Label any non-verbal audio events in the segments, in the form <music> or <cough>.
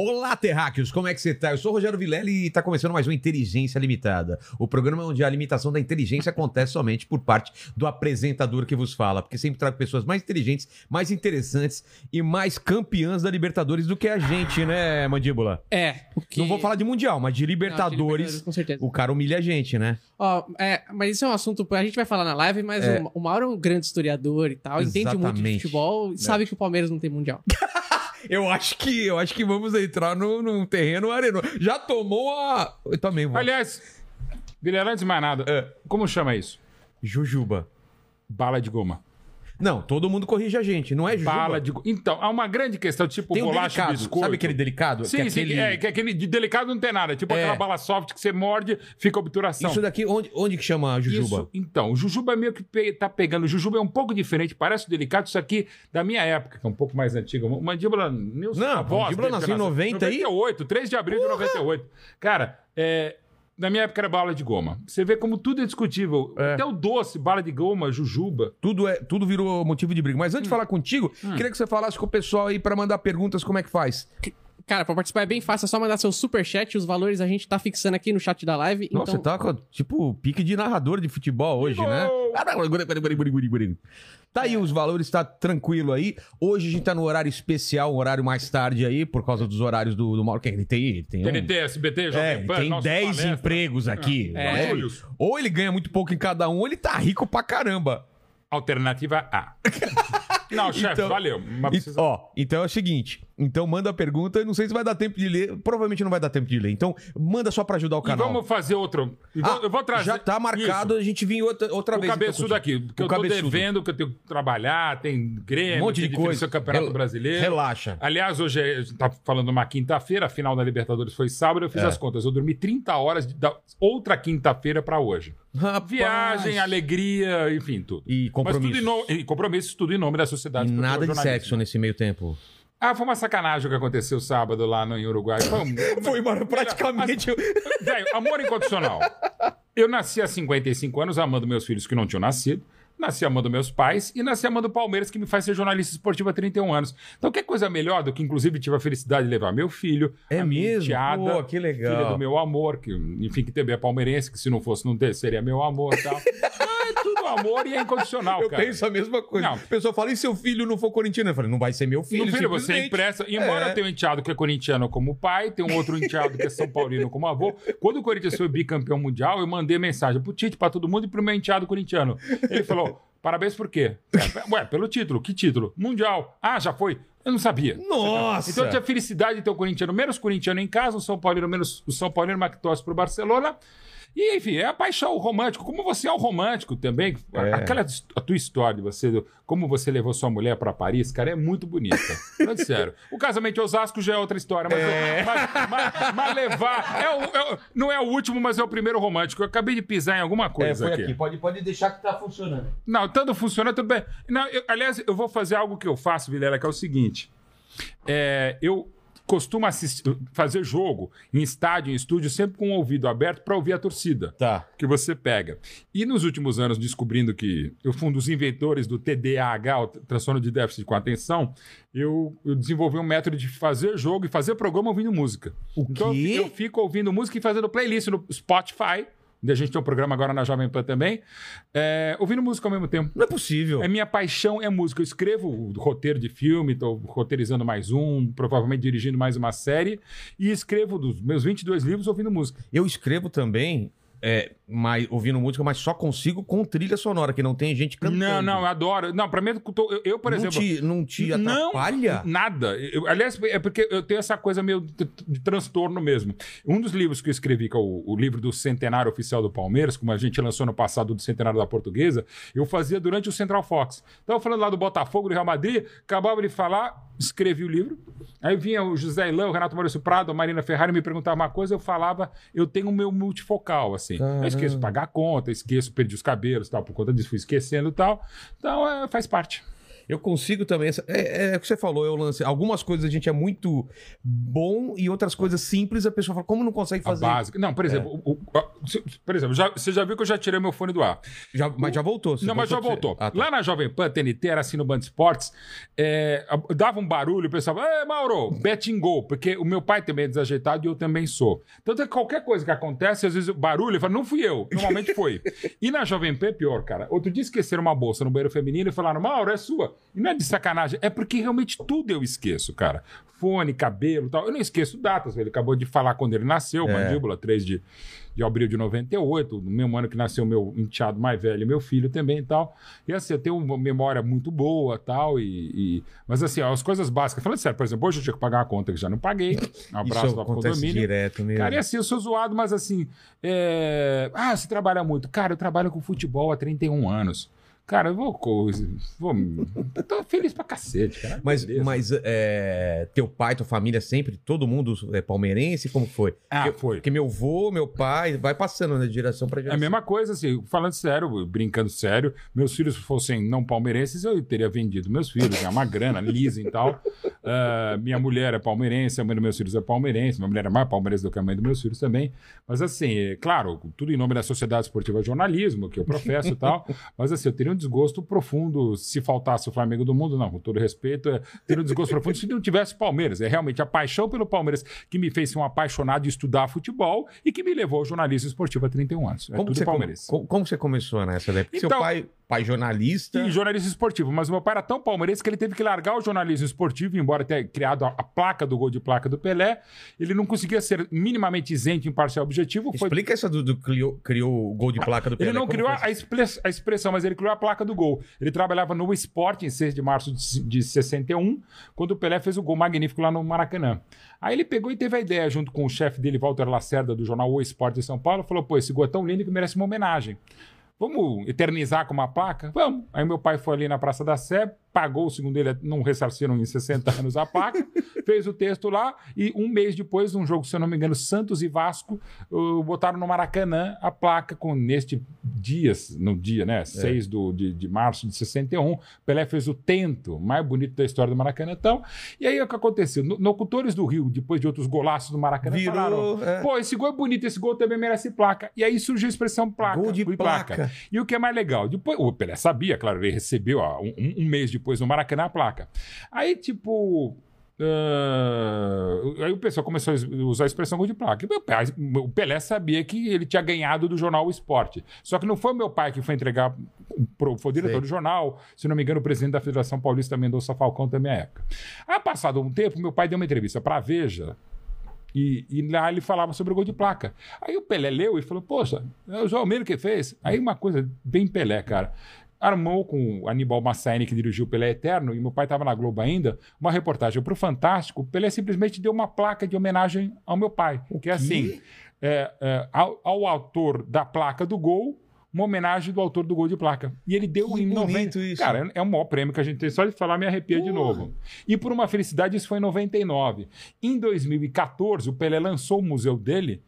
Olá, terráqueos, como é que você tá? Eu sou o Rogério Vilela e tá começando mais um Inteligência Limitada. O programa onde a limitação da inteligência acontece somente por parte do apresentador que vos fala, porque sempre trago pessoas mais inteligentes, mais interessantes e mais campeãs da Libertadores do que a gente, né, Mandíbula? É. porque- Não vou falar de Mundial, mas de Não, de Libertadores, Com certeza. o cara humilha a gente, né? Ó, é, mas isso é um assunto. A gente vai falar na live, mas É. o, Mauro é um grande historiador e tal, entende muito de Exatamente. futebol e sabe que o Palmeiras não tem mundial. <laughs> Eu acho que eu acho que vamos entrar no, num terreno areno. Já tomou a. Eu também vou. Aliás, Vilela, antes de mais nada, É. como chama isso? Jujuba. Bala de goma. Não, todo mundo corrige a gente, não é Jujuba? Bala de. Então, há uma grande questão, tipo Tem um bolacha delicado, biscoito. sabe aquele delicado? Sim, Que é sim, aquele- é, que aquele de delicado não tem nada. Tipo É. aquela bala soft que você morde, fica obturação. Isso daqui, onde, onde que chama a Jujuba? Isso, então, o Jujuba é meio que pe- tá pegando. O Jujuba é um pouco diferente, parece delicado. Isso aqui, da minha época, que é um pouco mais antiga. O Mandíbula. Meus Não, avós Mandíbula nasceu em que 90 aí? 98, 3 de abril de 98. Cara, é. Na minha época era bala de goma. Você vê como tudo é discutível. É. Até o doce, bala de goma, jujuba. Tudo, é, tudo virou motivo de briga. Mas Hum. antes de falar contigo, queria que você falasse com o pessoal aí pra mandar perguntas, como é que faz. Cara, pra participar é bem fácil, é só mandar seu superchat. Os valores a gente tá fixando aqui no chat da live. Nossa, então, você tá com, tipo, pique de narrador de futebol hoje, né? Tá aí, os valores tá tranquilo aí. Hoje a gente tá no horário especial, um horário mais tarde aí, por causa dos horários do, do Mauro. Que ele tem, ele tem um- TNT, SBT, É, Jovem ele Pan, tem nosso 10 palestra. empregos aqui. É. né? Ou ele ganha muito pouco em cada um, ou ele tá rico pra caramba. Alternativa A. <laughs> Não, chefe, Então- valeu. Mas E- precisa... ó, então é o seguinte. Então manda a pergunta, não sei se vai dar tempo de ler. Provavelmente não vai dar tempo de ler. Então manda só pra ajudar o E canal. vamos fazer outro. e Ah, eu vou trazer. Já tá marcado, Isso. a gente vinha outra, outra O vez. então, cabeçudo contigo. aqui, porque O eu tô devendo, que eu tenho que trabalhar, tem Grêmio, Um monte de coisa. difícil Campeonato Rel- Brasileiro. Relaxa. Aliás, hoje é- a gente tá falando uma quinta-feira, a final da Libertadores foi sábado, eu fiz É. as contas. Eu dormi 30 horas da outra quinta-feira pra hoje. Rapaz. Viagem, alegria, enfim, tudo. E Mas compromisso. tudo em nome, e compromisso, tudo em nome da E sociedade. Eu nada de sexo nesse meio tempo. Ah, foi uma sacanagem o que aconteceu sábado lá no, em Uruguai. Foi um, <laughs> Foi, mano, praticamente. Velho, amor incondicional. Eu nasci há 55 anos amando meus filhos que não tinham nascido. Nasci amando meus pais e nasci amando o Palmeiras, que me faz ser jornalista esportivo há 31 anos. Então, que coisa melhor do que, inclusive, tive a felicidade de levar meu filho, É a minha mesmo? enteada, Pô, que legal. filha do meu amor, que, enfim, que também é palmeirense, que se não fosse, não ter, seria meu amor e tal. <laughs> é amor e é incondicional, Eu cara. penso a mesma coisa. Não. A pessoa fala, e se seu filho não for corintiano? Eu falei, não vai ser meu filho. No filho, você empresta. Embora É. eu tenha um enteado que é corintiano como pai, tem um outro enteado que é São Paulino como avô. Quando o Corinthians foi bicampeão mundial, eu mandei mensagem pro Tite, pra todo mundo e pro meu enteado corintiano. Ele falou: parabéns por quê? Ué, pelo título. Que título? Mundial. Ah, já foi? Eu não sabia. Nossa! Então eu tinha felicidade de ter o corintiano menos corintiano em casa, o São Paulino menos o São Paulino torce pro Barcelona. E, enfim, é a paixão romântico. Como você é um romântico também. É. Aquela a tua história de você, como você levou sua mulher pra Paris, cara, é muito bonita. Falando sério. O casamento de Osasco já é outra história, mas, mas, mas- mas levar. é o- é o- não é o último, mas é o primeiro romântico. Eu acabei de pisar em alguma É, coisa foi aqui. aqui. Pode, pode deixar que tá funcionando. Não, tanto funciona, tudo bem. Não, eu- aliás, eu vou fazer algo que eu faço, Vilela, que é o seguinte. É, eu costumo assistir, fazer jogo em estádio, em estúdio, sempre com o ouvido aberto para ouvir a torcida Tá. que você pega. E nos últimos anos, descobrindo que eu fui um dos inventores do TDAH, o transtorno de déficit com atenção, eu, eu desenvolvi um método de fazer jogo e fazer programa ouvindo música. O Então eu quê? eu fico ouvindo música e fazendo playlist no Spotify, a gente tem um programa agora na Jovem Pan também, é, ouvindo música ao mesmo tempo. Não é possível. É minha paixão é música. Eu escrevo roteiro de filme, estou roteirizando mais um, provavelmente dirigindo mais uma série, e escrevo dos meus 22 livros ouvindo música. Eu escrevo também, é, mas, ouvindo música, mas só consigo com trilha sonora, que não tem gente cantando. Não, não, eu adoro. Não, pra mim, eu, eu, por não exemplo. Te, não te Não, atrapalha? Nada. Eu- aliás, é porque eu tenho essa coisa meio de, de transtorno mesmo. Um dos livros que eu escrevi, que é o, o livro do Centenário Oficial do Palmeiras, como a gente lançou no passado do Centenário da Portuguesa, eu fazia durante o Central Fox. Tava falando lá do Botafogo, do Real Madrid, acabava de falar, escrevi o livro. Aí vinha o José Ilã, o Renato Maurício Prado, a Marina Ferrari me perguntavam uma coisa, eu falava, eu tenho o meu multifocal, assim. Eu esqueço de pagar a conta, esqueço, perdi os cabelos, tal, por conta disso, fui esquecendo e tal. Então, é, faz parte. Eu consigo também. essa- É, é o que você falou, eu lance. Algumas coisas a gente é muito bom e outras coisas simples a pessoa fala, como não consegue A fazer? básica. Não, por exemplo, o- o- a- por exemplo, já- você já viu que eu já tirei meu fone do ar. Já, mas já voltou. você Não, mas já voltou. Ah, tá. Lá na Jovem Pan, TNT, era assim no Band Esportes, é, a- dava um barulho, o pessoal falava, Mauro, betting gol, porque o meu pai também é desajeitado e eu também sou. Tanto é que qualquer coisa que acontece, às vezes o barulho, ele fala, não fui eu, normalmente foi. <laughs> e na Jovem Pan é pior, cara. Outro dia esqueceram uma bolsa no banheiro feminino e falaram, Mauro, é sua. E não é de sacanagem, é porque realmente tudo eu esqueço, cara. Fone, cabelo e tal. Eu não esqueço datas, ele acabou de falar quando ele nasceu, É. mandíbula, 3 de, de abril de 98, no mesmo ano que nasceu meu enteado mais velho, meu filho também e tal. E assim, eu tenho uma memória muito boa tal, e, e- Mas assim, ó, as coisas básicas. Falando sério, por exemplo, hoje eu tinha que pagar uma conta que já não paguei. Um abraço Isso lá pro condomínio. direto mesmo. Cara, e assim, eu sou zoado, mas assim. é, Ah, você trabalha muito. Cara, eu trabalho com futebol há 31 anos. Cara, eu vou. vou... eu tô feliz pra cacete, cara. Mas, Beleza. mas é, teu pai, tua família sempre, todo mundo é palmeirense? Como foi? Ah, porque, foi. Porque meu avô, meu pai, vai passando né, de geração pra É a mesma coisa, assim, falando sério, brincando sério, meus filhos fossem não palmeirenses, eu teria vendido meus filhos, ganhar uma grana, leasing e tal. Ah, minha mulher é palmeirense, a mãe dos meus filhos é palmeirense, minha mulher é mais palmeirense do que a mãe dos meus filhos também. Mas assim, é, claro, tudo em nome da Sociedade Esportiva Jornalismo, que eu professo e tal. Mas assim, eu teria um desgosto profundo se faltasse o Flamengo do mundo, não, com todo respeito, é, teria um desgosto profundo se não tivesse Palmeiras. É realmente a paixão pelo Palmeiras que me fez ser um apaixonado de estudar futebol e que me levou ao jornalismo esportivo há 31 anos. É Como, tudo você, palmeirense. como, como você começou nessa daí? Porque seu Então- pai, pai jornalista. E jornalista esportivo. Mas meu pai era tão palmeirense que ele teve que largar o jornalismo esportivo, embora tenha criado a, a placa do gol de placa do Pelé. Ele não conseguia ser minimamente isento, imparcial, objetivo. Foi... Explica essa do, do criou, criou o gol de placa do Pelé. Ele não Como criou a, a expressão, mas ele criou a placa do gol. Ele trabalhava no esporte em 6 de março de, de 61, quando o Pelé fez o gol magnífico lá no Maracanã. Aí ele pegou e teve a ideia, junto com o chefe dele, Walter Lacerda, do jornal O Esporte de São Paulo, falou: pô, esse gol é tão lindo que merece uma homenagem. Vamos eternizar com uma placa? Vamos. Aí meu pai foi ali na Praça da Sé, pagou, segundo ele, não ressarciram em 60 anos a placa, <laughs> fez o texto lá e um mês depois, num jogo, se eu não me engano, Santos e Vasco, uh, botaram no Maracanã a placa com neste dias, no dia, né? 6 do, de, de março de 61, Pelé fez o tento mais bonito da história do Maracanã. Então, e aí o que aconteceu? No- Locutores do Rio, depois de outros golaços do Maracanã, Virou, falaram: é. pô, esse gol é bonito, esse gol também merece placa. E aí surgiu a expressão placa. Gol de fui placa. e o que é mais legal, depois o Pelé sabia, claro, ele recebeu ó, um, um mês depois no Maracanã a placa. Aí, tipo. ah, aí o pessoal começou a usar a expressão gol de placa. Meu pai- o Pelé sabia que ele tinha ganhado do jornal O Esporte. Só que não foi meu pai que foi entregar, pro, foi o diretor Sei. do jornal, se não me engano, o presidente da Federação Paulista Mendonça Falcão também à época. Aí, passado um tempo, meu pai deu uma entrevista para a Veja, e, e lá ele falava sobre o gol de placa. Aí o Pelé leu e falou: Poxa, é o João Almeida que fez. Aí uma coisa bem Pelé, cara. Armou com o Aníbal Massaini, que dirigiu o Pelé Eterno, e meu pai estava na Globo ainda, uma reportagem para o Fantástico. O Pelé simplesmente deu uma placa de homenagem ao meu pai. que é assim: é, é, ao, ao autor da placa do gol, uma homenagem do autor do gol de placa. E ele deu Que em bonito 90. isso. Cara, é o maior prêmio que a gente tem. Só de falar me arrepia de novo. E por uma felicidade, isso foi em 99. Em 2014, o Pelé lançou o museu dele,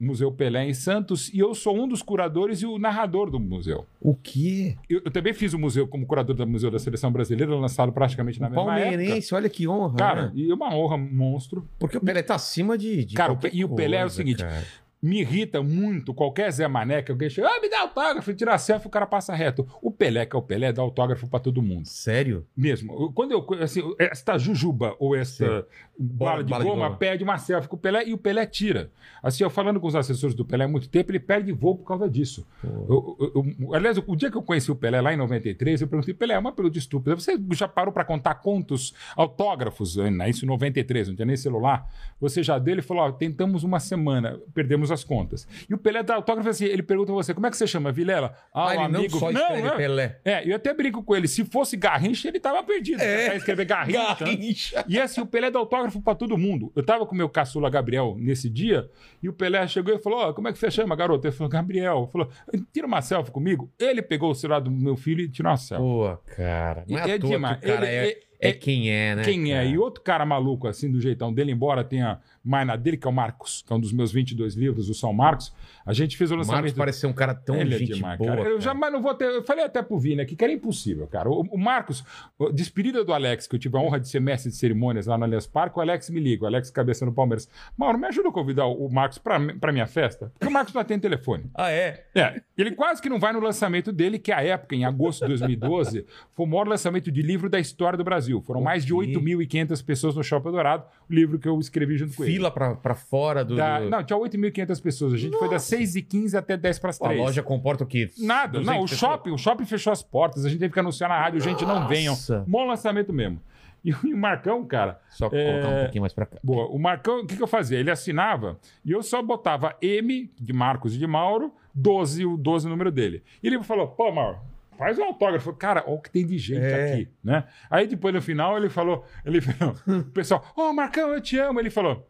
Museu Pelé em Santos, e eu sou um dos curadores e o narrador do museu. O quê? Eu, eu também fiz o museu como curador do Museu da Seleção Brasileira, lançado praticamente na mesma época. Palmeirense, olha que honra. Cara, né? e é uma honra monstro. Porque o Pelé tá acima de. de Cara, o e o Pelé é o coisa, seguinte, cara. Me irrita muito qualquer Zé Mané que alguém chega, ah, me dá autógrafo, tirar selfie, o cara passa reto. O Pelé, que é o Pelé, dá autógrafo pra todo mundo. Sério? Mesmo. Quando eu, assim, esta jujuba ou esta bala, de, bala de goma, goma. pede uma selfie com o Pelé e o Pelé tira. Assim, eu falando com os assessores do Pelé há muito tempo, ele perde voo por causa disso. Eu- eu- eu- aliás, o dia que eu conheci o Pelé lá em 93, eu perguntei, Pelé, é uma pergunta estúpida. Você já parou para contar contos, autógrafos, eh, isso em 93, não tinha nem celular? Você já deu? Ele falou, ó, tentamos uma semana, perdemos as contas. E o Pelé dá autógrafo assim, ele pergunta a você, como é que você chama, Vilela? Ah, o ele não só escreve é. Pelé. É, eu até brinco com ele. Se fosse Garrincha, ele tava perdido. É. Pra escrever Garrincha. Garrincha. E assim, o Pelé dá autógrafo pra todo mundo. Eu tava com o meu caçula Gabriel nesse dia, e o Pelé chegou e falou: Ó, como é que você chama, garoto? Ele falou, Gabriel. Falou, tira uma selfie comigo. Ele pegou o celular do meu filho e tirou uma selfie. Pô, cara. Não é, toa demais. Ele- é, ele- É quem é, né? Quem é? E outro cara maluco, assim, do jeitão dele, embora tenha mais na dele, que é o Marcos, que é um dos meus 22 livros, o São Marcos, a gente fez o O Marcos lançamento... parece ser um cara tão Ele é gente demais, boa. cara. Eu cara. jamais não vou ter. Eu falei até pro Vini aqui que era impossível, cara. O, o Marcos, despedida do Alex, que eu tive a honra de ser mestre de cerimônias lá no Allianz Parque, o Alex me liga, o Alex cabeça no Palmeiras. Mauro, me ajuda a convidar o, Marcos pra, pra minha festa? Porque o Marcos não atende telefone. <laughs> Ah, é? É, ele quase que não vai no lançamento dele, que à época, em agosto de 2012, foi o maior lançamento de livro da história do Brasil. Foram mais de Ok. 8.500 pessoas no Shopping Dourado, o livro que eu escrevi junto com ele. Fila pra fora do. Da- Não, tinha 8.500 pessoas. A gente foi das 6h15 até 10 para as a 3. loja comporta o quê? Nada, 200 não, o pessoas? shopping, o shopping fechou as portas, a gente teve que anunciar na rádio, gente, não venham. Nossa. Bom lançamento mesmo. E o Marcão, cara, Só É, colocar um pouquinho mais pra cá. boa, o Marcão, o que, que eu fazia? Ele assinava e eu só botava M de Marcos e de Mauro, 12, o 12 o número dele. E ele falou: pô, Mauro. Faz um autógrafo. Cara, olha o que tem de gente É. aqui, né? Aí depois no final ele falou, ele <laughs> falou, o pessoal, ô Marcão, eu te amo. Ele falou,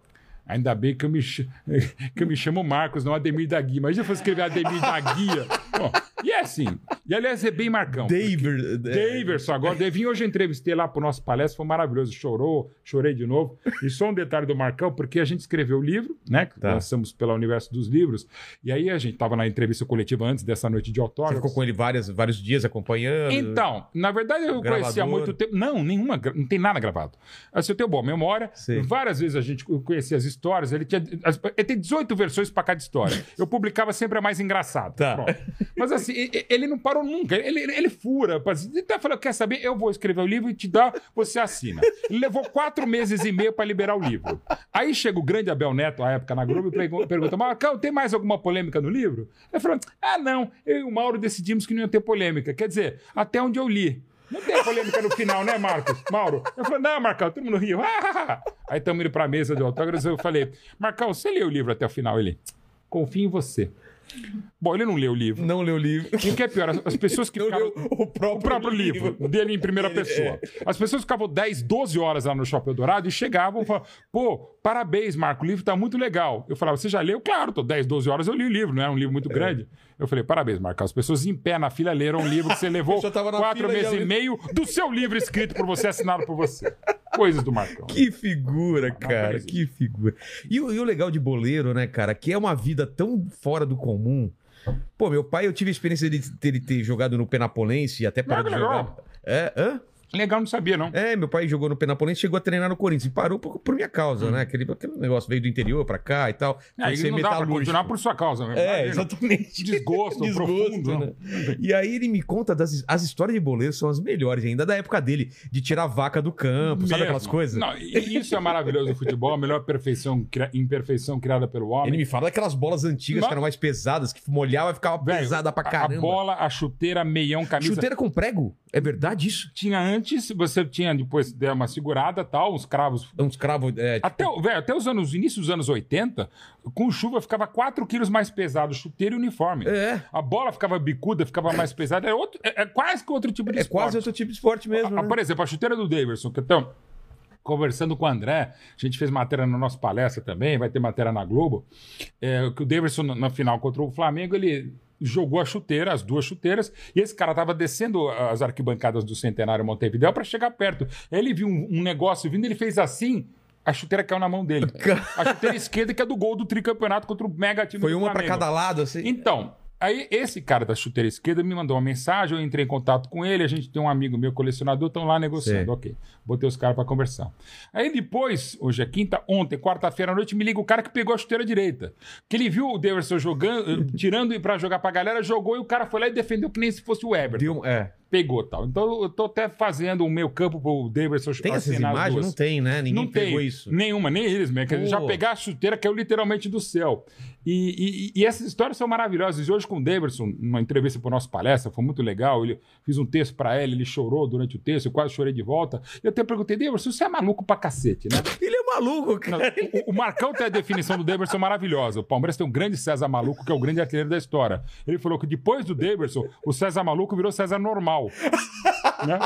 ainda bem que eu me, ch- <laughs> que eu me chamo Marcos, não Ademir da Guia. Imagina se eu fosse escrever Ademir da Guia. Bom, e é assim. E aliás, é bem Marcão. David. Daverson, agora, Devinho, hoje eu entrevistei lá pro nosso palestra, foi maravilhoso. Chorou, chorei de novo. E só um detalhe do Marcão, porque a gente escreveu o livro, né? Que Tá. lançamos pela Universo dos Livros. E aí a gente tava na entrevista coletiva antes dessa noite de Você autógrafos. ficou com ele várias, vários dias acompanhando. Então, na verdade eu Gravador. conhecia há muito tempo. Não, nenhuma, não tem nada gravado. Assim, eu tenho boa memória. Sim. Várias vezes a gente conhecia as histórias. Ele tinha, ele tem 18 versões para cada história. Eu publicava sempre a mais engraçada. Tá. Pronto. Mas assim, ele não parou nunca. Ele, ele, fura. Ele tá falando, quer saber? Eu vou escrever o livro e te dar, você assina. Ele levou quatro meses e meio para liberar o livro. Aí chega o grande Abel Neto, à época na Globo, e pergu- pergunta, Marcão, tem mais alguma polêmica no livro? Ele falou, ah, não, eu e o Mauro decidimos que não ia ter polêmica. Quer dizer, até onde eu li. Não tem polêmica no final, né, Marcos? Mauro? Eu falei, não, Marcão, todo mundo riu. <laughs> Aí estamos indo para a mesa de autógrafos, eu falei, Marcão, você leu o livro até o final? Ele, confio em você. Bom, ele não leu o livro. Não leu o livro. E o que é pior, as, as pessoas que Não o próprio, O próprio livro, dele em primeira Ele- pessoa. é. As pessoas ficavam 10, 12 horas lá no Shopping Dourado e chegavam e falavam: pô, parabéns, Marco, o livro tá muito legal. Eu falava: você já leu? Claro, tô 10, 12 horas eu li o livro, não é um livro É. muito grande. Eu falei: parabéns, Marco. As pessoas em pé na fila leram um livro que você levou <laughs> quatro e meses e meio do seu livro escrito por você, assinado por você. Coisas do Marcão. Que figura, cara. beleza. Que figura. E, o- e o legal de boleiro, né, cara, que é uma vida tão fora do comum. Pô, meu pai, eu tive a experiência de ter, ter jogado no Penapolense e até parou de jogar. É, hã? Legal, não sabia, não. É, meu pai jogou no Penapolense, chegou a treinar no Corinthians e parou por, por minha causa, Hum. né? Aquele, aquele negócio veio do interior pra cá e tal. Aí ser não dá pra continuar por sua causa. né? É, Imagina. exatamente. <laughs> Desgosto, profundo, né? E aí ele me conta das as histórias de boleiro são as melhores ainda da época dele, de tirar a vaca do campo, sabe Mesmo. aquelas coisas? Não, isso é maravilhoso no futebol, a melhor perfeição, imperfeição criada pelo homem. Ele me fala daquelas bolas antigas Não. que eram mais pesadas, que molhava e ficava Velho, pesada pra caramba. A bola, a chuteira, meião, camisa. Chuteira com prego? É verdade isso? Tinha antes, você tinha depois der uma segurada tal, uns cravos. Uns cravos. É, Até, o- velho, até os anos, início dos anos 80, com chuva ficava 4 quilos mais pesado, chuteira e uniforme. é, A bola ficava bicuda, ficava mais pesada. É, outro, é, é quase que outro tipo de é esporte. quase outro tipo de esporte mesmo. Ah, né? Por exemplo, a chuteira do Davidson, que então, conversando com o André, a gente fez matéria na nossa palestra também, vai ter matéria na Globo, é, que o Davidson, na- na final contra o Flamengo, ele jogou a chuteira, as duas chuteiras, e esse cara tava descendo as arquibancadas do Centenário Montevideo para chegar perto. Ele viu um, um negócio vindo, ele fez assim, a chuteira caiu na mão dele. <laughs> A chuteira esquerda que é do gol do tricampeonato contra o mega time Foi do uma pra Flamengo. cada lado, assim. Então, aí esse cara da chuteira esquerda me mandou uma mensagem, eu entrei em contato com ele, a gente tem um amigo meu colecionador, estão lá negociando. Sei. Ok, botei os caras pra conversar. Aí depois, hoje é quinta, ontem, quarta-feira à noite, me liga o cara que pegou a chuteira direita. Que ele viu o Davidson jogando, eh, tirando pra jogar pra galera, jogou e o cara foi lá e defendeu que nem se fosse o Everton. Deu- é. Pegou tal. Então eu tô até fazendo o meu campo pro Davidson Tem essas imagens? duas. Não tem, né? Ninguém Não pegou tem isso. nenhuma, nem eles mesmo. Quer dizer, Já pegar a chuteira caiu literalmente do céu. E, e- e essas histórias são maravilhosas. E hoje com o Davidson, numa entrevista para nossa palestra, foi muito legal. Ele, fiz um texto para ele, ele chorou durante o texto, eu quase chorei de volta. E eu até perguntei, Davidson, você é maluco pra cacete, né? <laughs> Ele é maluco, Não, cara. o, o Marcão tem a definição do Davidson maravilhosa. O Palmeiras tem um grande César Maluco, que é o grande artilheiro da história. Ele falou que depois do Davidson, o César Maluco virou César normal. <laughs> né?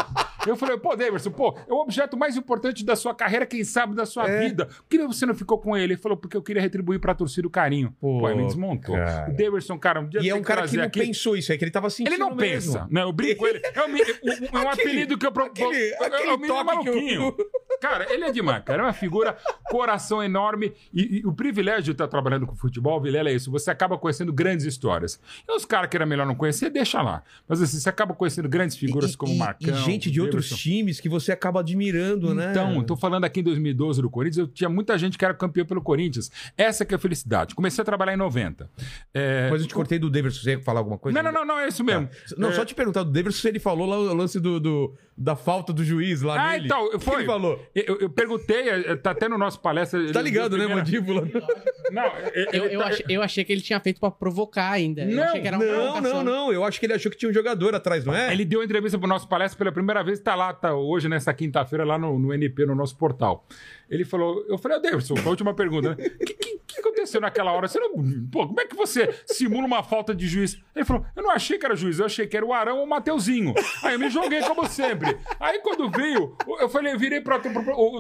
Eu falei, pô, Davidson, pô, é o objeto mais importante da sua carreira, quem sabe da sua É. vida. Por que você não ficou com ele? Ele falou, porque eu queria retribuir pra torcida o carinho. Pô, Pô, ele me desmontou. cara. O Davidson, cara, um dia E é um cara que não aqui. pensou isso, é que ele tava sentindo Ele não mesmo. pensa, né? Eu brinco com ele. É um, um- um Aquele- apelido que eu propus. aquele- aquele é o menino que eu- maluquinho. Cara, ele é demais, cara. É uma figura, coração enorme. E, e o privilégio de estar trabalhando com futebol, Vilela, é isso. Você acaba conhecendo grandes histórias. E os caras que era melhor não conhecer, deixa lá. Mas assim, você acaba conhecendo grandes figuras E- como e- Marcão. E gente de outros times que você acaba admirando, né? Então, tô falando aqui em 2012 do Corinthians, eu tinha muita gente que era campeão pelo Corinthians. Essa que é a felicidade. Comecei a trabalhar em 90. É, Mas eu te cortei do Davidson, você ia falar alguma coisa? Não, não, não, não, é isso mesmo. Não, É, só te perguntar do Davidson se ele falou lá o lance do, do- da falta do juiz lá Ah, nele. então, foi. ele falou? Eu, eu perguntei, eh, tá até no nosso palestra. Tá ligado, né, mandíbula? <laughs> Não, Eu, eu, tá- achei, eu achei que ele tinha feito pra provocar ainda. eu Não, achei que era uma Não, não, não. Eu acho que ele achou que tinha um jogador atrás, não é? Ele deu entrevista pro nosso palestra pela primeira vez, tá lá, tá hoje, nessa quinta-feira, lá no, no NP, no nosso portal. Ele falou, eu falei, ah, Davidson, a última pergunta, né? O <laughs> que, que- que aconteceu naquela hora? Você não. Pô, como é que você simula uma falta de juiz? Ele falou, eu não achei que era juiz, eu achei que era o Arão ou o Mateuzinho. Aí eu me joguei como sempre. Aí quando veio, eu falei, eu virei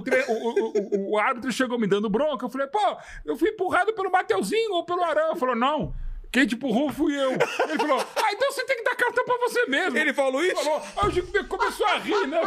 tre- o- o- o- o árbitro chegou me dando bronca. Eu falei, pô, eu fui empurrado pelo Mateuzinho ou pelo Arão. Ele falou, não. Quem te empurrou fui eu. Ele falou, ah, então você tem que dar cartão pra você mesmo. Ele falou isso? Falou, aí o Chico começou a rir, né?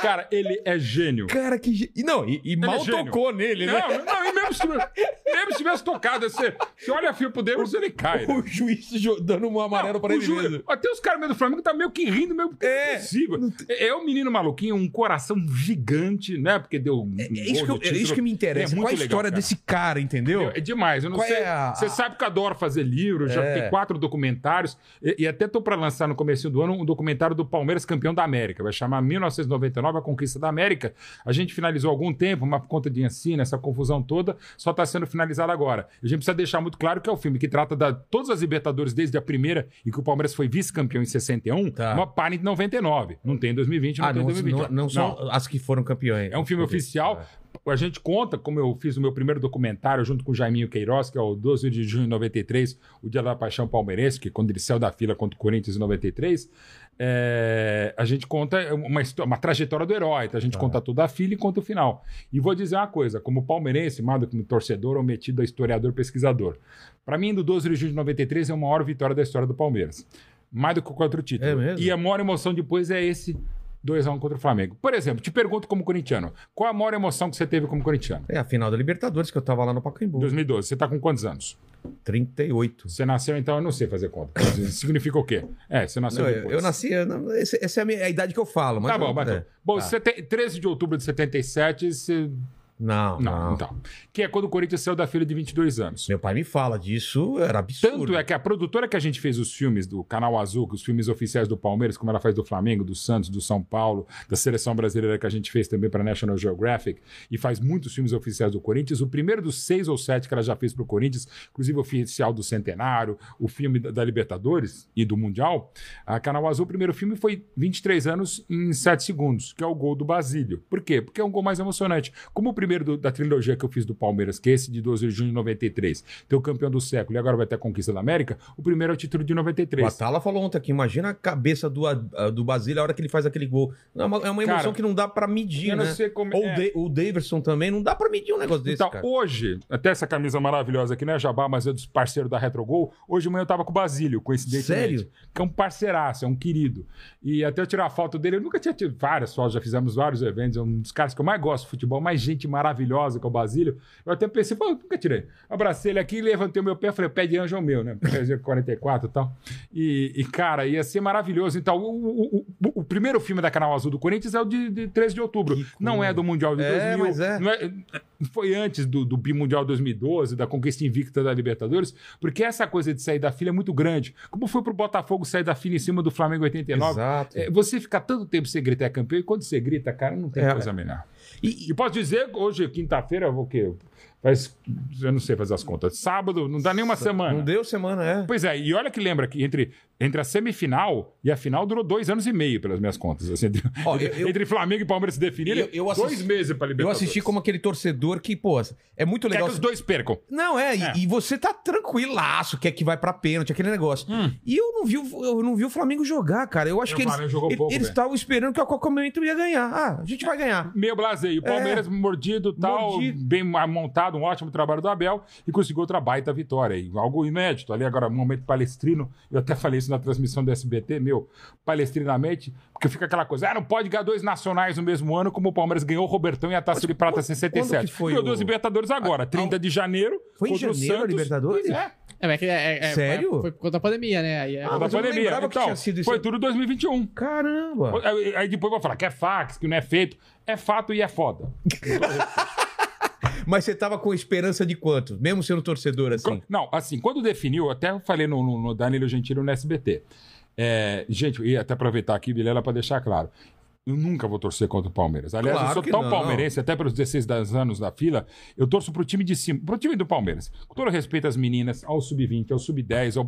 Cara, ele é gênio. Cara, que. e Não, e, e mal é gênio. tocou nele, né? Não, não, e mesmo se, mesmo se tivesse tocado, você, você olha fio pro Davis, ele cai. né? O juiz dando um amarelo pra O ele Ju- mesmo. Até os caras meio do Flamengo tá meio que rindo, meio que É. possível. É, é um menino maluquinho, um coração gigante, né? Porque deu. um É isso, que, eu- é isso que me interessa. É Qual a legal, história cara. desse cara, entendeu? É demais, eu não Qual sei. é a- Você a- sabe que eu adoro fazer livros, já É. tem quatro documentários, e, e até tô para lançar no começo do ano um documentário do Palmeiras campeão da América. Vai chamar 1999, a conquista da América. A gente finalizou há algum tempo, uma conta de ensino, essa confusão toda, só está sendo finalizado agora. A gente precisa deixar muito claro que é o filme que trata da todas as Libertadores desde a primeira e que o Palmeiras foi vice-campeão em 61, Tá. uma para em 99. Não tem em 2020, não Ah, tem em não, 2020. não, não são as que foram campeões. É um filme oficial. A gente conta, como eu fiz o meu primeiro documentário junto com o Jaiminho Queiroz, que é o 12 de junho de 93, o Dia da Paixão Palmeirense, que quando ele saiu da fila contra o Corinthians em 93, é, a gente conta uma, histó- uma trajetória do herói. Então a gente conta toda a fila e conta o final. E vou dizer uma coisa, como palmeirense, mais do que como torcedor ou metido a historiador, pesquisador. Para mim, do 12 de junho de 93 é a maior vitória da história do Palmeiras. Mais do que qualquer outro título. É mesmo? E a maior emoção depois é esse 2x1 contra o Flamengo. Por exemplo, te pergunto como corintiano, qual a maior emoção que você teve como corintiano? É a final da Libertadores, que eu tava lá no Pacaembu. 2012. Você tá com quantos anos? 38. Você nasceu, então eu não sei fazer conta. Significa o quê? É, você nasceu Não, eu, depois. eu nasci. eu não- esse- essa é a, minha- a idade que eu falo. Mas Tá bom, eu- é. Bom, Tá. tem 13 de outubro de 77, você... Não, Não, não. então. Que é quando o Corinthians saiu da fila de 22 anos. Meu pai me fala disso, era absurdo. Tanto é que a produtora que a gente fez os filmes do Canal Azul, que os filmes oficiais do Palmeiras, como ela faz do Flamengo, do Santos, do São Paulo, da seleção brasileira que a gente fez também para National Geographic, e faz muitos filmes oficiais do Corinthians. O primeiro dos seis ou sete que ela já fez para o Corinthians, inclusive o oficial do Centenário, o filme da, da Libertadores e do Mundial. A Canal Azul, o primeiro filme foi 23 anos em 7 segundos, que é o gol do Basílio. Por quê? Porque é um gol mais emocionante. Como o primeiro do- da trilogia que eu fiz do Palmeiras, que é esse de 12 de junho de 93, tem o campeão do século e agora vai ter a conquista da América, o primeiro é o título de O 93. Atala falou ontem aqui, imagina a cabeça do, do Basílio a hora que ele faz aquele gol. É uma, é uma emoção Cara, que não dá pra medir, né? como- Ou é. o Da- o Daverson também, não dá pra medir um negócio desse, Então, cara. hoje, até essa camisa maravilhosa aqui, não é Jabá, mas é dos parceiros da Retrogol. Hoje de manhã eu tava com o Basílio, coincidentemente. Sério? Que é um parceiraço, é um querido. E até eu tirar a foto dele, eu nunca tinha tido várias fotos, já fizemos vários eventos, é um dos caras que eu mais gosto de futebol, mais gente maravilhosa que é o Basílio. Eu até pensei, pô, nunca tirei. Abracei ele aqui, levantei o meu pé, falei, pé de anjo é o meu, né? Porque 44 e tal. E, e, cara, ia ser maravilhoso. Então, o, o- o- o primeiro filme da Canal Azul do Corinthians é o de, de 13 de outubro. Que Não é do Mundial de É, 2000. mas é. é- foi antes do, do Bimundial 2012, da conquista invicta da Libertadores, porque essa coisa de sair da fila é muito grande. Como foi pro Botafogo sair da fila em cima do Flamengo em 89? Exato. É, você ficar tanto tempo sem gritar é campeão, e quando você grita, cara, não tem É. coisa melhor. E, E posso dizer, hoje, quinta-feira, o quê? Faz, eu não sei fazer as contas. Sábado, não dá nem uma semana. Não deu semana, é. Pois é, e olha que lembra que entre, entre a semifinal e a final durou dois anos e meio, pelas minhas contas. assim, entre, Ó, <laughs> eu- entre Flamengo e Palmeiras se definirem, Eu- eu dois meses para Eu Libertadores. assisti como aquele torcedor que, pô, é muito Quer legal. que os dois percam. Não, é, e- É. E, você tá tranquilaço, quer que vai pra pênalti, aquele negócio. Hum. E eu não vi, o- eu não vi o Flamengo jogar, cara. Eu acho O que eles pouco, eles estavam esperando que a qualquer momento ia ganhar. Ah, a gente vai ganhar. Meio blaseio. O Palmeiras mordido tal, Mordido. bem montado, um ótimo trabalho do Abel e conseguiu outra baita vitória. Algo inédito. Ali agora, um momento palestrino. Eu até falei isso na transmissão do SBT, meu, palestrinamente, porque fica aquela coisa, ah, não pode ganhar dois nacionais no mesmo ano, como o Palmeiras ganhou o Robertão e a Taça de Prata quando- 67. quando que foi Ganhou o- duas Libertadores agora, 30 de janeiro. Foi em o janeiro. Libertadores? É. É, mas é que é, é- Sério? Foi, foi por conta da pandemia, né? Aí é- Ah, da mas eu não pandemia. Então, tinha sido isso foi tudo 2021. Caramba. Aí, aí depois vai falar que é fax, que não é feito. É fato e é foda. <laughs> Mas você tava com esperança de quanto? Mesmo sendo torcedor assim? Não, assim, quando definiu, até falei no, no, no Danilo Gentili no SBT. É, gente, ia até aproveitar aqui, Vilela, para deixar claro. Eu nunca vou torcer contra o Palmeiras. Aliás, Claro eu sou tão não. palmeirense, até pelos 16 das anos da fila, eu torço pro time de cima, pro time do Palmeiras. Com todo respeito às meninas, ao sub-20, ao sub-10, ao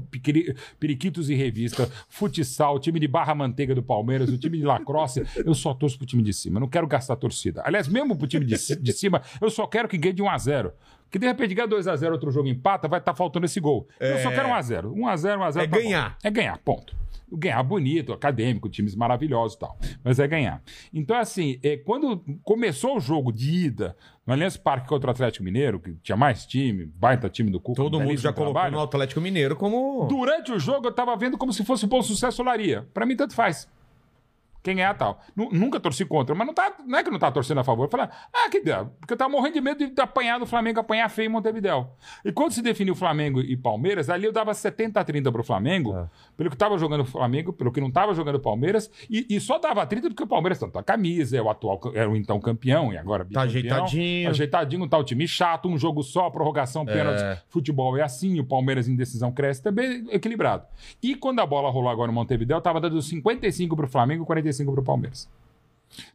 periquitos e revista, futsal, o time de barra manteiga do Palmeiras, o time de lacrosse, <laughs> eu só torço pro time de cima. Eu não quero gastar torcida. Aliás, mesmo pro time de, de cima, eu só quero que ganhe de 1 a 0 que de repente ganha 2x0, outro jogo empata, vai estar faltando esse gol. Eu só quero 1x0. 1x0, 1x0. É tá bom. ganhar. É ganhar, ponto. Ganhar bonito, acadêmico, times maravilhosos e tal. Mas é ganhar. Então, assim, é, quando começou o jogo de ida no Allianz Parque contra o Atlético Mineiro, que tinha mais time, baita time do Cuca. Todo mundo já colocou trabalho, no Atlético Mineiro como. Durante o jogo, eu tava vendo como se fosse bom sucesso Laria. Pra mim, tanto faz. Quem é tal. Nu- Nunca torci contra, mas não, tá, não é que não tava torcendo a favor. Eu falei, ah, que deu. Porque eu tava morrendo de medo de apanhar do Flamengo, apanhar feio em Montevidéu. E quando se definiu Flamengo e Palmeiras, ali eu dava 70 a 30 pro Flamengo, Ah. pelo que tava jogando o Flamengo, pelo que não tava jogando o Palmeiras, e, e só dava 30 porque o Palmeiras tanto a camisa, é o atual, era o então campeão, e agora Tá ajeitadinho. Ajeitadinho, tá o time chato, um jogo só, prorrogação, pênalti, É. futebol é assim, o Palmeiras em decisão cresce também equilibrado. E quando a bola rolou agora no Montevideo, tava dando 55 pro Flamengo e 45 pro Palmeiras.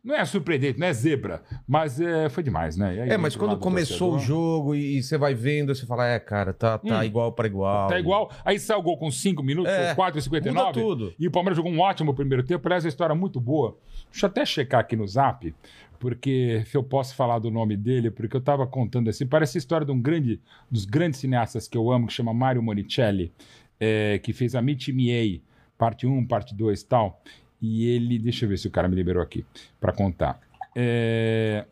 Não é surpreendente, não é zebra, mas é, foi demais, né? Aí, É, mas do quando começou o jogo e você vai vendo, você fala, é, cara, tá, tá Hum. igual para igual. Tá igual. Aí sai o gol com 5 minutos, É, ou 4 e 59. muda tudo. E o Palmeiras jogou um ótimo primeiro tempo. Aliás, a história é muito boa. Deixa eu até checar aqui no zap, porque se eu posso falar do nome dele, porque eu tava contando assim. Parece a história de um grande, dos grandes cineastas que eu amo, que chama Mario Monicelli, é, que fez a A, parte 1, parte 2 e tal. E ele, deixa eu ver se o cara me liberou aqui para contar. É,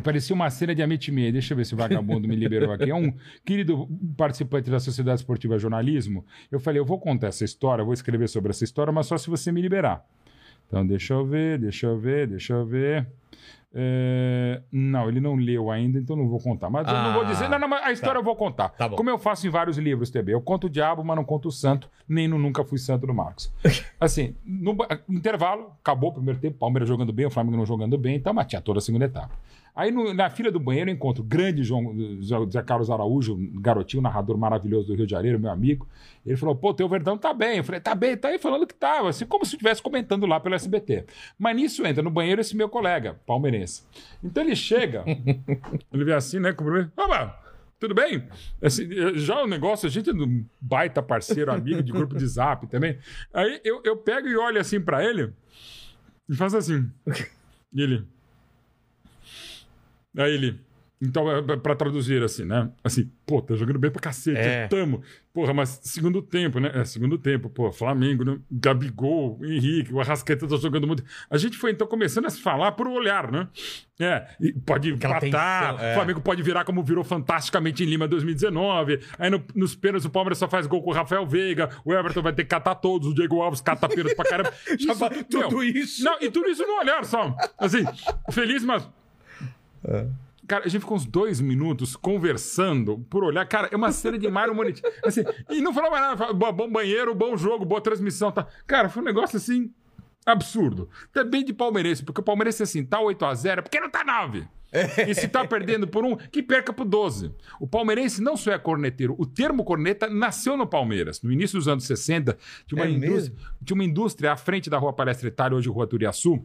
Parecia uma cena de Amit Me. Deixa eu ver se o vagabundo me liberou aqui. É um <laughs> querido participante da Sociedade Esportiva Jornalismo. Eu falei, eu vou contar essa história, vou escrever sobre essa história, mas só se você me liberar. Então, deixa eu ver, deixa eu ver, deixa eu ver. É, Não, ele não leu ainda, então não vou contar. Mas eu não vou Ah, dizer. Não, não, mas a história eu vou contar. Tá. Como eu faço em vários livros também. Eu conto o diabo, mas não conto o santo, nem no Nunca Fui Santo do Marcos. <laughs> Assim, no intervalo, acabou o primeiro tempo, Palmeiras jogando bem, o Flamengo não jogando bem, então, mas tinha toda a segunda etapa. Aí no- na fila do banheiro eu encontro o grande João Zé Carlos Araújo, um garotinho, narrador maravilhoso do Rio de Janeiro, meu amigo. Ele falou: pô, teu Verdão tá bem. Eu falei: tá bem, tá aí falando que tava, assim, como se estivesse comentando lá pelo SBT. Mas nisso entra no banheiro esse meu colega, palmeirense. Então ele chega, <laughs> ele vê assim, né, cumprimento. Opa! Tudo bem? Assim, já o negócio, a gente é um baita parceiro, amigo de grupo de zap também. Aí eu, eu pego e olho assim pra ele e faço assim. E ele. Aí ele. Então, é pra- pra traduzir assim, né? Assim, pô, tá jogando bem pra cacete. É. Tamo. Porra, mas segundo tempo, né? É, segundo tempo, pô, Flamengo, né? Gabigol, Henrique, o Arrascaeta tá jogando muito. A gente foi então começando a se falar por olhar, né? É, e pode Aquela empatar, tensão, é. o Flamengo pode virar como virou fantasticamente em Lima 2019. Aí no- nos pênaltis o Palmeiras só faz gol com o Rafael Veiga, o Everton vai ter que catar todos, o Diego Alves cata pênalti pra caramba. <laughs> Isso, fa- meu, tudo isso. Não, e tudo isso no olhar só. Assim, feliz, mas Cara, a gente ficou uns dois minutos conversando por olhar. Cara, é uma cena de Mário Monite. Assim, e não falava mais nada. falava, "Bo- Bom banheiro, bom jogo, boa transmissão. Tá. Cara, foi um negócio assim. Absurdo. Também de palmeirense, porque o palmeirense assim, tá 8x0, porque não tá 9. <laughs> E se tá perdendo por um, que perca por 12. O palmeirense não só é corneteiro, o termo corneta nasceu no Palmeiras. No início dos anos 60, tinha uma, É indústria, tinha uma indústria à frente da Rua Palestra Itália, hoje Rua Turiaçu,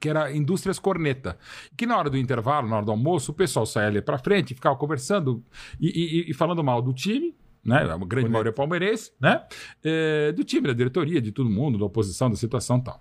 que era Indústrias Corneta. Que na hora do intervalo, na hora do almoço, o pessoal saía ali pra frente e ficava conversando e, e- e falando mal do time. Né? A grande maioria é palmeirense, né? É, do time, da diretoria, de todo mundo, da oposição, da situação e tal.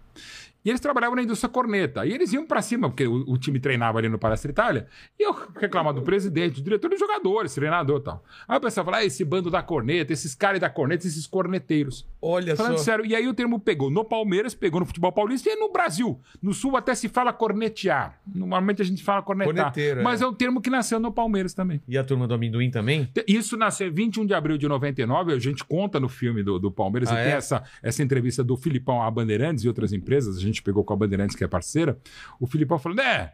E eles trabalhavam na indústria corneta. E eles iam pra cima, porque o, o time treinava ali no Palestra Itália. E eu reclamava do presidente, do diretor, dos jogadores, treinador e tal. Aí o pessoal falava, ah, esse bando da corneta, esses caras da corneta, esses corneteiros. Olha Falando só. sério, e aí o termo pegou no Palmeiras, pegou no futebol paulista e no Brasil. No Sul até se fala cornetear. Normalmente a gente fala cornetar. Corneteiro, é. mas é. um termo que nasceu no Palmeiras também. E a turma do amendoim também? Isso nasceu 21 de abril de 99, a gente conta no filme do, do Palmeiras, Ah, e tem é? essa, essa entrevista do Filipão à Bandeirantes e outras empresas, a gente pegou com a Bandeirantes, que é parceira. O Filipão falando, é.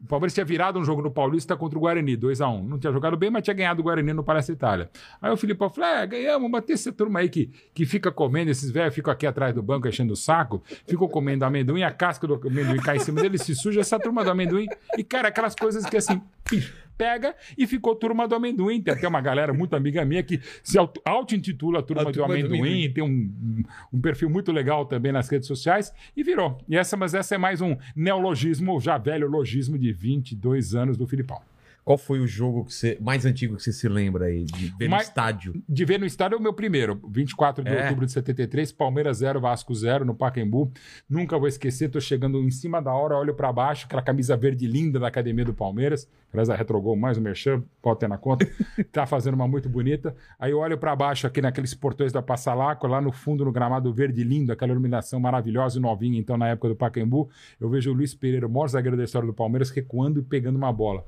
O Palmeiras tinha virado um jogo no Paulista contra o Guarani, 2x1. Não tinha jogado bem, mas tinha ganhado o Guarani no Palestra Itália. Aí o Filipão falou: é, ganhamos, bater essa turma aí que, que fica comendo, esses velhos ficam aqui atrás do banco enchendo o saco, ficam comendo amendoim, a casca do amendoim cai em cima dele, se suja, essa turma do amendoim. E, cara, aquelas coisas que assim, pi, pega e ficou turma do amendoim. Tem até uma galera muito amiga minha que se auto- auto-intitula turma, A do turma do amendoim, amendoim. tem um, um- um perfil muito legal também nas redes sociais e virou. E essa, mas essa é mais um neologismo, já velho logismo de 22 anos do Filipão. Qual foi o jogo que você, mais antigo que você se lembra aí de ver no estádio? De ver no estádio é o meu primeiro, 24 de É. outubro de 73, Palmeiras 0, Vasco 0, no Pacaembu. Nunca vou esquecer, tô chegando em cima da hora, olho pra baixo, aquela camisa verde linda da academia do Palmeiras. Aliás, a Retrogol, mais um merchan, pode ter na conta. <laughs> tá fazendo uma muito bonita. Aí eu olho pra baixo aqui naqueles portões da Passalaco, lá no fundo, no gramado verde lindo, aquela iluminação maravilhosa e novinha, então, na época do Pacaembu. Eu vejo o Luiz Pereira, o maior zagueiro da história do Palmeiras, recuando e pegando uma bola.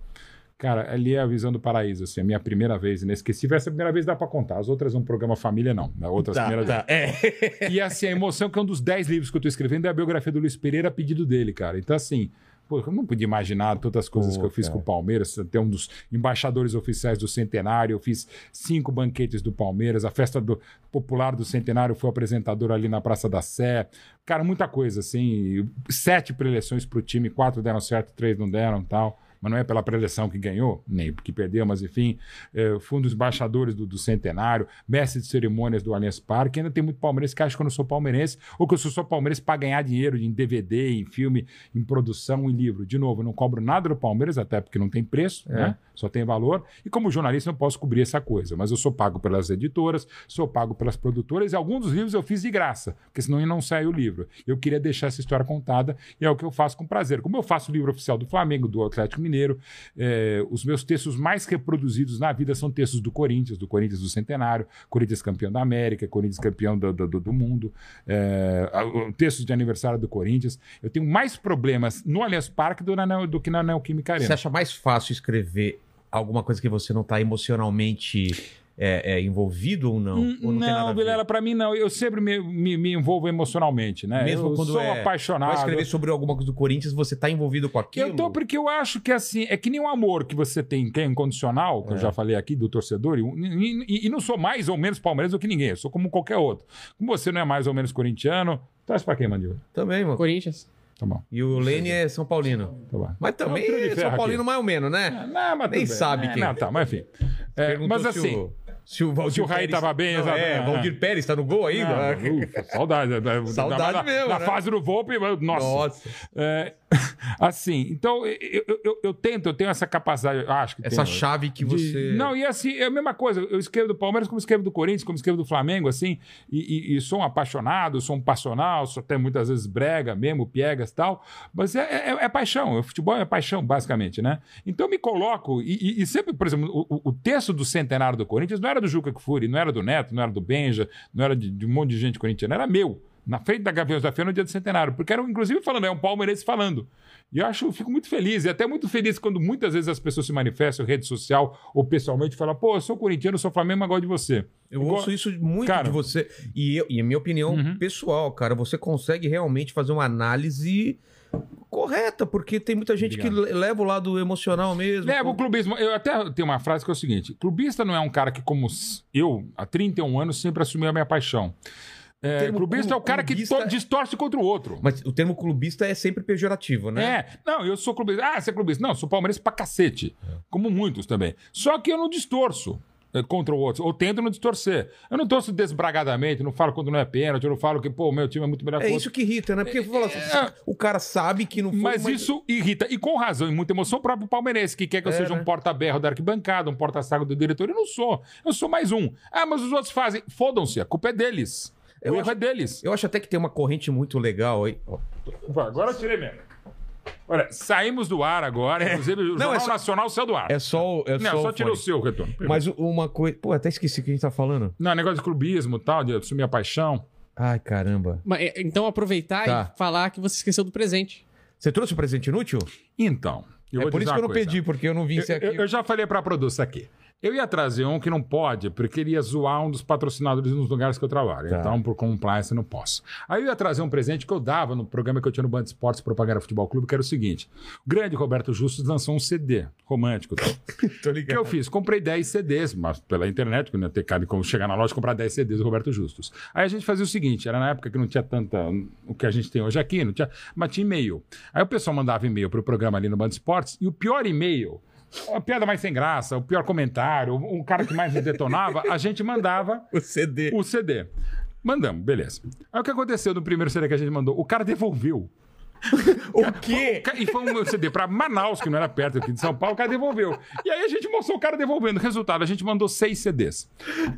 Cara, ali é a visão do paraíso, assim, a minha primeira vez inesquecível. Essa primeira vez dá pra contar, as outras um programa família não, as outras primeiras É. E assim, a emoção que é um dos dez livros que eu tô escrevendo é a biografia do Luiz Pereira a pedido dele, cara. Então assim, pô, eu não podia imaginar todas as coisas Pô, que eu fiz cara. com o Palmeiras, ter um dos embaixadores oficiais do Centenário, eu fiz cinco banquetes do Palmeiras, a festa do popular do Centenário foi apresentador ali na Praça da Sé. Cara, muita coisa, assim, sete preleções pro time, quatro deram certo, três não deram, tal mas não é pela preleção que ganhou, nem porque perdeu, mas enfim, fui um dos embaixadores do, do Centenário, mestre de cerimônias do Allianz Parque, ainda tem muito palmeirense que acha que eu não sou palmeirense, ou que eu sou só palmeirense para ganhar dinheiro em DVD, em filme, em produção, em livro. De novo, eu não cobro nada do Palmeiras, até porque não tem preço, né? Só tem valor, e como jornalista não posso cobrir essa coisa, mas eu sou pago pelas editoras, sou pago pelas produtoras, e alguns dos livros eu fiz de graça, porque senão não sai o livro. Eu queria deixar essa história contada, e é o que eu faço com prazer. Como eu faço o livro oficial do Flamengo, do Atlético Mineiro, eh, os meus textos mais reproduzidos na vida são textos do Corinthians, do Corinthians do Centenário, Corinthians campeão da América, Corinthians campeão do, do, do- do mundo, eh, textos de aniversário do Corinthians. Eu tenho mais problemas no Allianz Parque do, do que na Neoquímica Arena. Você acha mais fácil escrever alguma coisa que você não tá emocionalmente é, é, envolvido ou não? ou não, Não? Vilela, pra mim não. Eu sempre me, me, me envolvo emocionalmente, né? Mesmo eu quando sou é, apaixonado. Vai escrever sobre alguma coisa do Corinthians, você tá envolvido com aquilo? Eu tô porque eu acho que assim, é que nem o amor que você tem, que é incondicional, que eu já falei aqui, do torcedor, e, e- e não sou mais ou menos palmeirense do que ninguém, eu sou como qualquer outro. Como você não é mais ou menos corintiano, traz pra quem, Mandíbula? Também, mano. Corinthians. Tá bom, E o Lene é São Paulino. tá bom. Mas também É um de é São Paulino aqui. mais ou menos, né? Não, mas Nem bem. sabe É, quem. Não, tá, mas enfim. É, mas assim, o- Se o, Valdir se o Raí Pérez- tava bem, Não, exato. É, É. Valdir Pérez tá no gol ainda? Ah, ufa, saudade. né? Saudade na, mesmo, Na né? fase do Volpe, nossa. Nossa. É, <laughs> assim, então eu, eu, eu- tento, eu tenho essa capacidade, acho que Essa tenho, chave que de- você. Não, e assim, é a mesma coisa. Eu escrevo do Palmeiras como escrevo do Corinthians, como escrevo do Flamengo, assim, e, e- e sou um apaixonado, sou um passional, sou até muitas vezes brega mesmo, piegas e tal, mas é, é- é paixão. O futebol é paixão, basicamente, né? Então eu me coloco, e, e- sempre, por exemplo, o, o- o texto do centenário do Corinthians não era do Juca Kfouri, não era do Neto, não era do Benja, não era de, de um monte de gente corintiana, era meu. Na frente da Gaviões da Feira no dia do centenário, porque era inclusive falando, é um palmeirense falando. E eu acho, eu fico muito feliz, e até muito feliz quando muitas vezes as pessoas se manifestam em rede social ou pessoalmente falam, pô, eu sou corintiano, eu sou Flamengo, mas gosto de você. Eu Igual- ouço isso muito Cara- de você. E, eu, e a minha opinião Uhum. pessoal, cara, você consegue realmente fazer uma análise correta, porque tem muita gente que Obrigado. le- leva o lado emocional mesmo. Leva o clubismo. Eu até tenho uma frase que é o seguinte: clubista não é um cara que, como eu, há 31 anos, sempre assumiu a minha paixão. É, termo clubista é o cara que clubista to- distorce contra o outro. Mas o termo clubista é sempre pejorativo, né? É, não, eu sou clubista. Ah, você é clubista. Não, eu sou palmeirense pra cacete. Como muitos também. Só que eu não distorço. eh, contra o outro, ou tento não distorcer. Eu não torço desbragadamente, não falo quando não é pênalti, eu não falo que, pô, o meu time é muito melhor É que o isso que irrita, né? Porque fala assim, o cara sabe que não foi. Mas isso irrita, e com razão, e muita emoção, o próprio palmeirense, que quer que eu É, seja né? um porta-berro da arquibancada, um porta-saco do diretor. Eu não sou. Eu sou mais um. Ah, mas os outros fazem. Fodam-se, a culpa é deles. Eu o erro acho- é deles. Eu acho até que tem uma corrente muito legal aí. Ó, Agora eu tirei mesmo. Olha, saímos do ar agora, inclusive o Não, Jornal é só- Nacional saiu do ar. É só, o- é não, só, só o tirou o seu retorno. Mas uma coisa. Pô, até esqueci o que a gente tá falando. Não, negócio de clubismo e tal, de assumir a paixão. Ai, caramba. Mas, é, Então aproveitar Tá. e falar que você esqueceu do presente. Você trouxe o presente inútil? Então, eu é vou por dizer isso que eu não coisa. pedi, porque eu não vim ser Eu, aqui. eu- eu já falei pra produção aqui. Eu ia trazer um que não pode, porque ele ia zoar um dos patrocinadores nos lugares que eu trabalho. Tá. Então, por compliance, eu não posso. Aí eu ia trazer um presente que eu dava no programa que eu tinha no Band Esportes Propaganda Futebol Clube, que era o seguinte: o grande Roberto Justus lançou um CD romântico. <laughs> Tô O que ligado. eu fiz? Comprei 10 CDs, mas pela internet, que eu não ia ter chegar na loja e comprar 10 CDs do Roberto Justus. Aí a gente fazia o seguinte: era na época que não tinha tanta. o que a gente tem hoje aqui, não tinha, mas tinha e-mail. Aí o pessoal mandava e-mail pro programa ali no Band Esportes, e o pior e-mail. A piada mais sem graça, o pior comentário, o cara que mais me detonava, a gente mandava <laughs> O CD. o CD. Mandamos, beleza. Aí o que aconteceu no primeiro CD que a gente mandou? O cara devolveu. <laughs> O quê? E foi um CD pra Manaus, que não era perto aqui de São Paulo, o cara devolveu. E aí a gente mostrou o cara devolvendo. Resultado, a gente mandou seis CDs.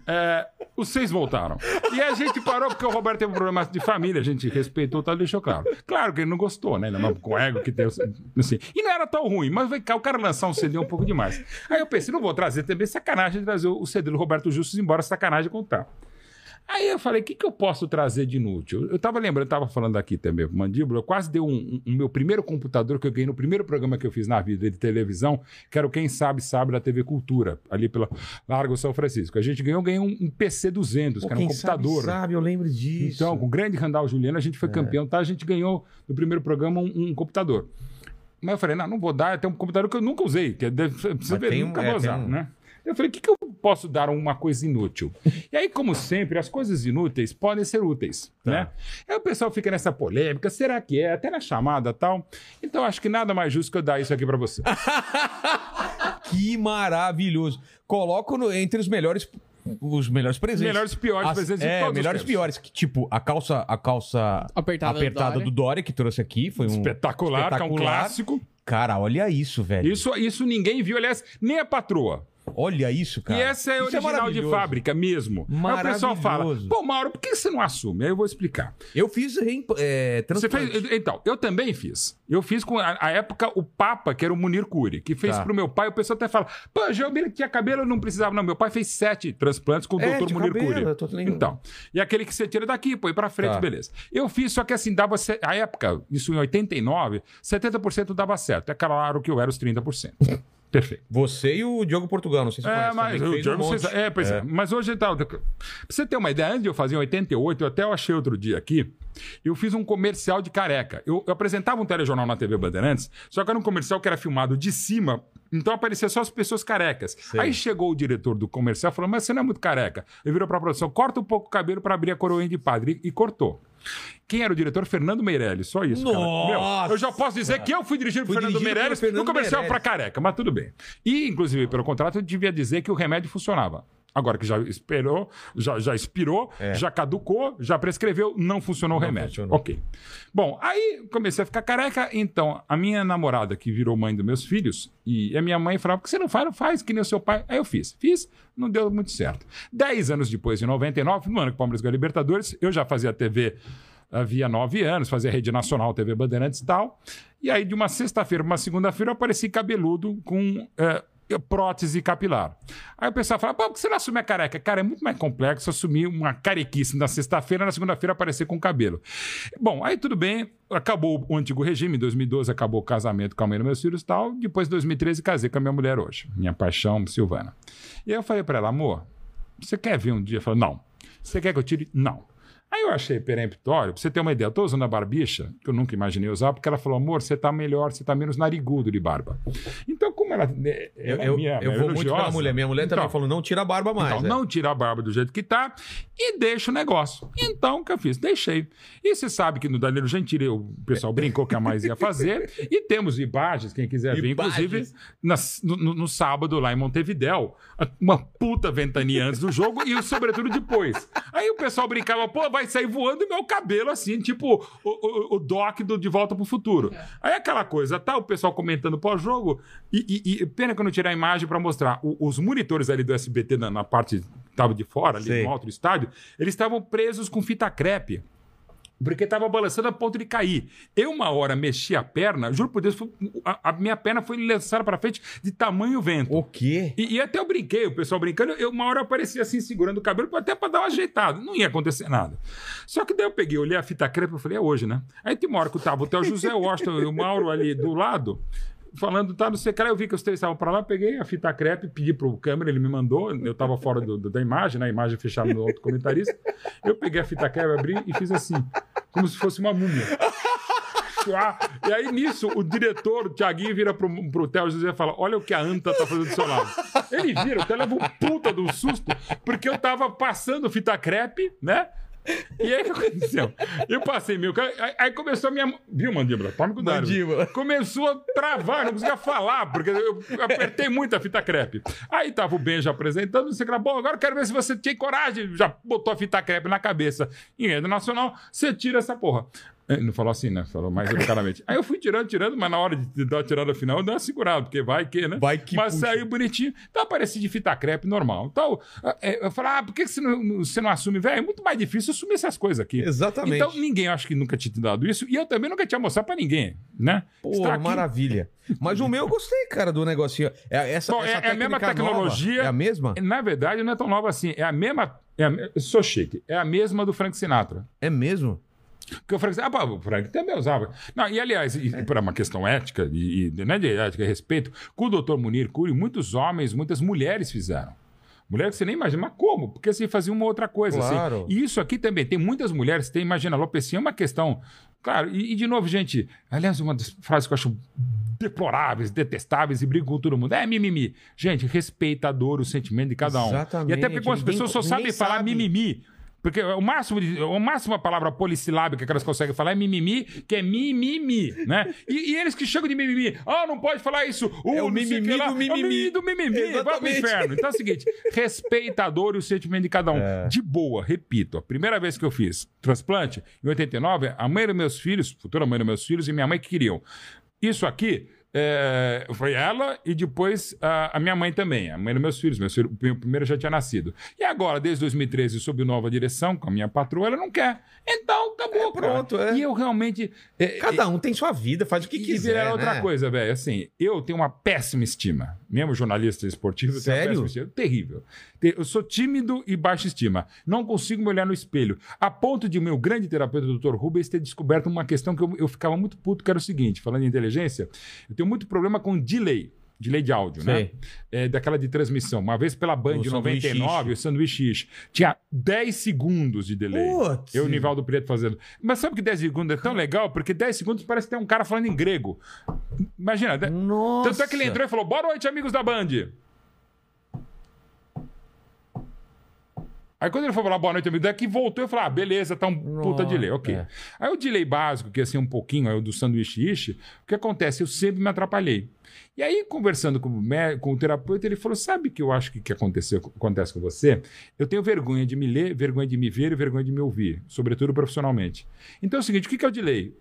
É, os seis voltaram. E a gente parou porque o Roberto teve um problema de família, a gente respeitou, tá, deixou claro. Claro que ele não gostou, né? Ainda mais com ego que tem. Assim. E não era tão ruim, mas cá, o cara lançar um CD um pouco demais. Aí eu pensei, não vou trazer também sacanagem trazer o CD do Roberto Justus, embora sacanagem contar. Aí eu falei, o que, que eu posso trazer de inútil? Eu tava lembrando, eu tava falando aqui também com o Mandíbula, eu quase dei um, um- um meu primeiro computador que eu ganhei no primeiro programa que eu fiz na vida de televisão, que era o Quem Sabe Sabe da TV Cultura, ali pela Largo São Francisco. A gente ganhou, eu ganhei um, um PC 200, Pô, que era um quem sabe, computador. sabe, eu lembro disso. Então, com o grande Randall Juliano, a gente É. foi campeão, tá? A gente ganhou no primeiro programa um, computador. Mas eu falei, não, não vou dar, tem um computador que eu nunca usei, que é, deve- você vê, um- nunca é, vou usar, um- né? Eu falei, o que, que eu posso dar uma coisa inútil? e aí, como sempre, as coisas inúteis podem ser úteis, Tá. né? Aí o pessoal fica nessa polêmica, será que é? Até na chamada e tal. Então, acho que nada mais justo que eu dar isso aqui pra você. <laughs> Que maravilhoso. Coloco no- entre os melhores os melhores presentes. Melhores piores As- presentes de é, todos os melhores piores. Que, tipo, a calça, a calça Apertada do apertada Dória. do Dória que trouxe aqui. Foi um Espetacular, que é um espetacular. clássico. Cara, olha isso, velho. Isso, isso ninguém viu, aliás, nem a patroa. Olha isso, cara. E essa é Isso original de maravilhoso. fábrica mesmo. Aí o pessoal fala, pô, Mauro, por que você não assume? Aí eu vou explicar. Eu fiz reim- é, fez, então, eu também fiz. Eu fiz com a, a época o Papa, que era o Munir Cury, que fez Tá. pro meu pai. O pessoal até fala, pô, Gelmir tinha cabelo, eu não precisava. Não, meu pai fez sete transplantes com o É, Dr. de Munir cabelo, Cury. Então, e aquele que você tira daqui, põe pra frente, Tá. beleza. Eu fiz, só que assim, dava. A época, isso em 89, 70% dava certo. É claro que eu era os 30%. <laughs> Perfeito. Você e o Diogo Portugal, não sei se É, conhece, mas o Diogo um É, pois é. Mas hoje tá. Pra você ter uma ideia, antes de eu fazer em 88, eu até achei outro dia aqui, eu fiz um comercial de careca. Eu, eu apresentava um telejornal na TV Bandeirantes, só que era um comercial que era filmado de cima. Então aparecia só as pessoas carecas. Aí chegou o diretor do comercial e falou: Mas você não é muito careca. Ele virou pra produção: corta um pouco o cabelo pra abrir a coroinha de padre. E, e cortou. Quem era o diretor? Fernando Meirelles. Só isso. cara. Nossa! Meu, eu já posso dizer que eu fui dirigido por Fui Fernando dirigido Meirelles Fernando no comercial pra careca, mas tudo bem. E, inclusive, pelo contrato, eu devia dizer que o remédio funcionava. Agora que já esperou, já, já expirou, já caducou, já prescreveu, não funcionou o É. Não remédio. funcionou. Ok. Bom, aí comecei a ficar careca, então a minha namorada, que virou mãe dos meus filhos, e a minha mãe falava: por que você não faz? Não faz, que nem o seu pai. Aí eu fiz. Fiz, não deu muito certo. Dez anos depois, em 99, no ano que o Palmeiras ganhou a Libertadores, eu já fazia TV havia nove anos, fazia Rede Nacional, TV Bandeirantes e tal. E aí, de uma sexta-feira para uma segunda-feira, eu apareci cabeludo com é, prótese capilar. Aí o pessoal fala, pô, por que você não assume a careca? Cara, é muito mais complexo assumir uma carequice na sexta-feira, na segunda-feira aparecer com cabelo. Bom, aí tudo bem, acabou o antigo regime, em 2012 acabou o casamento com a mãe dos meus filhos e tal, depois, em 2013, casei com a minha mulher hoje, minha paixão, Silvana. E aí eu falei para ela, amor, você quer vir um dia? Ela falou, não. Você quer que eu tire? Não. Aí eu achei peremptório, pra você ter uma ideia, eu tô usando a barbicha, que eu nunca imaginei usar, porque ela falou, amor, você tá melhor, você tá menos narigudo de barba. Então, como ela, é, Eu, eu, minha- eu vou muito pela religiosa, mulher. Minha mulher também então, falou: não tira a barba mais. então, é. não tira a barba do jeito que tá e deixa o negócio. Então, o que eu fiz? Deixei. E você sabe que no Danilo Gentili o pessoal brincou que a mais ia fazer. E temos imagens, quem quiser ver, inclusive, no, no- no sábado lá em Montevidéu, uma puta ventania antes do jogo e sobretudo depois. Aí o pessoal brincava, pô, vai sair voando meu cabelo assim, tipo o, o, o Doc do De Volta pro Futuro. Aí aquela coisa, tá o pessoal comentando pós-jogo e, e- e pena que eu não tirei a imagem pra mostrar. O- os monitores ali do SBT na, na parte que tava de fora, ali Sei. no alto do estádio, eles estavam presos com fita crepe. Porque tava balançando a ponto de cair. Eu, uma hora, mexi a perna, juro por Deus, foi- a, a minha perna foi lançada pra frente de tamanho vento. O quê? E, e até eu brinquei, o pessoal brincando, eu, uma hora eu aparecia assim, segurando o cabelo, até pra dar uma ajeitada. Não ia acontecer nada. Só que daí eu peguei, olhei a fita crepe e falei, é hoje, né? Aí tem uma hora que tava o José Washington e o Mauro ali do lado, falando, tá, não sei lá, eu vi que os três estavam pra lá, peguei a fita crepe, pedi pro câmera, ele me mandou, eu tava fora do- do- da imagem, né? A imagem fechada no outro comentarista. Eu peguei a fita crepe, abri e fiz assim, como se fosse uma múmia. E aí, nisso, o diretor, o Thiaguinho, vira pro, pro Theo José e fala: Olha o que a Anta tá fazendo do seu lado. Ele vira, o Theo leva um puta do susto, porque eu tava passando fita crepe, né? E aí o que aconteceu? Eu passei meu. cara, Aí, aí começou a minha. Viu, mandíbula? Tome cuidado. Mandíbula. Começou a travar, não conseguia falar, porque eu apertei muito a fita crepe. Aí tava o Benja apresentando, que lá. Bom, agora quero ver se você tinha coragem. Já botou a fita crepe na cabeça. Em rede nacional, você tira essa porra. Não falou assim, né? Falou mais educadamente. Aí eu fui tirando, tirando, mas na hora de dar a tirada final, eu dei uma segurada, porque vai que, né? Vai que Mas puxa. saiu bonitinho. Então apareci de fita crepe normal. Então, é, eu falei, ah, por que você não, você não assume? Velho, é muito mais difícil assumir essas coisas aqui. Exatamente. Então, ninguém acho que nunca tinha te dado isso. E eu também nunca tinha mostrado pra ninguém, né? Pô, maravilha. Mas o meu eu gostei, cara, do negocinho. É, essa, Bom, essa é- é a mesma técnica nova. tecnologia. É a mesma? Na verdade, não é tão nova assim. É a mesma. É a, sou chique. É a mesma do Frank Sinatra. É mesmo? Porque o Frank. Ah, pá, o Frank também usava. Não, e aliás, e por uma questão ética, e, e, não é de ética, é respeito, com o doutor Munir Cury, muitos homens, muitas mulheres fizeram. Mulher que você nem imagina, mas como? Porque assim fazia uma outra coisa. assim. Claro. E isso aqui também, tem muitas mulheres, tem, imagina, alopecia é uma questão. Claro, e, e de novo, gente, aliás, uma das frases que eu acho deploráveis, detestáveis e brigo com todo mundo. É mimimi. Gente, respeita a dor, o sentimento de cada um. Exatamente. E até porque algumas pessoas só sabem falar sabe. mimimi. Porque o máximo, de, o máximo a palavra polissilábica que elas conseguem falar é mimimi, que é mimimi, né? E, e eles que chegam de mimimi, ah, não pode falar isso. Uh, É o mimimi lá. do É o mimimi. mimimi do mimimi, vai pro inferno. Então é o seguinte, respeita a dor e o sentimento de cada um. É. De boa, repito, a primeira vez que eu fiz transplante, em 89, a mãe dos meus filhos, futura mãe dos meus filhos e minha mãe que queriam. Isso aqui é, foi ela e depois a, a minha mãe também, a mãe dos meus filhos. Meu, filho, o primeiro já tinha nascido. E agora, desde 2013, sob nova direção, com a minha patroa, ela não quer. Então, acabou, cara. pronto, é. E eu realmente... é, Cada um tem sua vida, faz o que e quiser. outra né? coisa, velho. Assim, eu tenho uma péssima estima. Mesmo jornalista esportivo, eu tenho Sério? uma péssima estima. Terrível. Te- Eu sou tímido e baixa estima. Não consigo me olhar no espelho. A ponto de o meu grande terapeuta, o Dr. Rubens, ter descoberto uma questão que eu, eu ficava muito puto, que era o seguinte: falando em inteligência, eu tenho muito problema com delay. Delay de áudio, né? Sei. É, daquela de transmissão. Uma vez pela Band, O em sanduíche 99, o sanduíche X. Tinha 10 segundos de delay. Putz. Eu, Nivaldo Preto, fazendo. Mas sabe que 10 segundos é tão legal? Porque 10 segundos parece que tem um cara falando em grego. Imagina. de- Nossa. Tanto é que ele entrou e falou: boa noite, amigos da Band. Aí quando ele foi falar boa noite, amigo, daqui voltou e falou: ah, beleza, tá um puta Nossa, delay, ok. é. Aí o delay básico, que ia ser um pouquinho, é o do sanduíche ishi, o que acontece? Eu sempre me atrapalhei. E aí, conversando com o, mé- com o terapeuta, ele falou: sabe o que eu acho que, que aconteceu, acontece com você? Eu tenho vergonha de me ler, vergonha de me ver e vergonha de me ouvir, sobretudo profissionalmente. Então é o seguinte: o que, que é o delay?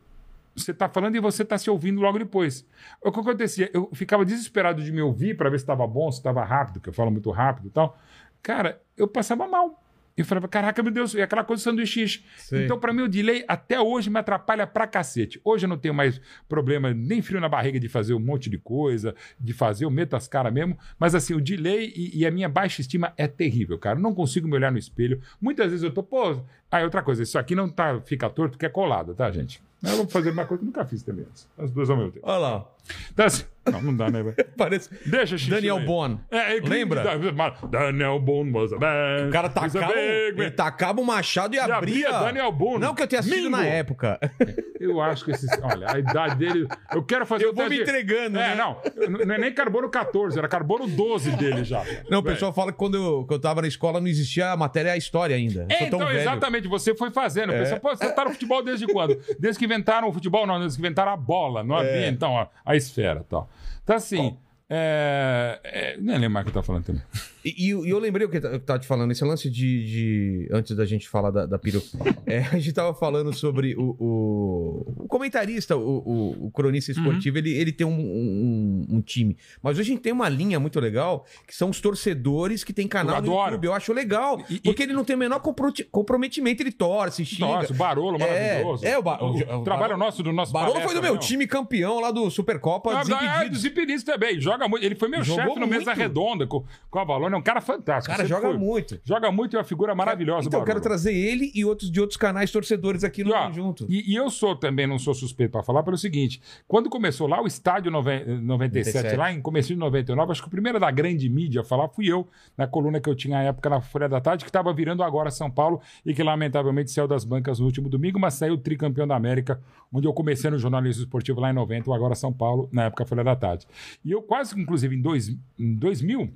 Você está falando e você está se ouvindo logo depois. O que acontecia? Eu ficava desesperado de me ouvir para ver se estava bom, se estava rápido, que eu falo muito rápido e tal. Cara, eu passava mal. Eu falava, caraca, meu Deus, é aquela coisa do sanduíche. X. Sei. Então, para mim, o delay até hoje me atrapalha pra cacete. Hoje eu não tenho mais problema, nem frio na barriga de fazer um monte de coisa, de fazer, eu meto as caras mesmo. Mas assim, o delay e, e a minha baixa estima é terrível, cara. Eu não consigo me olhar no espelho. Muitas vezes eu tô, pô. Ah, e outra coisa, isso aqui não tá, fica torto porque é colado, tá, gente? Eu vou fazer uma coisa que nunca fiz também. As duas ao meu tempo. Olha lá. Então, assim, não, não dá, né, velho? <laughs> Parece. Deixa xixi Daniel aí. Bon. É, é, Lembra? Daniel Bon was a. O cara tacava, man. ele tacava o machado e, abria. abria Daniel Boone. Não que eu tenha assistido Mingo. na época. Eu acho que esses. Olha, a idade dele. Eu quero fazer Eu vou me entregando, É, né? não. Não é nem carbono 14, era carbono 12 dele já. Não, o pessoal fala que quando eu, quando eu tava na escola não existia a matéria a história ainda. É, então, velho. exatamente, você foi fazendo. O pessoal, Pô, você tá no futebol desde quando? Desde que inventaram o futebol, não, que inventaram a bola. Não havia, então, a, a esfera tal. Então, assim, é, é, nem lembro mais o que eu tava falando também. E, e eu- e eu lembrei o que eu tava te falando, esse lance de. de- antes da gente falar da, da peru. É, a gente tava falando sobre o, o, o comentarista, o, o- o cronista Uhum. esportivo, ele, ele tem um, um- um time. Mas hoje a gente tem uma linha muito legal, que são os torcedores que tem canal Eu no adoro. YouTube. Eu acho legal. E- porque ele não tem o menor compro- comprometimento, ele torce, xinga. Nossa, o Barolo maravilhoso. É, é, o, Ba- o, trabalho nosso, do nosso Barolo foi do meu palestra, time campeão lá do Supercopa, Ah, é, dos Impedidos também. Joga muito. Ele foi meu chefe no Mesa. Redonda com, com a Valona. É um cara fantástico. O cara joga foi. muito. Joga muito e é uma figura maravilhosa. Então, eu quero trazer ele e outros de outros canais torcedores aqui no E, ó, conjunto. E, e eu sou também, não sou suspeito para falar, pelo seguinte: quando começou lá o estádio noven- 97, 97. lá em começo de 99, acho que o primeiro da grande mídia a falar fui eu, na coluna que eu tinha à época na Folha da Tarde, que estava virando agora São Paulo e que lamentavelmente saiu das bancas no último domingo, mas saiu tricampeão da América, onde eu comecei no jornalismo esportivo lá em 90, o agora São Paulo, na época Folha da Tarde. E eu quase, inclusive, em, dois, em 2000,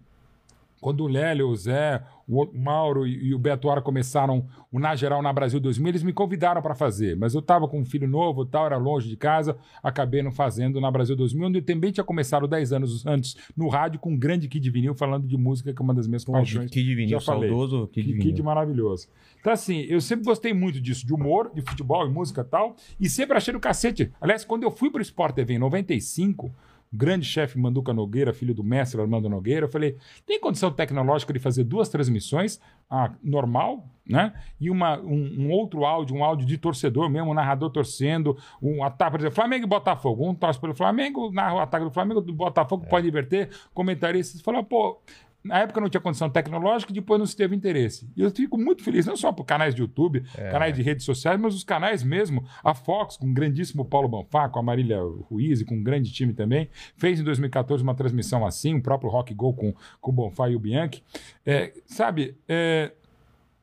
quando o Lélio, o Zé, o Mauro e, o Beto Ara começaram o Na Geral na Brasil 2000, eles me convidaram para fazer, mas eu estava com um filho novo tal, era longe de casa, acabei não fazendo na Brasil 2000, onde eu também tinha começado 10 anos antes no rádio com um grande Kid Vinil falando de música, que é uma das minhas paixões. Kid Vinil, saudoso Kid Vinil. Kid maravilhoso. Então, assim, eu sempre gostei muito disso, de humor, de futebol e música e tal, e sempre achei do cacete. Aliás, quando eu fui pro Sport TV em 95, o grande chefe Manduca Nogueira, filho do mestre Armando Nogueira, eu falei: tem condição tecnológica de fazer duas transmissões, a normal, né? E uma, um, um outro áudio, um áudio de torcedor mesmo, um narrador torcendo, um ataque, por exemplo, Flamengo e Botafogo. Um torce pelo Flamengo, narra o ataque do Flamengo, do Botafogo pode inverter, comentaristas falam, pô. Na época não tinha condição tecnológica e depois não se teve interesse. E eu fico muito feliz, não só por canais de YouTube, canais de redes sociais, mas os canais mesmo. A Fox, com o grandíssimo Paulo Bonfá, com a Marília Ruiz e com um grande time também, fez em 2014 uma transmissão assim, o próprio Rock Go com, com o Bonfá e o Bianchi. É, sabe, é,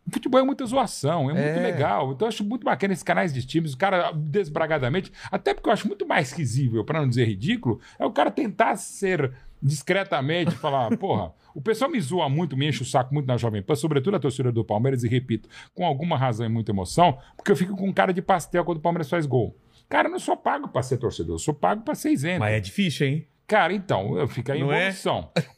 o futebol é muita zoação, é muito É. legal. Então eu acho muito bacana esses canais de times, o cara desbragadamente, até porque eu acho muito mais risível, para não dizer ridículo, é o cara tentar ser discretamente, falar, <laughs> porra, o pessoal me zoa muito, me enche o saco muito na Jovem Pan, sobretudo a torcida do Palmeiras, e repito, com alguma razão e muita emoção, porque eu fico com cara de pastel quando o Palmeiras faz gol. Cara, eu não sou pago para ser torcedor, eu sou pago para ser isento. Mas é difícil, hein? Cara, então, eu fico aí em Não é?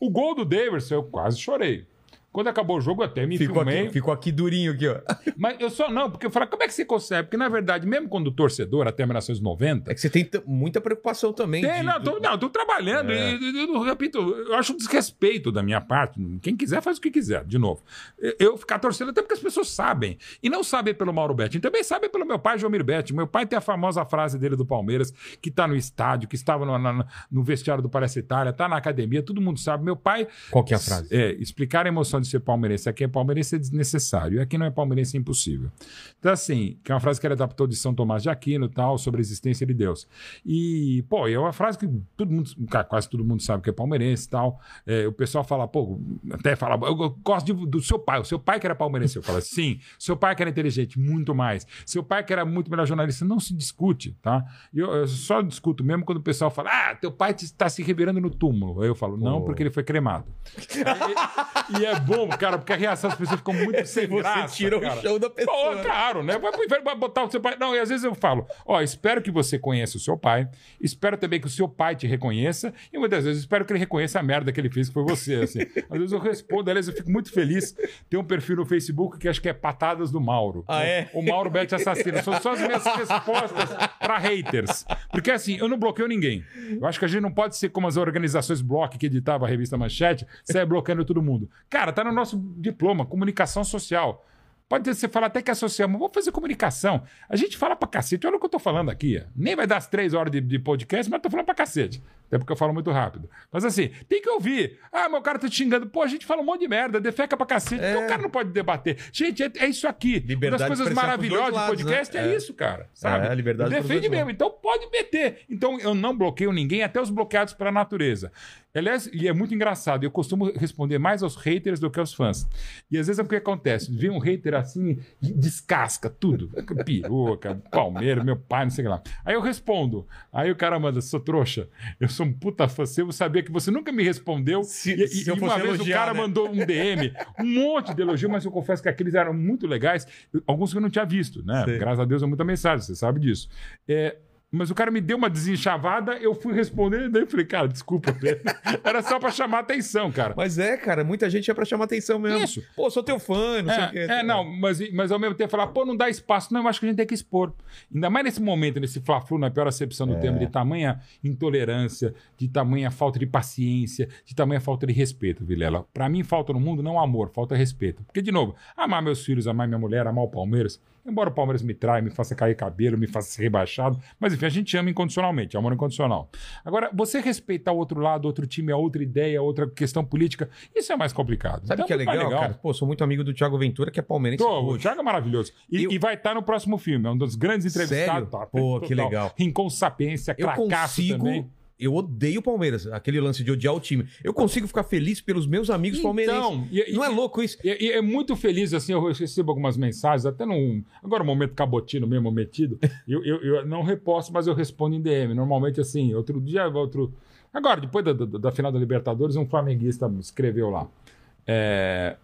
O gol do Davidson, eu quase chorei. Quando acabou o jogo, eu até me Ficou filmei. aqui, ficou aqui durinho aqui, ó. <laughs> Mas eu só não, porque eu falei, como é que você consegue? Porque, na verdade, mesmo quando o torcedor, até 1990. É que você tem muita preocupação também. Tem, de- não, tô, do- não, tô trabalhando. É. E, e- eu, repito, eu acho um desrespeito da minha parte. Quem quiser, faz o que quiser, de novo. Eu- Eu ficar torcendo até porque as pessoas sabem. E não sabem pelo Mauro Betti, também sabem pelo meu pai, Jomir Betti. Meu pai tem a famosa frase dele do Palmeiras, que tá no estádio, que estava no, na- no vestiário do Parece Itália, tá na academia, todo mundo sabe. Meu pai Qual que é a frase? é, explicar a emoção de ser palmeirense. Aqui é palmeirense é desnecessário. E aqui não é palmeirense é impossível. Então, assim, que é uma frase que ele adaptou de São Tomás de Aquino tal, sobre a existência de Deus. E, pô, é uma frase que todo mundo, cara, quase todo mundo sabe que é palmeirense e tal. É, o pessoal fala, pô, até fala, eu, eu gosto de- do seu pai, o seu pai que era palmeirense. Eu falo, sim, seu pai que era inteligente, muito mais. Seu pai que era muito melhor jornalista, não se discute, tá? Eu, eu só discuto mesmo quando o pessoal fala, ah, teu pai está se revirando no túmulo. Aí eu falo, não, porque ele foi cremado. <laughs> E, e é bom, cara, porque a reação das pessoas ficam muito <laughs> sem Você graça. tirou cara. o chão da pessoa. Pô, claro, né? Vai pro inferno, vai botar o seu pai. Não, e às vezes eu falo, ó, espero que você conheça o seu pai, espero também que o seu pai te reconheça, e muitas vezes espero que ele reconheça a merda que ele fez, que foi você, assim. Às vezes eu respondo, aliás, eu fico muito feliz. Tem um perfil no Facebook que acho que é Patadas do Mauro. Ah, é? O Mauro Betti Assassino. São só as minhas respostas pra haters. Porque assim, eu não bloqueio ninguém. Eu acho que a gente não pode ser como as organizações Block que editava a revista Manchete, sair bloqueando todo mundo. Cara, tá no nosso diploma, comunicação social. Pode ser, você falar até que é social, mas vamos fazer comunicação. A gente fala pra cacete, olha o que eu tô falando aqui. Nem vai dar as três horas de, de podcast, mas eu tô falando pra cacete. Até porque eu falo muito rápido. Mas assim, tem que ouvir. Ah, meu cara tá te xingando. Pô, a gente fala um monte de merda, defeca pra cacete. Então o cara não pode debater. Gente, é, é isso aqui. Liberdade Uma das coisas maravilhosas de lados, podcast né? é, É. isso, cara. Sabe? É, liberdade Defende mesmo. lados. Então pode meter. Então eu não bloqueio ninguém, até os bloqueados pela natureza. Aliás, e é muito engraçado, eu costumo responder mais aos haters do que aos fãs. E às vezes é o que acontece, vem um hater assim e descasca tudo. Peruca, Palmeiras, meu pai, não sei o que lá. Aí eu respondo. Aí o cara manda, sou trouxa, eu sou um puta fã seu, eu sabia que você nunca me respondeu. Se- e, se e uma vez elogiar, o cara né? mandou um DM, um monte de elogio, mas eu confesso que aqueles eram muito legais, alguns que eu não tinha visto, né? Sei. Graças a Deus é muita mensagem, você sabe disso. É, mas o cara me deu uma desenchavada, eu fui responder, daí eu falei, cara, desculpa, velho. <laughs> era só pra chamar atenção, cara. Mas é, cara, muita gente é pra chamar atenção mesmo. Isso. Pô, sou teu fã, não sei o quê. É, é, não, mas, mas ao mesmo tempo falar, pô, não dá espaço. Não, eu acho que a gente tem que expor. Ainda mais nesse momento, nesse fla-flu, na pior acepção É. do termo, de tamanha intolerância, de tamanha falta de paciência, de tamanha falta de respeito, Vilela. Pra mim, falta no mundo não amor, falta respeito. Porque, de novo, amar meus filhos, amar minha mulher, amar o Palmeiras. Embora o Palmeiras me traia, me faça cair cabelo, me faça ser rebaixado, mas enfim, a gente ama incondicionalmente, amor incondicional. Agora, você respeitar o outro lado, outro time, a outra ideia, outra questão política, isso é mais complicado. Sabe o Então, que é muito mais legal, cara? Pô, sou muito amigo do Thiago Ventura, que é palmeirense. Tô, o. Thiago é maravilhoso. E, Eu- e vai estar no próximo filme. É um dos grandes entrevistados. Sério? Tá, Pô, que total. legal. Rincon Sapiência, Eu consigo. também. Eu odeio o Palmeiras, aquele lance de odiar o time. Eu consigo ficar feliz pelos meus amigos palmeirenses. Então, e- e- não é louco isso? E, e é muito feliz, assim, eu recebo algumas mensagens, até num. Agora, um momento cabotino mesmo, metido. <laughs> eu, eu, eu não reposto, mas eu respondo em DM. Normalmente, assim, outro dia, outro. Agora, depois da, da, da final da Libertadores, um flamenguista escreveu lá. É,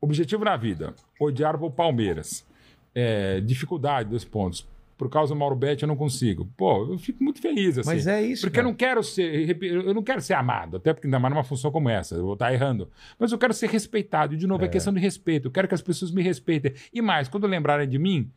Objetivo na vida: odiar o Palmeiras. É, dificuldade, dois pontos. Por causa do Mauro Betti, eu não consigo. Pô, eu fico muito feliz, assim. Mas é isso, Porque cara. eu não quero ser. Eu não quero ser amado, até porque ainda mais numa função como essa, eu vou estar errando. Mas eu quero ser respeitado. E, de novo, é, questão de respeito. Eu quero que as pessoas me respeitem. E mais, quando lembrarem de mim,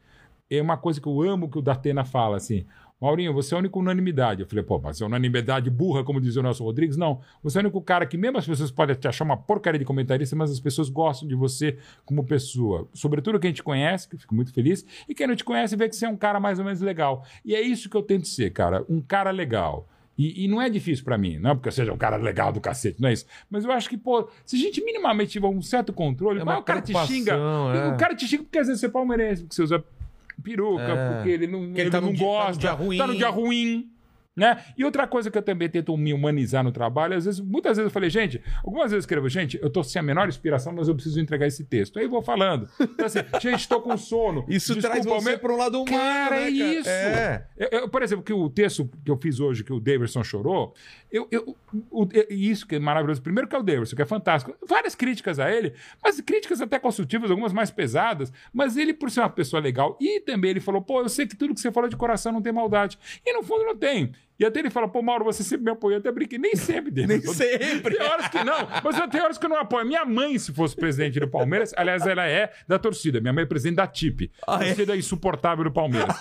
é uma coisa que eu amo que o Datena fala assim. Maurinho, você é a única unanimidade. Eu falei, pô, mas é unanimidade burra, como dizia o Nelson Rodrigues? Não. Você é o único cara que, mesmo as pessoas podem te achar uma porcaria de comentarista, mas as pessoas gostam de você como pessoa. Sobretudo quem te conhece, que eu fico muito feliz, e quem não te conhece vê que você é um cara mais ou menos legal. E é isso que eu tento ser, cara. Um cara legal. E, e não é difícil pra mim, não é porque eu seja um cara legal do cacete, não é isso. Mas eu acho que, pô, se a gente minimamente tiver um certo controle, É o cara te xinga. é. O cara te xinga porque às vezes você é palmeirense, porque você usa peruca, É. porque ele não, ele tá no não dia- tá no gosta, dia ruim. tá no dia ruim. Né? E outra coisa que eu também tento me humanizar no trabalho, às vezes, muitas vezes eu falei, gente, algumas vezes eu escrevo, gente, eu tô sem a menor inspiração, mas eu preciso entregar esse texto. Aí eu vou falando. Então, assim, <laughs> gente, tô com sono. Isso Desculpa, traz você para um lado humano, Cara, né, é isso. É. Eu- eu, por exemplo, que o texto que eu fiz hoje, que o Davidson chorou, eu, eu- o- isso que é maravilhoso. Primeiro que é o Davidson, que é fantástico. Várias críticas a ele, mas críticas até construtivas, algumas mais pesadas. Mas ele, por ser uma pessoa legal, e também ele falou, pô, eu sei que tudo que você falou de coração não tem maldade. E no fundo não tem. E até ele fala, pô, Mauro, você sempre me apoiou. Eu até brinquei, nem sempre, Nem Davidson. sempre. Tem horas que não, mas eu tenho horas que eu não apoio. Minha mãe, se fosse presidente do Palmeiras, aliás, ela é da torcida. Minha mãe é presidente da TIP. Ah, é? torcida insuportável do Palmeiras.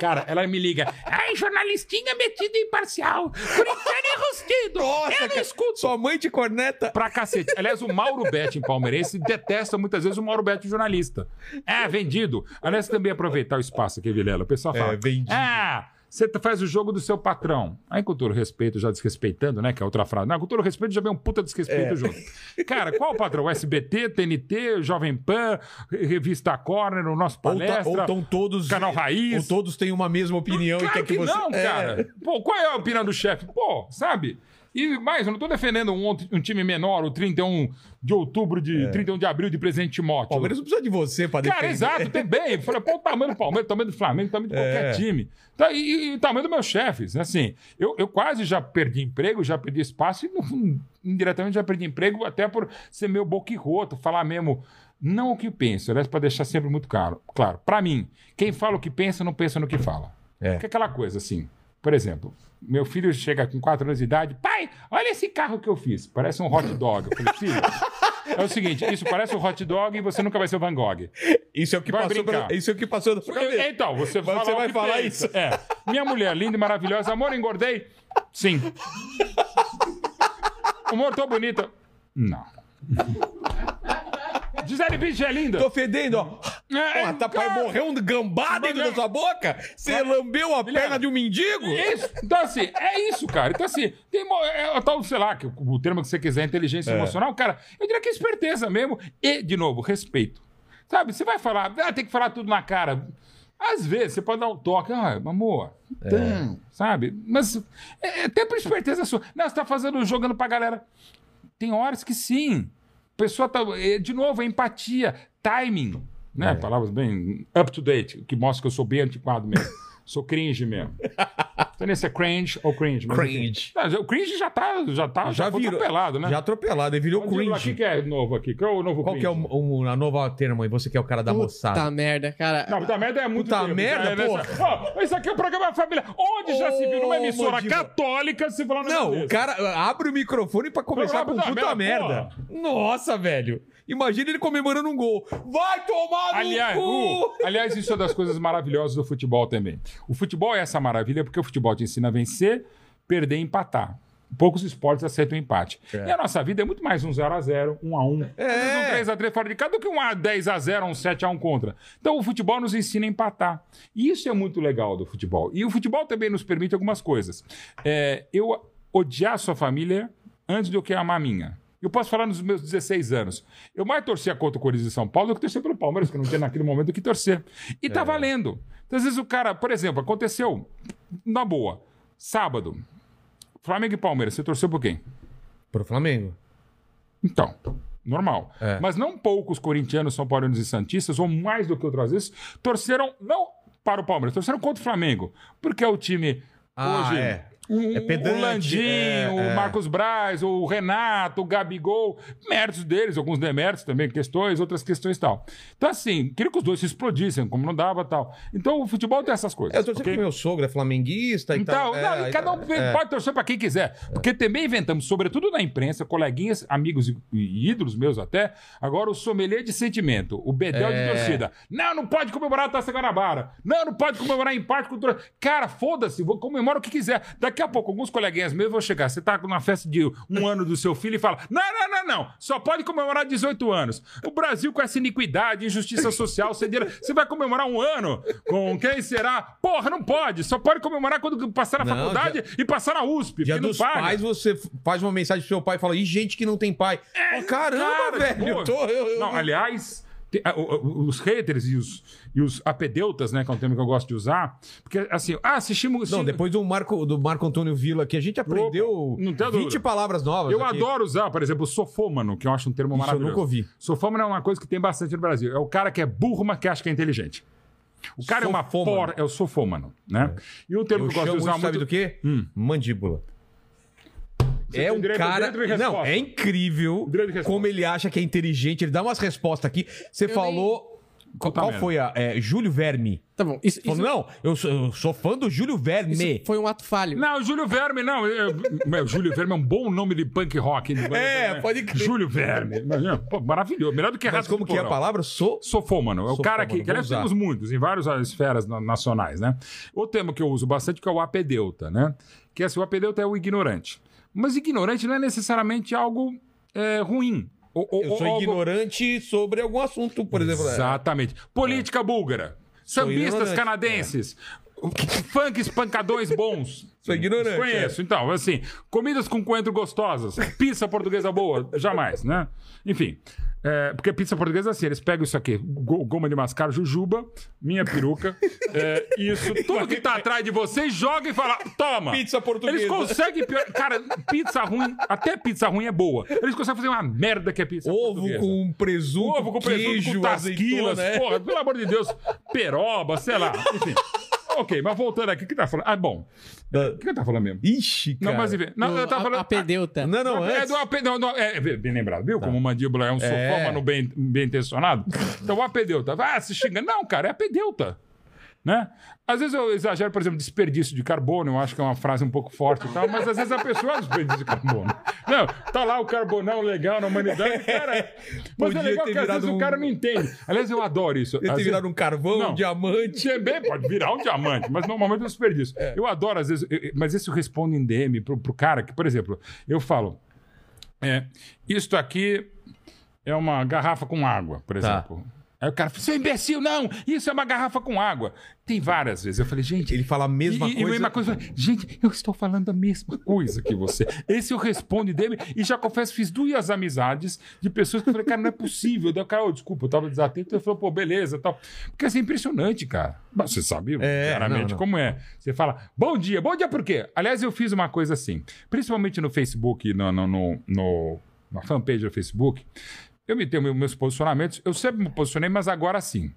Cara, ela me liga. Ai, jornalistinha metido e imparcial. Corintiano enrustido. Nossa, eu não cara, escuto. Sua mãe te corneta. Pra cacete. Aliás, o Mauro Betti, palmeirense, detesta muitas vezes o Mauro Betti, jornalista. É, vendido. Aliás, também aproveitar o espaço aqui, Vilela. O pessoal fala. É, vendido. Ah, você faz o jogo do seu patrão. Aí, com todo respeito, já desrespeitando, né? Que é outra frase. Não, com todo respeito, já vem um puta É. desrespeito junto. Cara, qual o patrão? SBT, TNT, Jovem Pan, Revista Corner, o nosso tá- palestra. ou tão todos. Canal Raiz. Ou todos têm uma mesma opinião e Claro quer que, que você. não, É. cara. Pô, qual é a opinião do chefe? Pô, sabe? E mais, eu não tô defendendo um, um time menor, o 31 de outubro, de 31 de abril de Presidente Timóteo. É. Palmeiras não precisa de você pra defender. Cara, exato, também. Falei, pô, o tamanho do Palmeiras, o tamanho do Flamengo, o tamanho de qualquer É. time. Tá, e, e o tamanho dos meus chefes. Assim, eu, eu quase já perdi emprego, já perdi espaço e indiretamente já perdi emprego, até por ser meu boquirroto, falar mesmo. Não o que penso, aliás, para deixar sempre muito claro. Claro, para mim, quem fala o que pensa, não pensa no que fala. É. Que é aquela coisa assim. Por exemplo, meu filho chega com 4 anos de idade, pai, olha esse carro que eu fiz. Parece um hot dog. Eu falei, filho, é o seguinte, isso parece um hot dog e você nunca vai ser o Van Gogh. Isso é o que Vai passou. Isso é o que passou da sua cabeça. então, você, fala você vai falar pensa. isso. É. Minha mulher, linda e maravilhosa. Amor, engordei? Sim. Amor, tô bonita? Não. <laughs> Gisele Bündchen é linda? Tô fedendo, ó. É, Porra, tá cara, pra morrer um gambá dentro da sua boca? Você lambeu a perna de um mendigo? Isso. Então, assim, é isso, cara. Então, assim, tem é, o tal, sei lá, que o, termo que você quiser, inteligência emocional, cara, eu diria que é esperteza mesmo. E, de novo, respeito. Sabe, você vai falar, ah, tem que falar tudo na cara. Às vezes você pode dar um toque, ah, amor, então, sabe? Mas é, é até por esperteza sua. Não, você tá fazendo, jogando pra galera. Tem horas que sim. A pessoa tá. é, De novo, é empatia, timing, né? Palavras bem up to date, que mostra que eu sou bem antiquado mesmo. <laughs> sou cringe mesmo. Então, nesse é cringe ou cringe? mas. Cringe. Não, já- o cringe já tá, já tá, já, Já virou. atropelado, né? Já atropelado, ele virou Mas lá, O cringe. que, que é novo aqui? Qual é o novo Qual que é cringe? o, o- a nova termo aí? Você que é o cara da moçada. Puta merda, cara. Não, puta merda é muito Puta tempo. merda, é, nessa- Ó, isso aqui é o programa Família. Onde já se viu numa emissora Mandíbula. católica se falar um Não, o cara abre o microfone pra começar com Puta puta merda, merda. Nossa, velho. Imagina ele comemorando um gol. Vai tomar no Aliás, cu! uh, aliás, isso é das coisas maravilhosas do futebol também. O futebol é essa maravilha porque o futebol te ensina a vencer, perder e empatar. Poucos esportes aceitam empate. É. E a nossa vida é muito mais um 0x0, 1x1. É. Um 3x3 fora de casa do que um 10x0, um 7x1 contra. Então o futebol nos ensina a empatar. E isso é muito legal do futebol. E o futebol também nos permite algumas coisas. É, eu odiar sua família antes do que amar a minha. Eu posso falar nos meus 16 anos. Eu mais torcia contra o Corinthians de São Paulo do que torcer pelo Palmeiras, que não tinha naquele momento o que torcer. E tá valendo. Então, às vezes o cara, por exemplo, aconteceu, na boa, sábado, Flamengo e Palmeiras, você torceu por quem? Pro Flamengo. Então, normal. É. Mas não poucos corintianos, são paulinos e santistas, ou mais do que outras vezes, torceram não para o Palmeiras, torceram contra o Flamengo. Porque é o time Ah, hoje. é. Um, É pedante, o Landim, é, o é. Marcos Braz, o Renato, o Gabigol, méritos deles, alguns deméritos também, questões, outras questões e tal. Então, assim, queria que os dois se explodissem, como não dava tal. Então, o futebol tem essas coisas. É, Eu tô ok? que meu sogro é flamenguista e Então, tal. não, É, e cada um é. pode torcer pra quem quiser. Porque também inventamos, sobretudo na imprensa, coleguinhas, amigos e, e ídolos meus até, agora o sommelier de sentimento, o bedel É. de torcida. Não, não pode comemorar a Taça Guanabara. Não, não pode comemorar empate com o Cara, foda-se, vou- comemora o que quiser. Daqui a pouco, alguns coleguinhas meus vão chegar. Você tá numa festa de um ano do seu filho e fala: não, não, não, não. Só pode comemorar 18 anos. O Brasil com essa iniquidade, injustiça social, cedeira. Você vai comemorar um ano com quem será? Porra, não pode. Só pode comemorar quando passar na Não, faculdade e passar na USP. Dia dos paga. pais, você faz uma mensagem pro seu pai e fala: e gente que não tem pai. Ó, caramba, É, Cara, velho. pô. eu tô- eu- eu- Não, aliás, os haters e os, e os apedeutas, né, que é um termo que eu gosto de usar, porque assim, ah, assistimos. Não, depois do Marco, do Marco Antônio Vila aqui, a gente aprendeu tem 20 dúvida. palavras novas. Eu aqui. adoro usar, por exemplo, sofômano, que eu acho um termo Isso eu maravilhoso. nunca ouvi. Sofômano é uma coisa que tem bastante no Brasil. É o cara que é burro, mas que acha que é inteligente. O cara é uma Sofômano. porra, é o sofômano, né? E um termo Eu que eu gosto de usar isso, sabe muito... do quê? Hum. Mandíbula. Você É um direito- cara. de Não, é incrível de como ele acha que é inteligente. Ele dá umas respostas aqui. Você falou. Qual, Puta qual merda. foi a. é, Júlio Verme. Tá bom. Isso, Falou, isso- não, eu sou, eu sou fã do Júlio Verme. isso foi um ato falho. Não, o Júlio Verme, não. Eu- meu, Júlio Verme é um bom nome de punk rock. né? É, pode crer. Júlio Verme. Imagina, pô, maravilhoso. Melhor do que Mas como que é a palavra? Sou. Sofômano. É o cara que, aliás, temos muitos, em várias esferas na- nacionais, né? O termo que eu uso bastante que é o apedeuta, né? Que é assim, o apedeuta é o ignorante. Mas ignorante não é necessariamente algo é, ruim. Ou- ou- Eu sou ou ignorante sobre algum assunto, por exemplo. é. Exatamente. Política búlgara. Sambistas canadenses. Funk espancadões bons. <laughs> Sou ignorante, Conheço. Então, assim, comidas com coentro gostosas. Pizza portuguesa boa. Jamais, né? Enfim. É, porque pizza portuguesa, assim, eles pegam isso aqui: go- goma de mascar, jujuba, minha peruca, <laughs> é, isso, tudo que tá atrás de você, e joga e fala: toma. Pizza portuguesa. Eles conseguem. pior- Cara, pizza ruim, até pizza ruim é boa. Eles conseguem fazer uma merda que é pizza Ovo portuguesa. com presunto, Ovo com presunto, queijo, com tasquilas, azeitona, é. porra, pelo amor de Deus, peroba, sei lá, enfim. <laughs> Ok, mas voltando aqui, o que tá falando? Ah, bom, o que eu tava falando mesmo? Ixi, cara. Não, mas enfim, não, eu tava falando... a pedeuta. Não, não, é, do AP, não, não, é, é, bem lembrado, viu? Como o mandíbula é um sofômano bem, bem intencionado. Então o apedeuta, ah, se xinga. Não, cara, é apedeuta. Né? Às vezes eu exagero, por exemplo, desperdício de carbono, eu acho que é uma frase um pouco forte e tal, mas às vezes a pessoa <laughs> é desperdício de carbono. Não, tá lá o carbonão legal na humanidade, cara. <laughs> Mas é legal que às vezes virado o cara um- não entende. Aliás, eu adoro isso. Ele vezes- virado um carvão, Não. um diamante. também pode virar um diamante, mas normalmente é um desperdício. Eu adoro, às vezes, eu- mas isso responde em DM pro, pro cara que, por exemplo, eu falo: é, isto aqui é uma garrafa com água, por Tá. Aí o cara falou, seu imbecil, não, isso é uma garrafa com água. Tem várias vezes. Eu falei, gente. Ele fala a mesma e, e coisa. a mesma coisa. Gente, eu estou falando a mesma coisa que você. Esse eu respondo dele. E já confesso, fiz duas amizades de pessoas que eu falei, cara, não é possível. Daí o cara, oh, desculpa, eu tava desatento. Ele falou, pô, beleza tal. Porque assim, é impressionante, cara. Mas você sabe É, claramente não, não. como é. Você fala, bom dia, bom dia por quê? Aliás, eu fiz uma coisa assim, principalmente no Facebook, no, no, no, no- na fanpage do Facebook, eu me tenho meus posicionamentos, eu sempre me posicionei, mas agora sim.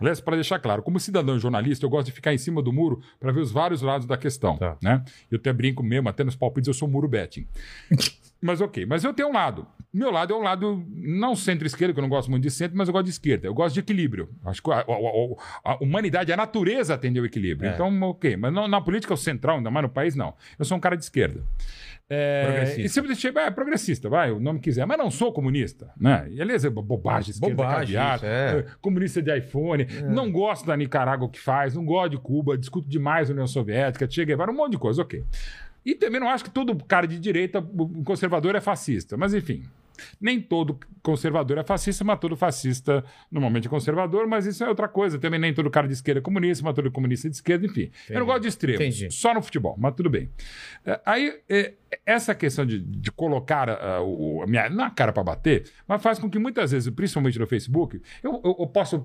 Aliás, para deixar claro, como cidadão e jornalista, eu gosto de ficar em cima do muro para ver os vários lados da questão. Tá. Né? Eu até brinco mesmo, até nos palpites eu sou muro betting. <laughs> Mas ok, mas eu tenho um lado. Meu lado é um lado não centro-esquerda, que eu não gosto muito de centro, mas eu gosto de esquerda. Eu gosto de equilíbrio. Acho que a, a- a- humanidade, a natureza atende ao equilíbrio. É. Então, ok. Mas não- na política, o central, ainda mais no país, não. Eu sou um cara de esquerda. É, Progressista. E sempre deixei, é progressista, vai, o nome quiser, mas não sou comunista, né? E, aliás, é bo- bobagem, esquerda Bobagem, caviar, é. é, comunista de iPhone, não gosto da Nicarágua que faz, não gosto de Cuba, discuto demais a União Soviética, Che Guevara, um monte de coisa, ok. E também não acho que todo cara de direita, conservador é fascista, mas enfim. Nem todo conservador é fascista, mas todo fascista normalmente é conservador, mas isso é outra coisa. Também nem todo cara de esquerda é comunista, mas todo comunista é de esquerda, enfim. Eu não gosto de extremos, Entendi. só no futebol, mas tudo bem. É, Aí, é, essa questão de, de colocar ah, o- a minha na cara para bater, mas faz com que muitas vezes, principalmente no Facebook, eu, eu- eu posso.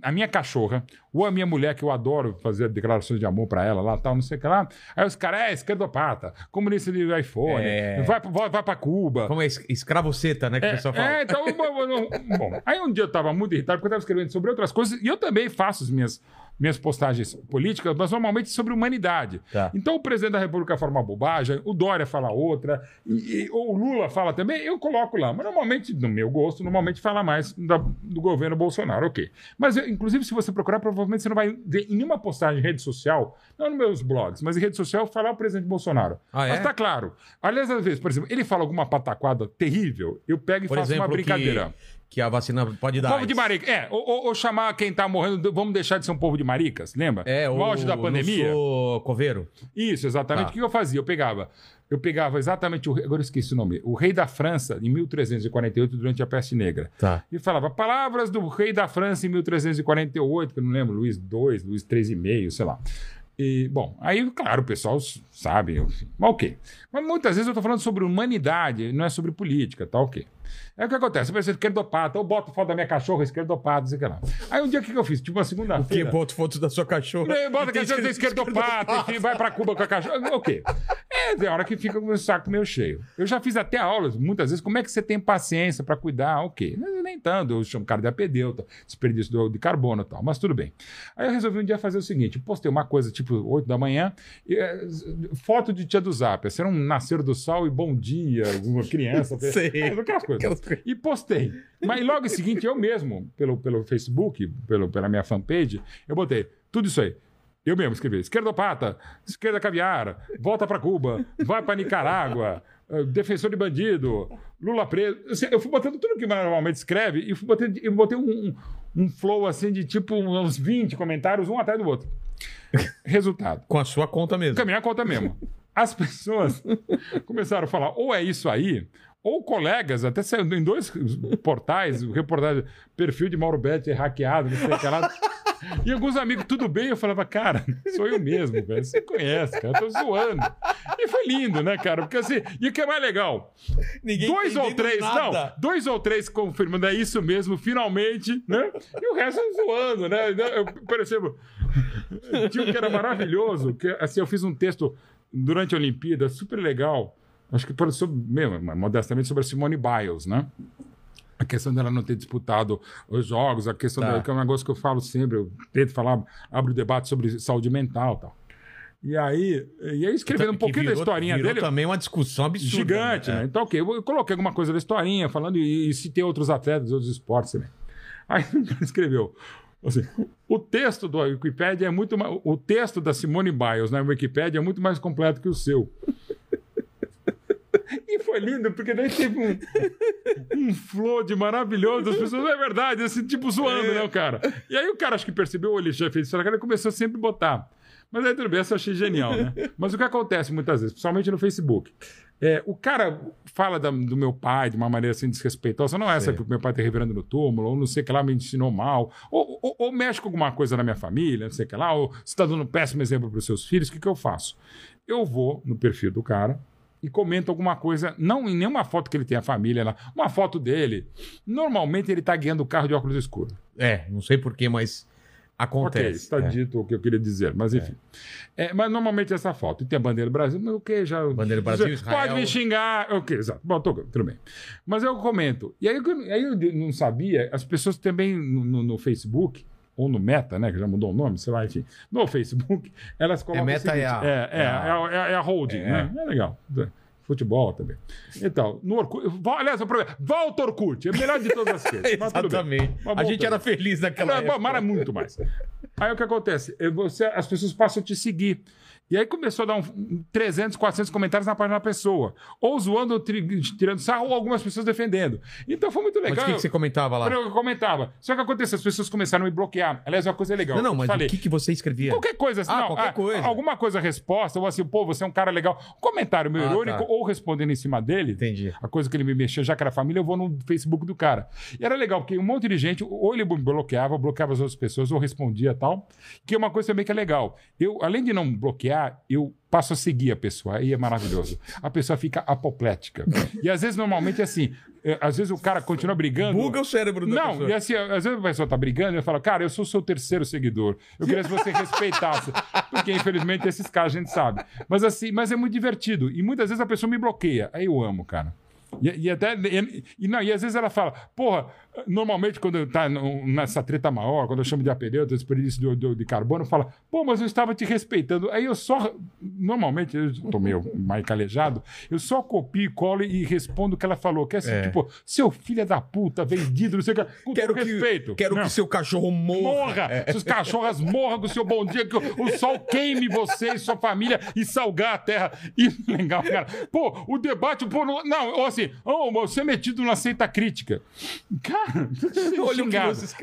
A minha cachorra, ou a minha mulher, que eu adoro fazer declarações de amor pra ela lá, tal, não sei o que lá. Aí os caras, é, esquerdopata, comunista de iPhone, É. vai, vai, vai pra Cuba. Como é es- escravoceta, né? Que o É, pessoal fala. é, então, <laughs> bom, bom, bom, aí um dia eu tava muito irritado porque eu tava escrevendo sobre outras coisas e eu também faço as minhas, minhas postagens políticas, mas normalmente sobre humanidade. Tá. Então o presidente da República fala uma bobagem, o Dória fala outra, e, e- ou o Lula fala também, eu coloco lá. Mas normalmente, no meu gosto, normalmente fala mais da- do governo Bolsonaro, ok. Mas, eu- inclusive, se você procurar, provavelmente você não vai ver em nenhuma postagem em rede social, não nos meus blogs, mas em rede social, falar o presidente Bolsonaro. Ah, é? Mas tá claro. Aliás, às vezes, por exemplo, ele fala alguma pataquada terrível, eu pego e Por faço exemplo, uma brincadeira. que, que a vacina pode dar. Povo de AIDS. marica. É, ou, ou- ou chamar quem tá morrendo, vamos deixar de ser um povo de maricas, lembra? É, o auge da pandemia. Não sou coveiro. Isso, exatamente. Tá. O que eu fazia? Eu pegava. Eu pegava exatamente o agora eu esqueci o nome, o rei da França em 1348 durante a peste negra. Tá. E falava palavras do rei da França em 1348, que eu não lembro, Luís II, Luís III,5, sei lá. E, bom, aí, claro, o pessoal sabe, enfim. Mas ok. Mas muitas vezes eu tô falando sobre humanidade, não é sobre política, tá ok. Aí o que acontece? Eu pensei, esquerdopata, eu boto foto da minha cachorra, esquerdopata, não sei o que lá. Aí um dia o que, que eu fiz? Tipo uma segunda-feira. boto fotos da sua cachorra. É, Bota tem a cachorra esquerdopata, enfim, vai pra Cuba com a cachorra. Ok. É, tem hora que fica com o saco meio cheio. Eu já fiz até aulas, muitas vezes, como é que você tem paciência pra cuidar? Ok. Mas nem tanto, eu chamo o cara de apedeuta, desperdício de carbono e tal, mas tudo bem. Aí eu resolvi um dia fazer o seguinte: postei uma coisa tipo 8 da manhã, e, é, foto de tia do Zap, ser um nascer do sol e bom dia, uma criança. <laughs> Sei. É, aquelas coisas. E postei. Mas logo em seguinte, eu mesmo, pelo, pelo Facebook, pelo, pela minha fanpage, eu botei tudo isso aí. Eu mesmo escrevi: esquerdopata, esquerda caviar, volta pra Cuba, vai pra Nicarágua, eh, defensor de bandido, Lula preso. Assim, Eu fui botando tudo que normalmente escreve e fui botando, eu botei um, um, um flow assim de tipo uns 20 comentários, um atrás do outro. Resultado. Com a sua conta mesmo. Com a minha conta mesmo. As pessoas começaram a falar, ou é isso aí, ou colegas, até saiu em dois portais, reportagem, perfil de Mauro Betti hackeado, não sei o que lá. E alguns amigos, tudo bem? Eu falava, cara, sou eu mesmo, velho. Você conhece, cara, eu tô zoando. E foi lindo, né, cara? Porque assim, e o que é mais legal? Ninguém dois ou três, nada. não, dois ou três confirmando, é isso mesmo, finalmente, né? E o resto zoando, né? Eu, por exemplo, <laughs> tinha um que era maravilhoso, que assim, eu fiz um texto durante a Olimpíada, super legal, acho que por- sobre, mesmo, modestamente sobre a Simone Biles, né? A questão dela não ter disputado os jogos, a questão Tá. dela, que é um negócio que eu falo sempre, eu tento falar, abro o debate sobre saúde mental e tal. E aí, e aí escrevendo um Que pouquinho virou- da historinha virou dele. também uma discussão absurda. Gigante, né? É. Então, ok, eu coloquei alguma coisa da historinha, falando e, e citei outros atletas, outros esportes também. Aí <laughs> escreveu. Assim, o texto do Wikipedia é muito mais. O texto da Simone Biles na Wikipedia é muito mais completo que o seu. E foi lindo, porque daí teve um, um flow de maravilhoso das pessoas. É verdade, assim, tipo zoando, né, o cara? E aí o cara acho que percebeu, ele já fez isso, ele começou sempre a botar. Mas aí tudo bem, essa eu achei genial, né? Mas o que acontece muitas vezes, principalmente no Facebook, É, o cara fala da- do meu pai de uma maneira assim desrespeitosa, não é essa que o meu pai tá revirando no túmulo, ou não sei o que lá me ensinou mal, ou, ou, ou mexe com alguma coisa na minha família, não sei o que lá, ou você tá dando um péssimo exemplo para os seus filhos, o que, que eu faço? Eu vou no perfil do cara e comento alguma coisa, não em nenhuma foto que ele tem a família lá, uma foto dele. Normalmente ele tá guiando o carro de óculos escuros. É, não sei porquê, mas acontece. Ok, está É. dito o que eu queria dizer, mas enfim. É, mas normalmente essa foto. E tem a bandeira do Brasil, mas o que já. Bandeira do Brasil, Pode Israel. me xingar. Ok, exato. Bom, tô- tudo bem. Mas eu comento. E aí, eu- aí eu não sabia, as pessoas também no, no- no Facebook. Ou no Meta, né? Que já mudou o nome, sei lá, enfim. No Facebook, elas colocam. o Meta seguinte, é a- É, é, é a- é a, é a- é a holding, É. né? É legal. Futebol também. Então, no Orkut. Aliás, o problema. Volta Orkut. É melhor de todas as <laughs> coisas. Exatamente. A gente era feliz naquela Não, época. Mas era muito mais. Aí o que acontece? É Você, as pessoas passam a te seguir. E aí começou a dar um 300, 400 comentários na página da pessoa. Ou zoando, tri- tirando sarro, ou algumas pessoas defendendo. Então foi muito Mas legal. o que, que você comentava lá? Eu comentava. Só que aconteceu, as pessoas começaram a me bloquear. Aliás, é uma coisa legal. Não, não, mas Falei, o que, que você escrevia? Qualquer coisa, assim, Ah, não, qualquer ah, coisa. Alguma coisa, resposta, ou assim, pô, você é um cara legal. Um comentário meio Ah, irônico, tá. ou respondendo em cima dele. Entendi. A coisa que ele me mexeu, já que era família, eu vou no Facebook do cara. E era legal, porque um monte de gente, ou ele me bloqueava, bloqueava as outras pessoas, ou respondia tal. Que é uma coisa também que é legal. Eu, além de não bloquear, eu passo a seguir a pessoa. Aí é maravilhoso. A pessoa fica apoplética. E às vezes, normalmente, é assim, é, às vezes o cara continua brigando. Buga o cérebro da Não, pessoa. e assim, às vezes a pessoa tá brigando e eu falo, cara, eu sou o seu terceiro seguidor. Eu queria que você respeitasse. Porque, infelizmente, esses casos a gente sabe. Mas assim, mas é muito divertido. E muitas vezes a pessoa me bloqueia. Aí eu amo, cara. E, e até. E, e não, e às vezes ela fala, porra, normalmente quando tá nessa treta maior, quando eu chamo de apedeuta, desperdício de, de, de carbono, fala, pô, mas eu estava te respeitando. Aí eu só. Normalmente, eu tô meio mais calejado, eu só copio e colo e respondo o que ela falou. Que é assim, É. tipo, seu filho da puta, vendido, não sei o que. Com Quero que, respeito. quero Não. que seu cachorro morra. Morra! Seus cachorras morram com o seu bom dia, que o, o sol queime você e sua família e salgar a terra. E legal, cara. Pô, o debate, pô, não, não assim, oh, você é metido na seita crítica. Cara, Olha o que.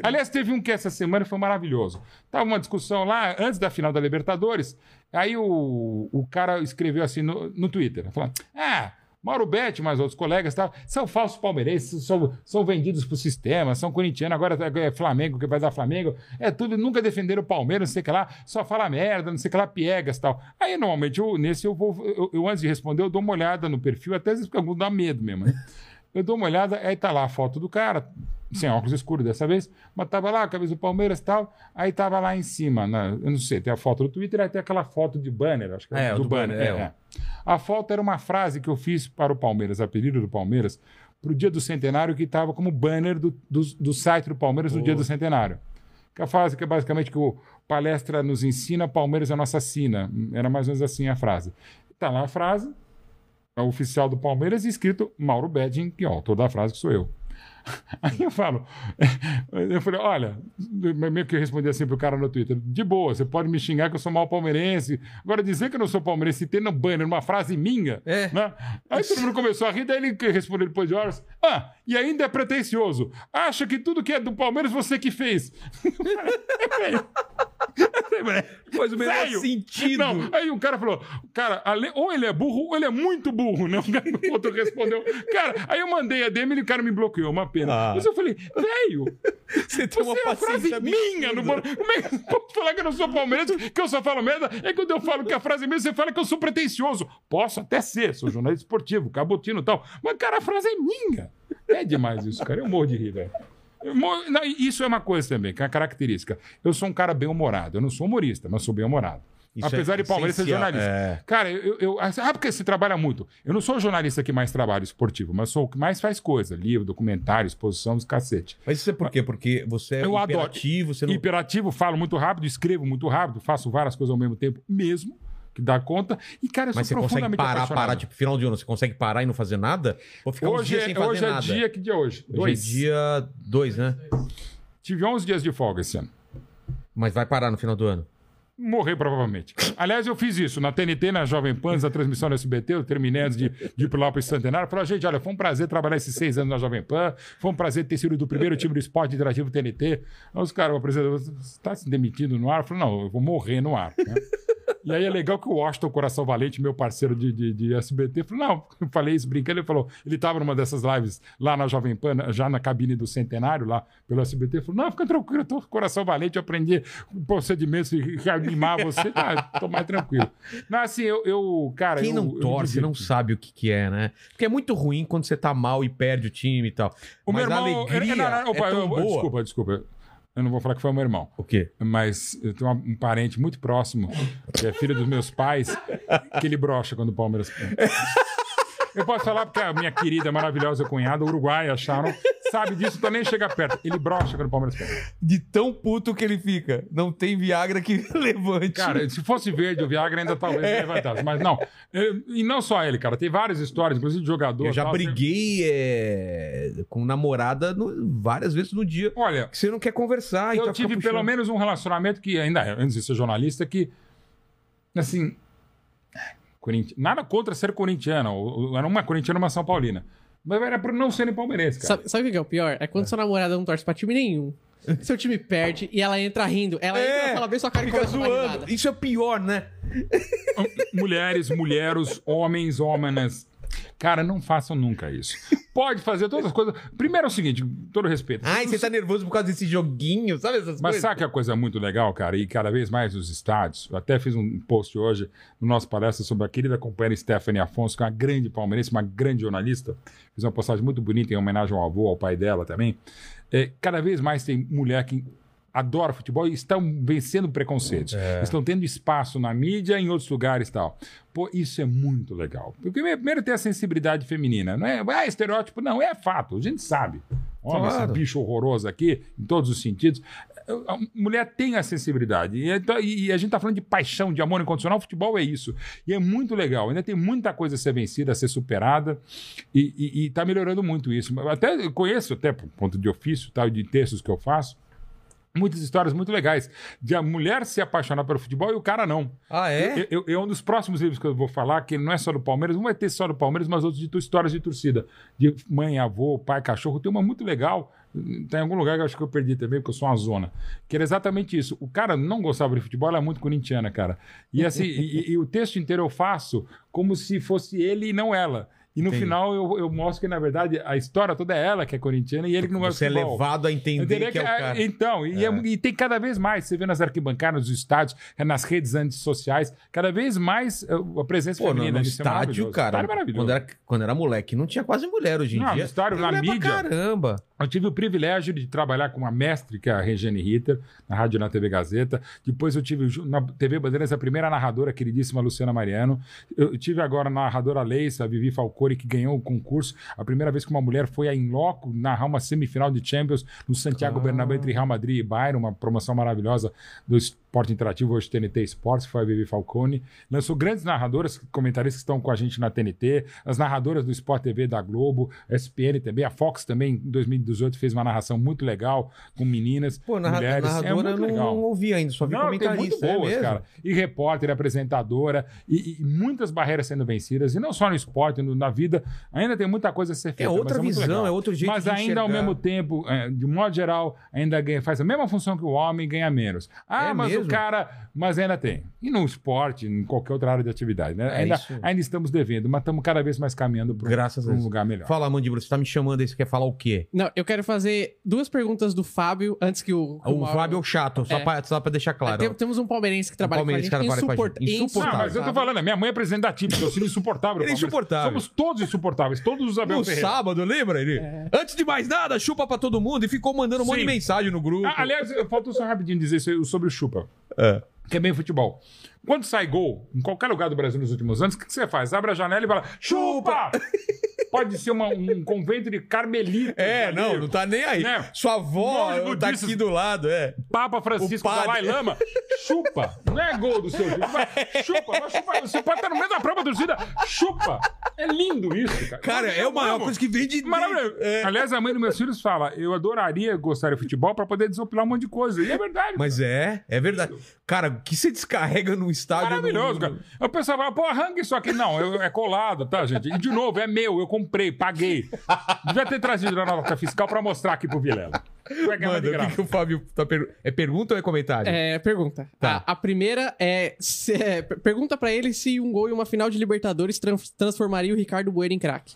Aliás, teve um que essa semana foi maravilhoso. Tava uma discussão lá, antes da final da Libertadores, aí o, o cara escreveu assim no, no Twitter, falando, ah... Mauro Betti, mais outros colegas, tal, são falsos palmeirenses, são, são vendidos pro sistema, são corintianos, agora é Flamengo, que vai dar Flamengo, é tudo, nunca defenderam o Palmeiras, não sei o que lá, só fala merda, não sei o que lá, piegas tal. Aí, normalmente, eu, nesse eu vou, eu, eu, antes de responder, eu dou uma olhada no perfil, até às vezes porque dá medo mesmo, né? Eu dou uma olhada, aí tá lá a foto do cara, sem óculos escuros dessa vez, mas tava lá a camisa do Palmeiras e tal, aí tava lá em cima, na, eu não sei, tem a foto do Twitter, aí tem aquela foto de banner, acho que É, do, do banner, é, é. A foto era uma frase que eu fiz para o Palmeiras, a pedido do Palmeiras, pro dia do centenário, que estava como banner do, do, do site do Palmeiras no dia do centenário. Que a frase que é basicamente que o palestra nos ensina, Palmeiras é a nossa sina. Era mais ou menos assim a frase. Tá lá a frase, é o oficial do Palmeiras, e escrito Mauro Bedding, que é o autor da frase, que sou eu. <laughs> Aí eu falo, <laughs> eu falei, olha, meio que eu respondi assim pro cara no Twitter, de boa, você pode me xingar que eu sou mal palmeirense, agora dizer que eu não sou palmeirense e ter no banner uma frase minha, É. né? Aí todo mundo começou a rir, daí ele respondeu depois de horas, ah, e ainda é pretencioso, acha que tudo que é do Palmeiras você que fez. <laughs> Faz o menor sentido. Não, aí o cara falou, cara, ou ele é burro, ou ele é muito burro, né? O outro respondeu, cara, aí eu mandei a DM e o cara me bloqueou, uma pena. Ah. Mas eu falei, velho, <laughs> Você tem você é uma frase minha no Bora- Como é que pode falar que eu não sou palmeirense, que eu só falo merda? É quando eu falo que a frase é minha, você fala que eu sou pretencioso. Posso até ser, sou jornalista esportivo, cabotino e tal. Mas, cara, a frase é minha. É demais isso, cara. Eu morro de rir, velho. Eu morro- não, Isso é uma coisa também, que é uma característica. Eu sou um cara bem-humorado. Eu não sou humorista, mas sou bem-humorado. Isso Apesar é de Palmeiras ser jornalista. é. Cara, eu, eu. Ah, porque você trabalha muito. Eu não sou o jornalista que mais trabalha esportivo, mas sou o que mais faz coisa. Livro, documentário, exposição, dos cacete. Mas isso é por quê? Porque você é Eu adoro. imperativo, você não... Hiperativo, falo muito rápido, escrevo muito rápido, faço várias coisas ao mesmo tempo, mesmo, que dá conta. E, cara, eu Mas você sou consegue profundamente parar, apaixonado. parar, tipo, final de ano, você consegue parar e não fazer nada? Ou ficar Hoje, dias é, sem fazer hoje é nada? dia, que dia é hoje? Hoje Dois. é dia 2, né? Tive 11 dias de folga esse ano. Mas vai parar no final do ano. Morrer, provavelmente. Aliás, eu fiz isso na TNT, na Jovem Pan, na transmissão do SBT. Eu terminei antes de, de ir para lá para o Centenário. Falei, gente, olha, foi um prazer trabalhar esses seis anos na Jovem Pan. Foi um prazer ter sido do primeiro time do esporte interativo TNT. Aí os caras, o apresentador, você está se demitindo no ar? Eu falei, não, eu vou morrer no ar. né? E aí é legal que o Washington, Coração Valente, meu parceiro de, de, de SBT, falou: não, <laughs> eu falei isso brincando. Ele falou: ele estava numa dessas lives lá na Jovem Pan, já na cabine do Centenário, lá pelo SBT. Ele falou: não, fica tranquilo, eu tô com Coração Valente, eu aprendi procedimentos e reanimar você, tá, tô mais tranquilo. Não, assim, eu, eu cara. Quem eu- não eu torce divirto. não sabe o que, que é, né? Porque é muito ruim quando você tá mal e perde o time e tal. O Mas meu a irmão. alegria não, não, é opa, eu- boa. Desculpa, desculpa. Eu não vou falar que foi o meu irmão. O quê? Mas eu tenho um parente muito próximo, que é filho dos meus pais, que ele brocha quando o Palmeiras. <laughs> Eu posso falar porque a minha querida, maravilhosa cunhada, uruguaia, Sharon, sabe disso, então nem chega perto. Ele brocha quando o Palmeiras perde. De tão puto que ele fica. Não tem Viagra que <laughs> levante. Cara, se fosse verde, o Viagra ainda talvez levantasse. Mas não. Eu- E não só ele, cara. Tem várias histórias, inclusive de jogador. eu já tal. briguei é, com namorada no- várias vezes no dia. Olha, Que você não quer conversar. eu então fica tive pelo menos um relacionamento que, ainda é, antes de ser jornalista, que, assim, nada contra ser corintiano. Era uma corintiana e uma São Paulina. Mas era por não serem palmeirenses, cara. Sabe, sabe o que é o pior? É quando sua namorada não torce pra time nenhum. <laughs> Seu time perde e ela entra rindo. Ela entra, fala bem sua cara e começa zoando. Isso é pior, né? Mulheres, mulheros, homens, homens. Cara, não façam nunca isso. Pode fazer todas as coisas. Primeiro é o seguinte, todo respeito. Ai, você tá nervoso por causa desse joguinho, sabe essas Mas coisas? sabe que a coisa muito legal, cara? E cada vez mais os estádios. Eu até fiz um post hoje no nosso palestra sobre a querida companheira Stephanie Afonso, que é uma grande palmeirense, uma grande jornalista. Fiz uma postagem muito bonita em homenagem ao avô, ao pai dela também. É, cada vez mais tem mulher que adora futebol e estão vencendo preconceitos. Estão tendo espaço na mídia, em outros lugares e tal. Pô, isso é muito legal. Porque primeiro tem a sensibilidade feminina. Não é, ah, estereótipo, não, é fato, a gente sabe. Olha Claro. esse bicho horroroso aqui, em todos os sentidos. A mulher tem a sensibilidade. E, então- a gente está falando de paixão, de amor incondicional. O futebol é isso. E é muito legal. Ainda tem muita coisa a ser vencida, a ser superada. E está melhorando muito isso. Eu Até conheço, até por ponto de ofício tal, de textos que eu faço, muitas histórias muito legais. De a mulher se apaixonar pelo futebol e o cara não. Ah, é? Eu- eu- É um dos próximos livros que eu vou falar, que não é só do Palmeiras, não vai ter só do Palmeiras, mas outros de histórias de torcida. De mãe, avô, pai, cachorro. Tem uma muito legal, tem algum lugar que eu acho que eu perdi também, porque eu sou uma zona. Que era exatamente isso. O cara não gostava de futebol, ela é muito corintiana, cara. E assim, <laughs> e- e o texto inteiro eu faço como se fosse ele e não ela. E no Entendi. final eu, eu mostro que, na verdade, a história toda é ela que é corintiana e ele que não gosta Você é de futebol. levado a entender que é o Ah, cara. Então, e, é- e tem cada vez mais, você vê nas arquibancadas, nos estádios, é nas redes antissociais, cada vez mais a presença Pô, no, feminina. no é estádio, maravilhoso. cara, Estádio é quando era, quando era moleque, não tinha quase mulher hoje em Não, dia. no estádio, na mídia. Caramba. Eu tive o privilégio de trabalhar com uma mestre, que é a Regiane Ritter, na rádio e na TV Gazeta. Depois eu tive na TV Bandeirantes a primeira narradora, a queridíssima Luciana Mariano. Eu tive agora a narradora Leissa, a Vivi Falcori, que ganhou o concurso. A primeira vez que uma mulher foi a in loco narrar uma semifinal de Champions no Santiago Ah. Bernabéu entre Real Madrid e Bayern, uma promoção maravilhosa do Esporte Interativo, hoje TNT Esportes, foi a Vivi Falcone. Lançou grandes narradoras, comentaristas que estão com a gente na TNT, as narradoras do Sport TV da Globo, SPN também, a Fox também, em 2018, fez uma narração muito legal com meninas, Pô, narra mulheres. é narradora muito eu não, legal. não ouvi ainda, só vi Não, tem muito comentarista. é boas, mesmo? cara. E repórter, apresentadora, e, e muitas barreiras sendo vencidas, e não só no esporte, no- na vida, ainda tem muita coisa a ser feita. outra mas muito visão, legal. é outro jeito Mas de ainda ao enxergar. mesmo tempo, é, de modo geral, ainda ganha, faz a mesma função que o homem e ganha menos. Ah, É mas mesmo? O cara. Mas ainda tem. E no esporte, em qualquer outra área de atividade, né? É ainda, ainda estamos devendo, mas estamos cada vez mais caminhando para um lugar melhor. Fala, Mandíbula, você tá me chamando aí, você quer falar o quê? Não, eu quero fazer duas perguntas do Fábio antes que o. que O Mauro- Fábio é o chato, só, É. pra, só pra deixar claro. Tem- temos um palmeirense que trabalha palmeirense com a que gente. trabalha com a gente. Insuportável. Não, mas eu tô falando, a minha mãe é presidente da TIP, eu sou insuportável. <laughs> Ele é insuportável. Somos todos insuportáveis, todos os Abel No Ferreira. sábado, lembra ele? Antes de mais nada, chupa pra todo mundo e ficou mandando um monte de Sim. mensagem no grupo. Ah, aliás, faltou só rapidinho dizer sobre o Chupa. É. Que é bem futebol. Quando sai gol, em qualquer lugar do Brasil nos últimos anos, o que que você faz? Abre a janela e fala: chupa! <laughs> Pode ser uma- um convento de carmelitas. É, não, não tá nem aí. Né? Sua avó tá aqui do lado, é. Papa Francisco. Dalai Lama, chupa. Não é gol do seu <laughs> time. mas Chupa. Você pode estar no meio da própria torcida. Chupa. É lindo isso, cara. Cara, é uma, amo. coisa que vem de. Maravilhoso. É. Aliás, a mãe dos meus filhos fala: eu adoraria gostar de futebol pra poder desopilar um monte de coisa. E é verdade. Mas é, é verdade. Cara, o que você descarrega num estádio... Maravilhoso, no- cara. Eu pensava, pô, arranca isso aqui. Não, eu- é colado, tá, gente? E de novo, é meu, eu comprei, paguei. Devia ter trazido na nota fiscal pra mostrar aqui pro Vilela. Vai ganhar Manda, de o que, graça. que o Fábio tá perguntando? É pergunta ou é comentário? É, pergunta. Tá. A, a primeira é, se- é, per- Pergunta pra ele se um gol em uma final de Libertadores tran- transformaria o Ricardo Bueno em craque.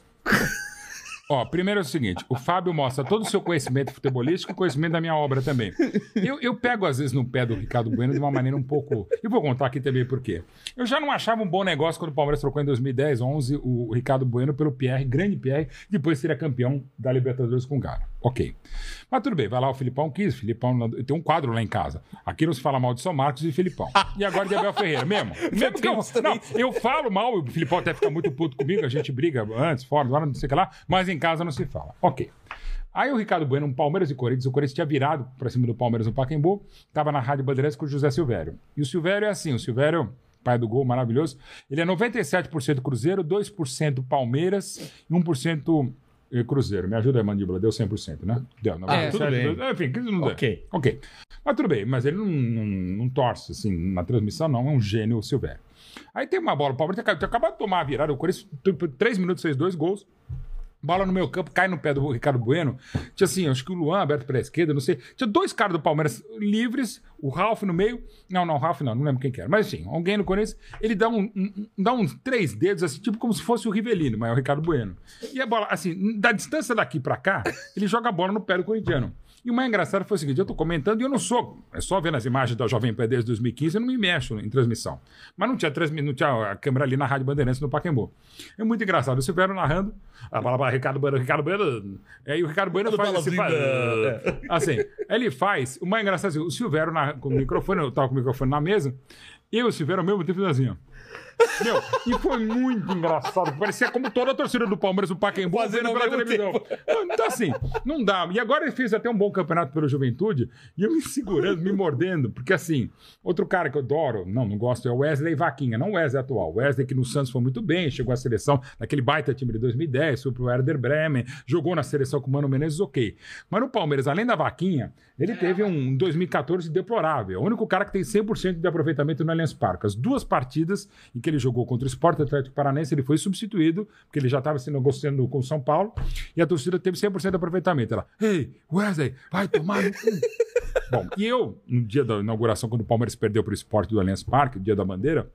Ó, primeiro é o seguinte: o Fábio mostra todo o seu conhecimento futebolístico e conhecimento da minha obra também. Eu, eu pego, às vezes, no pé do Ricardo Bueno de uma maneira um pouco. E vou contar aqui também por quê. Eu já não achava um bom negócio quando o Palmeiras trocou em 2010, 11, o Ricardo Bueno pelo Pierre, grande Pierre, depois seria campeão da Libertadores com o Galo. Ok. Mas tudo bem, vai lá, o Filipão quis. Filipão tem um quadro lá em casa. Aqui não se fala mal de São Marcos e Filipão. E agora de Abel Ferreira, mesmo. <laughs> mesmo que eu, não, eu falo mal, o Filipão até fica muito puto comigo, a gente briga antes, fora, lá, não sei o que lá, mas em casa não se fala. Ok. Aí o Ricardo Bueno, um Palmeiras e Corinthians, o Corinthians tinha virado pra cima do Palmeiras no Pacaembu, tava na Rádio Bandeirantes com o José Silvério. E o Silvério é assim, o Silvério, pai do gol, maravilhoso, ele é 97% Cruzeiro, 2% Palmeiras e 1% Cruzeiro. Me ajuda aí, mandíbula, deu 100%, né? Deu, 97%. tudo bem. Enfim, não deu. Ok. Ok. Mas tudo bem, mas ele não, não, não torce, assim, na transmissão, não. É um gênio, o Silvério. Aí tem uma bola, o Palmeiras acabado de tomar a virada, o Corinthians, três minutos, fez dois gols. Bola no meu campo, cai no pé do Ricardo Bueno. Tinha assim, acho que o Luan aberto pra esquerda, não sei. Tinha dois caras do Palmeiras livres, o Ralf no meio. Não, não, o Ralf não, não lembro quem que era. Mas enfim, alguém no Corinthians, ele dá, um, um- dá uns três dedos, assim, tipo como se fosse o Rivelino, mas é o Ricardo Bueno. E a bola, assim, da distância daqui pra cá, ele joga a bola no pé do corintiano. E o mais engraçado foi o seguinte: eu tô comentando e eu não sou. É só vendo as imagens da Jovem Pan desde 2015, eu não me mexo em transmissão. Mas não tinha, transmi- não tinha a câmera ali na Rádio Bandeirantes no Pacaembu. É muito engraçado. O Silvério narrando, a bola para Ricardo Bueno, Ricardo Bueno. Aí o Ricardo Bueno faz assim, faz, assim. Aí ele faz. O mais engraçado é assim, o Silvério na- com o microfone, eu tava com o microfone na mesa, e e o Silvério ao mesmo tempo assim, ó. Meu, e foi muito engraçado. Parecia como toda a torcida do Palmeiras no Pacaembu Fazendo pela televisão. Então, assim, não dá. E agora ele fez até um bom campeonato pela juventude e eu me segurando, me mordendo. Porque, assim, outro cara que eu adoro, não, não gosto, é o Wesley Vaquinha, não o Wesley atual. O Wesley que no Santos foi muito bem, chegou à seleção naquele baita time de 2010, foi pro Werder Bremen, jogou na seleção com o Mano Menezes, ok. Mas no Palmeiras, além da Vaquinha, ele teve um 2014 deplorável. É o único cara que tem 100% de aproveitamento no Allianz Parque. As duas partidas em que ele jogou contra o Sport Atlético Paranense, ele foi substituído, porque ele já estava se negociando com o São Paulo, e a torcida teve 100% de aproveitamento. Ela, ei, Wesley, vai tomar no cu." <laughs> Bom, e eu, no dia da inauguração, quando o Palmeiras perdeu para o Sport do Allianz Parque, o dia da bandeira,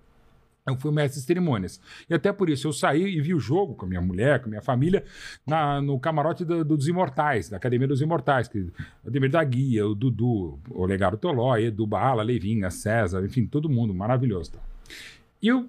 eu fui mestre de cerimônias. E até por isso eu saí e vi o jogo com a minha mulher, com a minha família, na- no camarote do- dos Imortais, da Academia dos Imortais. Que, o Ademir da Guia, o Dudu, o Legaro Tolói, Edu Bala, Leivinha, César, enfim, todo mundo maravilhoso. tá? E eu,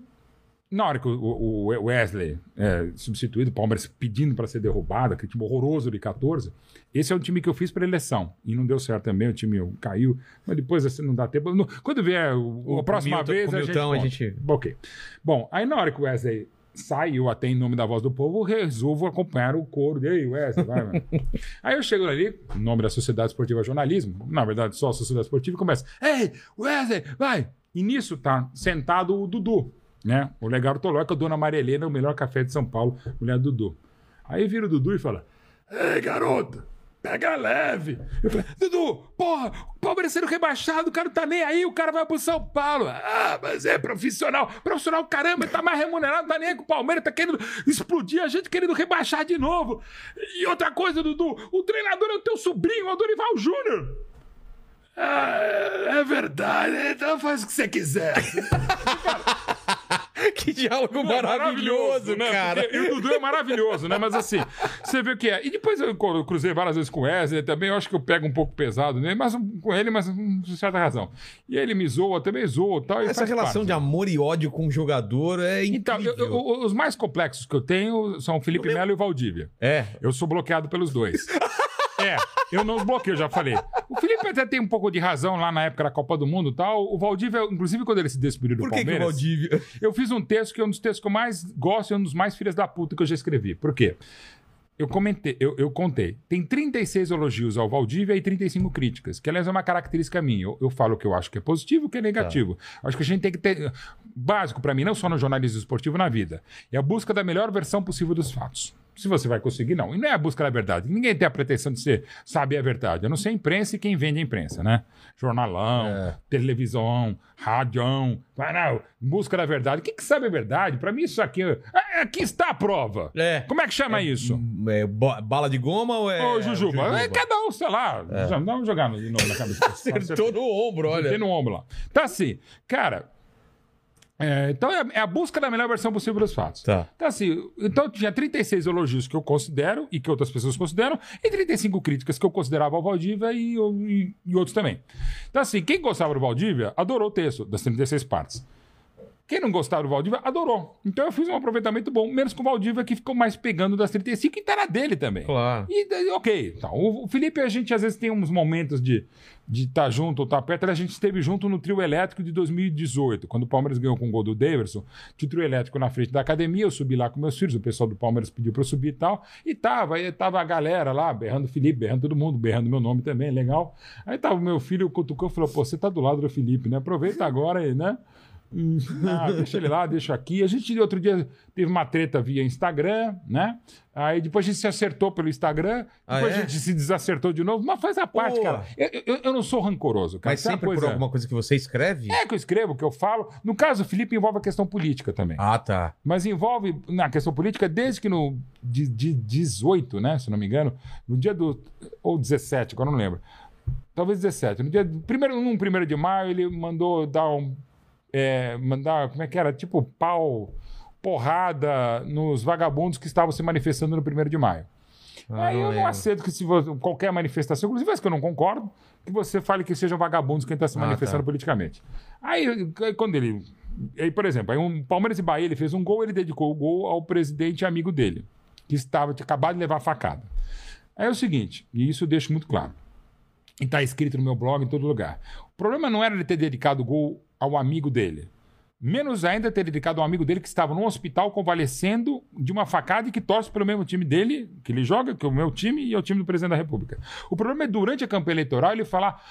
na hora que o, o- Wesley é substituído, o Palmeiras pedindo para ser derrubado, aquele time horroroso de 14, esse é o time que eu fiz para eleição. E não deu certo também, o time caiu. Mas depois assim, não dá tempo. Quando vier o, O- a próxima Milton- vez, a gente, Milton, a conta. gente- Ok. Bom, aí na hora que o Wesley sai, eu até em nome da voz do povo, resolvo acompanhar o coro. E aí, Wesley, vai, mano. <laughs> aí eu chego ali, em nome da Sociedade Esportiva Jornalismo, na verdade só a Sociedade Esportiva, e começa: Ei, Wesley, vai! E nisso tá sentado o Dudu, né? O que é a dona Maria Helena, o melhor café de São Paulo, mulher do Dudu. Aí vira o Dudu e fala: Ei, garoto! Pega leve. Eu falei, Dudu, porra, o Palmeiras sendo rebaixado, o cara não tá nem aí, o cara vai pro São Paulo. Ah, mas é profissional. Profissional, caramba, tá mais remunerado, não tá nem aí com o Palmeiras, tá querendo explodir a gente, querendo rebaixar de novo. E outra coisa, Dudu, o treinador é o teu sobrinho, é o Dorival Júnior. Ah, é verdade, então faz o que você quiser. <laughs> <laughs> que diálogo É maravilhoso, cara. Porque- E o Dudu é maravilhoso, né? Mas assim, você vê o que é. E depois eu cruzei várias vezes com o Wesley também, eu acho que eu pego um pouco pesado nele, mas com ele, mas com certa razão. E ele me zoa, também zoa e tal. Essa relação parte. de amor e ódio com o jogador é Então, incrível. eu- eu- os mais complexos que eu tenho são o Felipe Melo e o Valdívia. É. Eu sou bloqueado pelos dois. <laughs> É, eu não os bloqueio, já falei. O Felipe até tem um pouco de razão lá na época da Copa do Mundo e tal. O Valdívia, inclusive, quando ele se despediu do Por que, que o Palmeiras. Valdívia... Eu fiz um texto que é um dos textos que eu mais gosto e um dos mais filhas da puta que eu já escrevi. Por quê? Eu comentei, eu, eu contei. Tem 36 elogios ao Valdívia e 35 críticas, que aliás é uma característica minha. Eu, eu falo o que eu acho que é positivo e o que é negativo. Acho que a gente tem que ter. Básico pra mim, não só no jornalismo esportivo, na vida. É a busca da melhor versão possível dos fatos. Se você vai conseguir, não. E não é a busca da verdade. Ninguém tem a pretensão de ser saber a verdade. A não ser a imprensa e quem vende a imprensa, né? Jornalão, É. televisão, rádio. Vai, não, busca da verdade. Quem que sabe a verdade? Pra mim, isso aqui. Ah, Aqui está a prova. É. Como é que chama isso? É bala de goma ou é. Ô, Jujuba, é cada um, sei lá. Já- Vamos jogar de novo na cabeça. <laughs> Acertou no ombro, Olha. olha. no ombro lá. Então, assim, cara. É, então é, é a busca da melhor versão possível dos fatos. Tá. Então, assim, então tinha 36 elogios que eu considero e que outras pessoas consideram, e 35 críticas que eu considerava ao Valdívia e, e- e outros também. Então, assim, quem gostava do Valdívia adorou o texto das 36 partes. Quem não gostava do Valdívia adorou. Então eu fiz um aproveitamento bom, menos com o Valdívia que ficou mais pegando das 35 e tá na dele também. Claro. E ok. Então, o, Felipe, a gente às vezes tem uns momentos de de estar junto ou estar perto. A gente esteve junto no trio elétrico de 2018, quando o Palmeiras ganhou com o gol do. Tinha o trio elétrico na frente da academia, eu subi lá com meus filhos, o pessoal do Palmeiras pediu para eu subir e tal. E tava, aí tava a galera lá, berrando o Felipe, berrando todo mundo, berrando meu nome também, legal. Aí tava o meu filho, o Cutucão, falou: pô, você tá do lado do Felipe, né? Aproveita agora aí, né? Hum, ah, deixa ele lá, deixa aqui. A gente outro dia teve uma treta via Instagram, né? Aí depois a gente se acertou pelo Instagram, Ah, depois é? a gente se desacertou de novo, mas faz a parte, Pô. cara. Eu, eu, eu não sou rancoroso, cara. Mas Sabe sempre uma por coisa- alguma coisa que você escreve? É que eu escrevo, que eu falo. No caso, o Felipe envolve a questão política também. Ah, tá. Mas envolve na questão política desde que no de, de 18, né, se não me engano, no dia do ou 17, agora não lembro. Talvez 17. No dia primeiro num primeiro de maio ele mandou dar um é, mandar, como é que era? Tipo pau porrada nos vagabundos que estavam se manifestando no primeiro de maio. Ah, Aí eu não aceito que se você, qualquer manifestação, inclusive que eu não concordo, que você fale que sejam vagabundos quem está se Ah, manifestando tá. politicamente. Aí, aí, quando ele. Aí, por exemplo, aí um Palmeiras e Bahia, ele fez um gol, ele dedicou o gol ao presidente amigo dele, que estava tinha acabado de levar a facada. Aí é o seguinte, e isso eu deixo muito claro. E está escrito no meu blog em todo lugar. O problema não era ele ter dedicado o gol ao amigo dele. Menos ainda ter dedicado a um amigo dele que estava num hospital convalescendo de uma facada e que torce pelo mesmo time dele, que ele joga, que é o meu time e é o time do presidente da República. O problema é durante a campanha eleitoral ele falar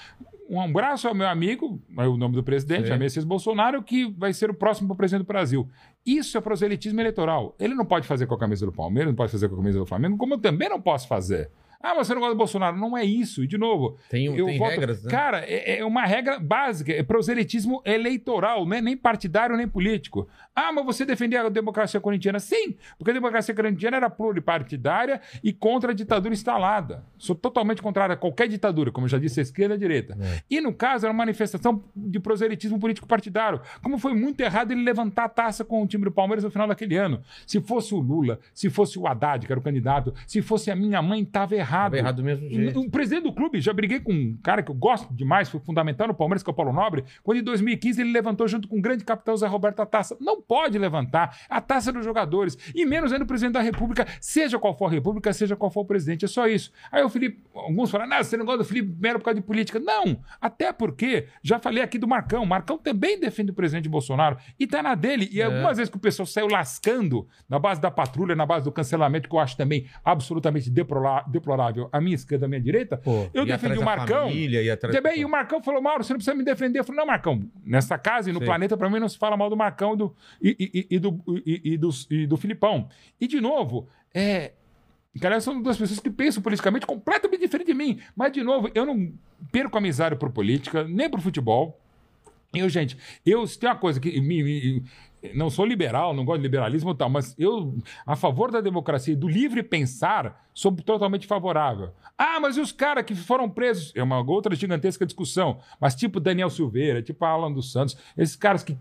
um abraço ao meu amigo, é o nome do presidente, a Messias Bolsonaro, que vai ser o próximo presidente do Brasil. Isso é proselitismo eleitoral. Ele não pode fazer com a camisa do Palmeiras, não pode fazer com a camisa do Flamengo, como eu também não posso fazer. Ah, mas você não gosta do Bolsonaro. Não é isso. E, de novo, Tem, eu tem voto- regras, né? Cara, é, é uma regra básica, é proselitismo eleitoral, não é nem partidário nem político. Ah, mas você defendia a democracia corintiana? Sim, porque a democracia corintiana era pluripartidária e contra a ditadura instalada. Sou totalmente contrário a qualquer ditadura, como eu já disse, a esquerda e a direita. É. E no caso, era uma manifestação de proselitismo político partidário. Como foi muito errado ele levantar a taça com o time do Palmeiras no final daquele ano. Se fosse o Lula, se fosse o Haddad, que era o candidato, se fosse a minha mãe, estava errado. Tava errado do mesmo jeito. O presidente do clube, já briguei com um cara que eu gosto demais, foi fundamental no Palmeiras, que é o Paulo Nobre, quando em 2015 ele levantou junto com o grande capitão Zé Roberto a taça. Não pode levantar a taça dos jogadores, e menos ainda o presidente da República, seja qual for a República, seja qual for o presidente, é só isso. Aí o Felipe, alguns falam, não, você não gosta do Felipe Melo por causa de política. Não, até porque, já falei aqui do Marcão, Marcão também defende o presidente Bolsonaro, e tá na dele, e algumas vezes que o pessoal saiu lascando na base da patrulha, na base do cancelamento, que eu acho também absolutamente deprola- deplorável, a minha esquerda, a minha direita, Pô, eu defendi o Marcão. família, atrás- Também, e o Marcão falou, Mauro, você não precisa me defender. Eu falei, não, Marcão, nessa casa e no Sim. planeta, pra mim, não se fala mal do Marcão e do, e, e- e- e do, e, e do, e do Filipão. E, de novo, é. São duas pessoas que pensam politicamente completamente diferente de mim. Mas, de novo, eu não perco amizade por política, nem por futebol. Eu, gente, eu se tem uma coisa que me, me- não sou liberal, não gosto de liberalismo e tal, mas eu, a favor da democracia e do livre pensar, sou totalmente favorável. Ah, mas e os caras que foram presos? É uma outra gigantesca discussão. Mas tipo Daniel Silveira, tipo Alan dos Santos, esses caras que,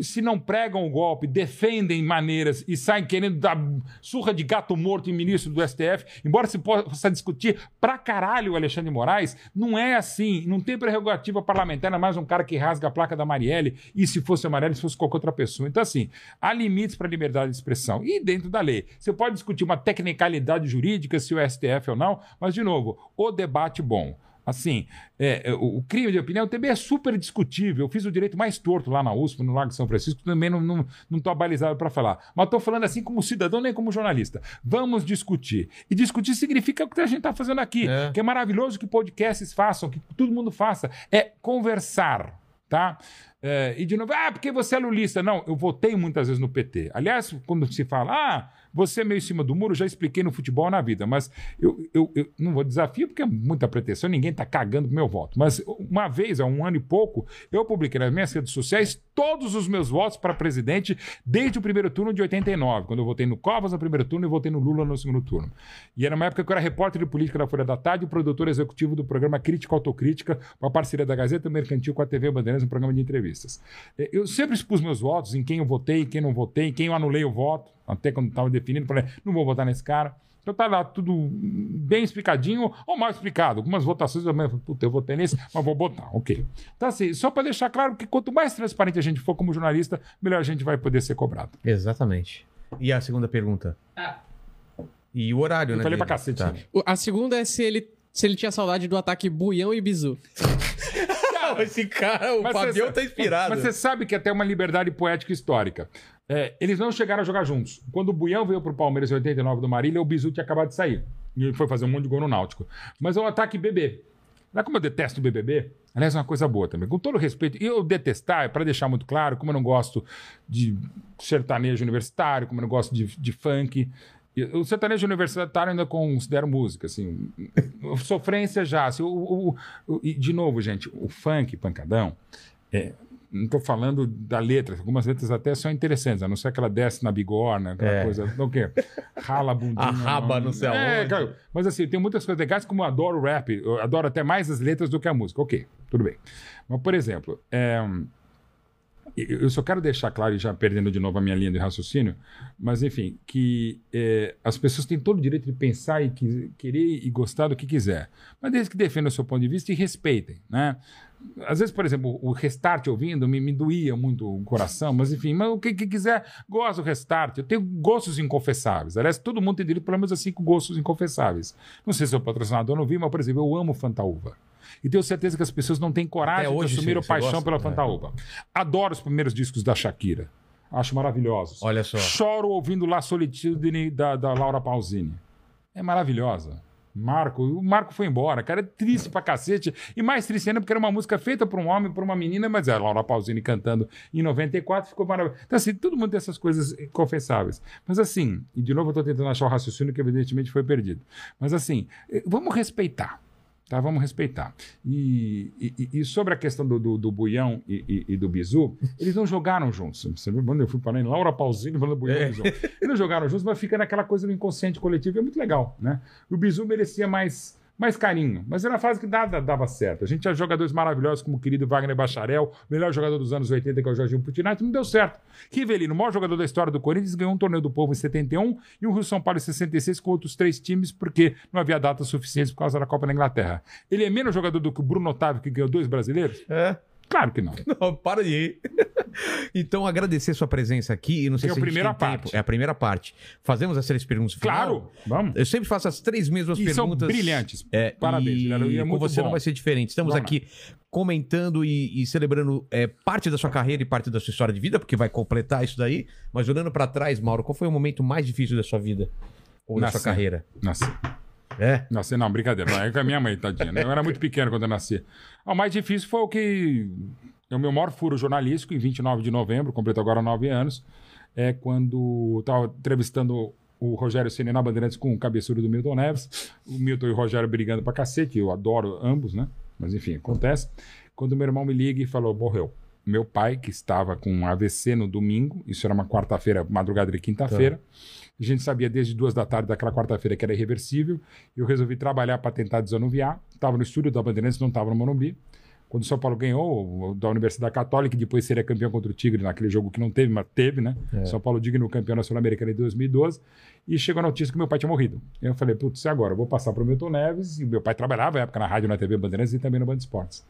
se não pregam o golpe, defendem maneiras e saem querendo dar surra de gato morto em ministro do STF, embora se possa discutir pra caralho o Alexandre Moraes, não é assim. Não tem prerrogativa parlamentar, é mais um cara que rasga a placa da Marielle, e se fosse a Marielle, se fosse qualquer outra pessoa. Então, assim, há limites para a liberdade de expressão. E dentro da lei. Você pode discutir uma tecnicalidade jurídica, se o STF ou não, mas, de novo, o debate bom. Assim, é, é, o crime de opinião também é super discutível. Eu fiz o direito mais torto lá na USP, no Lago de São Francisco, também não estou não, tô abalizado para falar. Mas estou falando assim como cidadão, nem como jornalista. Vamos discutir. E discutir significa o que a gente está fazendo aqui, É. que é maravilhoso que podcasts façam, que todo mundo faça. É conversar, tá? É, e de novo, ah, porque você é lulista. Não, eu votei muitas vezes no PT. Aliás, quando se fala, ah, você é meio em cima do muro, já expliquei no futebol na vida. Mas eu, eu, eu não vou desafio porque é muita pretensão, ninguém tá cagando pro meu voto. Mas uma vez, há um ano e pouco, eu publiquei nas minhas redes sociais todos os meus votos para presidente desde o primeiro turno de 89, quando eu votei no Covas no primeiro turno e votei no Lula no segundo turno. E era uma época que eu era repórter de política da Folha da Tarde e produtor executivo do programa Crítica Autocrítica, uma parceria da Gazeta Mercantil com a TV Bandeirantes, um programa de entrevistas. Eh, Eu sempre expus meus votos, em quem eu votei, em quem não votei, em quem eu anulei o voto, até quando estava definindo, falei, não vou votar nesse cara. Então tá lá tudo bem explicadinho ou mal explicado. Algumas votações eu falei, puta, eu votei nesse, mas vou botar, ok. Então assim, só para deixar claro que quanto mais transparente a gente for como jornalista, melhor a gente vai poder ser cobrado. Exatamente. E a segunda pergunta? E o horário, Eu né? falei dele? pra cacete. Tá. né? A segunda é se ele, se ele tinha saudade do ataque Buião e Bizu. <laughs> Esse cara, o Fabião você- tá inspirado. Mas você sabe que é até uma liberdade poética histórica. É, eles não chegaram a jogar juntos. Quando o Buião veio pro Palmeiras em 89 do Marília, o Bizu tinha acabado de sair. E foi fazer um monte de gol no Náutico. Mas é um ataque BB. Não é como eu detesto o BBB? Aliás, é uma coisa boa também. Com todo respeito, e eu detestar, para deixar muito claro, como eu não gosto de sertanejo universitário, como eu não gosto de, de funk. O sertanejo universitário ainda considero música, assim. Sofrência já. Assim, o, o- o- e, de novo, gente, o funk, pancadão, é, não estou falando da letra, algumas letras até são interessantes, a não ser que ela desce na bigorna, aquela É. coisa. O quê? Rala a bundinha. <laughs> Arraba não sei É, aonde. cara, mas assim, tem muitas coisas legais, como eu adoro rap, eu adoro até mais as letras do que a música. Ok, tudo bem. Mas, por exemplo, é, eu eu só quero deixar claro, e já perdendo de novo a minha linha de raciocínio, mas enfim, que é, as pessoas têm todo o direito de pensar e que- querer e gostar do que quiser, mas desde que defendam o seu ponto de vista e respeitem, né? Às vezes, por exemplo, o restart ouvindo me, me doía muito o coração, mas enfim, mas o que, que quiser, gosta do restart. Eu tenho gostos inconfessáveis. Aliás, todo mundo tem direito, pelo menos, a cinco gostos inconfessáveis. Não sei se o patrocinador não viu, mas, por exemplo, eu amo Fantaúva. E tenho certeza que as pessoas não têm coragem Até de hoje assumir a paixão gosta? pela É. Fantaúva. Adoro os primeiros discos da Shakira. Acho maravilhosos. Olha só. Choro ouvindo La Solitude da, da Laura Pausini. É maravilhosa. Marco, o Marco foi embora, cara, é triste pra cacete. E mais triste ainda porque era uma música feita por um homem, por uma menina, mas é a Laura Pausini cantando em 94 ficou maravilhoso. Então, assim, todo mundo tem essas coisas confessáveis. Mas, assim, e de novo eu tô tentando achar o raciocínio que evidentemente foi perdido. Mas, assim, eh, vamos respeitar. Tá, vamos respeitar. E, e- e sobre a questão do, do, do Buião e, e- do Bizu, eles não jogaram juntos. Você viu quando eu fui em Laura Pausini falando Buião e Bizu. Eles não jogaram juntos, mas fica naquela coisa do inconsciente coletivo. É muito legal, né? O Bizu merecia mais, mais carinho, mas era a fase que nada dava certo. A gente tinha jogadores maravilhosos como o querido Wagner Bacharel, melhor jogador dos anos 80, que é o Jorginho Putinati, não deu certo. Rivelino, o maior jogador da história do Corinthians, ganhou um torneio do povo em 71 e um Rio São Paulo em 66 com outros três times, porque não havia datas suficientes por causa da Copa da Inglaterra. Ele é menos jogador do que o Bruno Otávio, que ganhou dois brasileiros? É. Claro que não. Não, para de ir. <laughs> então, agradecer sua presença aqui. E não sei Que é se a a primeira parte. tempo. É a primeira parte. Fazemos as três perguntas final. Claro, vamos. Eu sempre faço as três mesmas E são perguntas. brilhantes. É, Parabéns, e, Guilherme, e é com você bom. não vai ser diferente. Estamos Vamos aqui comentando e, e celebrando é, parte da sua carreira e parte da sua história de vida, porque vai completar isso daí. Mas olhando pra trás, Mauro, qual foi o momento mais difícil da sua vida? Ou da Nascer. sua carreira? Nasci. É? Nasci, não, brincadeira. Não, é com a minha mãe, tadinha. né? Eu era muito pequeno quando eu nasci. Ah, O mais difícil foi o que. É o meu maior furo jornalístico, em 29 de novembro, completo agora nove anos. É quando estava entrevistando o Rogério Ceni na Bandeirantes com o cabeçudo do Milton Neves. O Milton e o Rogério brigando pra cacete, eu adoro ambos, né? Mas enfim, acontece. Quando meu irmão me liga e falou: morreu. Meu pai, que estava com AVC no domingo, isso era uma quarta-feira, madrugada de quinta-feira. A gente sabia desde duas da tarde daquela quarta-feira que era irreversível. Eu resolvi trabalhar para tentar desanuviar. Estava no estúdio da Bandeirantes, não estava no Morumbi. Quando o São Paulo ganhou da Universidade Católica, e depois seria campeão contra o Tigre naquele jogo que não teve, mas teve, né? São Paulo digno campeão nacional americano em 2012. E chegou a notícia que meu pai tinha morrido. Eu falei, putz, e agora? Eu vou passar para o Milton Neves. E meu pai trabalhava na época na rádio, na TV Bandeirantes e também no Band Esportes.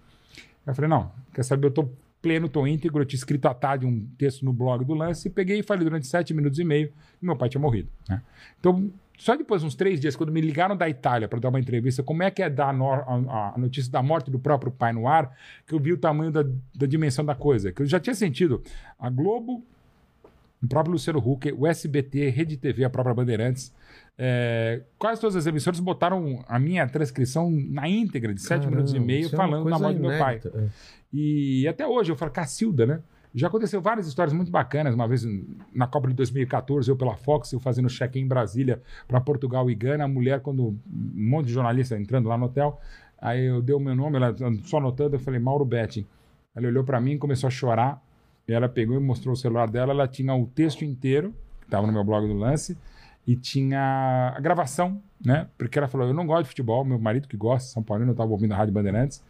Eu falei, não, quer saber, eu tô pleno, tô íntegro, eu tinha escrito à tarde um texto no blog do lance e peguei e falei durante sete minutos e meio que meu pai tinha morrido. né? Então, só depois de uns três dias, quando me ligaram da Itália para dar uma entrevista, como é que é dar a, nor- a- a notícia da morte do próprio pai no ar, que eu vi o tamanho da, da dimensão da coisa. Que eu já tinha sentido. A Globo, o próprio Luciano Huck, o SBT, Rede TV, a própria Bandeirantes, é, quase todas as emissoras botaram a minha transcrição na íntegra, de sete minutos e meio, é falando da coisa morte do meu pai. É. E até hoje eu falo, Cacilda, né? Já aconteceu várias histórias muito bacanas. Uma vez na Copa de 2014, eu pela Fox, eu fazendo check-in em Brasília para Portugal e Gana. A mulher, quando um monte de jornalista entrando lá no hotel, aí eu dei o meu nome, ela só anotando, eu falei Mauro Betting. Ela olhou para mim, começou a chorar. E ela pegou e mostrou o celular dela. Ela tinha o texto inteiro, que estava no meu blog do Lance, e tinha a gravação, né? Porque ela falou: Eu não gosto de futebol, meu marido que gosta, São Paulino, eu estava ouvindo a Rádio Bandeirantes.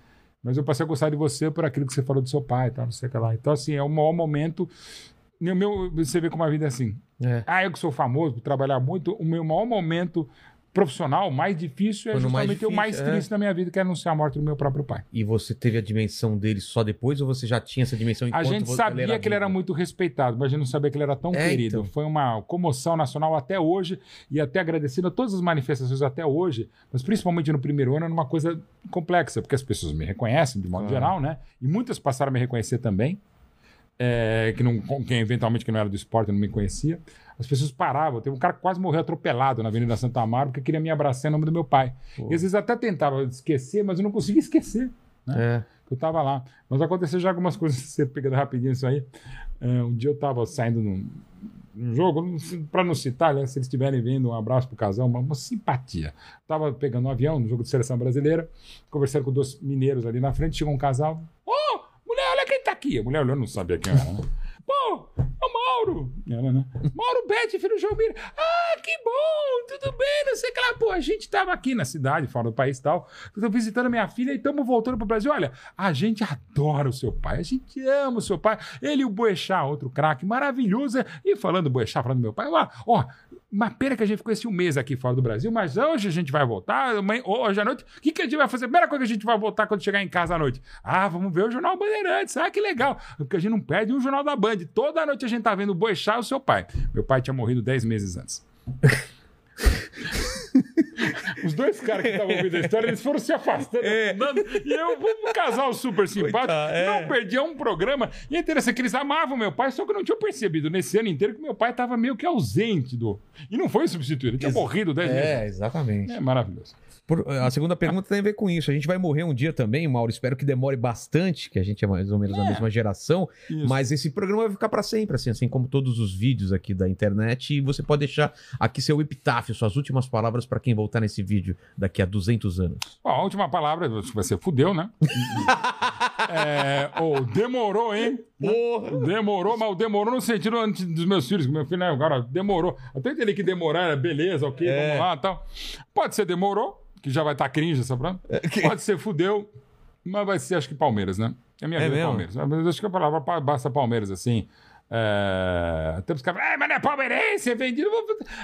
Mas eu passei a gostar de você por aquilo que você falou do seu pai, tal, não sei o que lá. Então, assim, é o maior momento. No meu, você vê como a vida é assim. É. Ah, eu que sou famoso, por trabalhar muito, o meu maior momento profissional, mais difícil, é Foi no mais justamente o mais difícil, é. triste da minha vida, que é anunciar a morte do meu próprio pai. E você teve a dimensão dele só depois ou você já tinha essa dimensão A enquanto gente vo- sabia que ele era muito respeitado, mas a gente não sabia que ele era tão É, querido. então. Foi uma comoção nacional até hoje e até agradecido a todas as manifestações até hoje, mas principalmente no primeiro ano era uma coisa complexa, porque as pessoas me reconhecem de modo Claro. geral, né? E muitas passaram a me reconhecer também, é, que não, com quem eventualmente que não era do esporte não me conhecia. As pessoas paravam. Teve um cara que quase morreu atropelado na Avenida Santa Amaro porque queria me abraçar em nome do meu pai. Pô. E às vezes até tentava esquecer, mas eu não conseguia esquecer É. que eu tava lá. Mas aconteceu já algumas coisas, <laughs> você pegando rapidinho isso aí. É, um dia eu tava saindo num, num jogo, para não citar, né, se eles estiverem vendo, um abraço pro casal, uma, uma simpatia. Tava pegando um avião no jogo de seleção brasileira, conversando com dois mineiros ali na frente, chegou um casal. Ô, mulher, olha quem tá aqui. A mulher olhou, não sabia quem era, né? <laughs> Pô, é o Mauro. Ela, né? Mauro Bete, filho do João Mira. Ah, que bom, tudo bem, não sei o que lá. Pô, a gente tava aqui na cidade, fora do país e tal. Tô visitando minha filha e estamos voltando pro Brasil. Olha, a gente adora o seu pai, a gente ama o seu pai. Ele e o Boechat, outro craque maravilhoso. E falando do Boechat, falando do meu pai, ó, ó, uma pena que a gente ficou esse um mês aqui fora do Brasil, mas hoje a gente vai voltar, hoje à noite. O que, que a gente vai fazer? A primeira coisa que a gente vai voltar quando chegar em casa à noite. Ah, vamos ver o Jornal Bandeirantes. Ah, que legal. Porque a gente não perde um jornal da Band. Toda noite a gente tá vendo o Boechat e o seu pai. Meu pai tinha morrido 10 meses antes. <laughs> Os dois caras que estavam ouvindo a história, eles foram se afastando. afundando, e eu, um casal super simpático, Coitado, é. não perdia um programa. E é interessante que eles amavam meu pai, só que eu não tinha percebido nesse ano inteiro que meu pai estava meio que ausente do. E não foi substituído, ele tinha Ex- morrido 10 meses. É, exatamente. É maravilhoso. Por- a segunda pergunta tem a ver com isso. A gente vai morrer um dia também, Mauro. Espero que demore bastante, que a gente é mais ou menos da É. mesma geração. Isso. Mas esse programa vai ficar pra sempre, assim, assim como todos os vídeos aqui da internet. E você pode deixar aqui seu epitáfio, suas últimas palavras pra quem voltar nesse vídeo daqui a 200 anos. Bom, a última palavra vai ser fudeu, né? <laughs> é, ou demorou, hein? Demorou, mas o demorou no sentido antes dos meus filhos, meu filho, né, agora demorou. Até entendi que demorar era beleza, ok, É. vamos lá tal. Pode ser demorou, que já vai estar cringe essa pronto. Pode ser fudeu, mas vai ser acho que Palmeiras, né? É minha É vida é mesmo? Palmeiras. Mas acho que a palavra pa- basta Palmeiras, assim. É... Tem uns caras, ah, mas não é palmeirense, é vendido.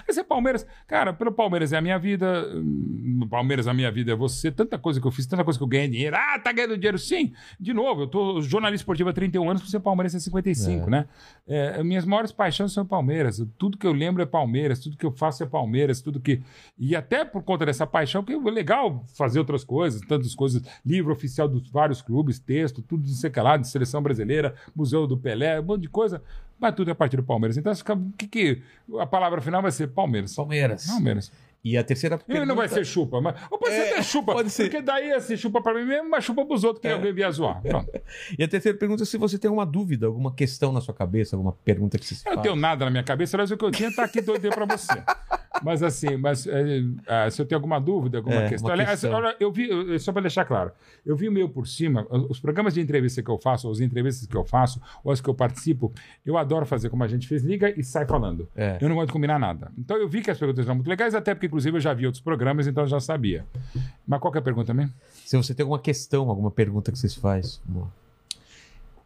Vai ser Palmeiras. Cara, pelo Palmeiras é a minha vida. hum, Palmeiras a minha vida é você. Tanta coisa que eu fiz, tanta coisa que eu ganhei dinheiro. Ah, tá ganhando dinheiro. Sim, de novo, eu tô jornalista esportivo há 31 anos, por ser Palmeiras é 55, É. né? É, minhas maiores paixões são Palmeiras. Tudo que eu lembro é Palmeiras, tudo que eu faço é Palmeiras, tudo que. E até por conta dessa paixão, que é legal fazer outras coisas, tantas coisas, livro oficial dos vários clubes, texto, tudo de sei que lá, de seleção brasileira, Museu do Pelé, um monte de coisa, mas tudo é a partir do Palmeiras. Então, o que, que a palavra final vai ser Palmeiras. Palmeiras. Palmeiras. E a terceira Ele pergunta... não vai ser chupa, mas. Ou pode ser É, até chupa. pode ser. Porque daí, assim, chupa pra mim mesmo, mas chupa pros outros que É. alguém via zoar. Pronto. <laughs> E a terceira pergunta é se você tem alguma dúvida, alguma questão na sua cabeça, alguma pergunta que você se Eu não tenho nada na minha cabeça, aliás, o que eu tinha tá aqui doido pra você. <laughs> Mas assim, mas é, é, se eu tenho alguma dúvida, alguma É, questão. Aliás, olha, eu vi, eu- só para deixar claro, eu vi meio por cima, os programas de entrevista que eu faço, ou as entrevistas que eu faço, ou as que eu participo, eu adoro fazer como a gente fez, liga e sai falando. É. Eu não gosto de combinar nada. Então eu vi que as perguntas eram muito legais, até porque, inclusive, eu já vi outros programas, então eu já sabia. Mas qual que é a pergunta mesmo? Se você tem alguma questão, alguma pergunta que vocês faz.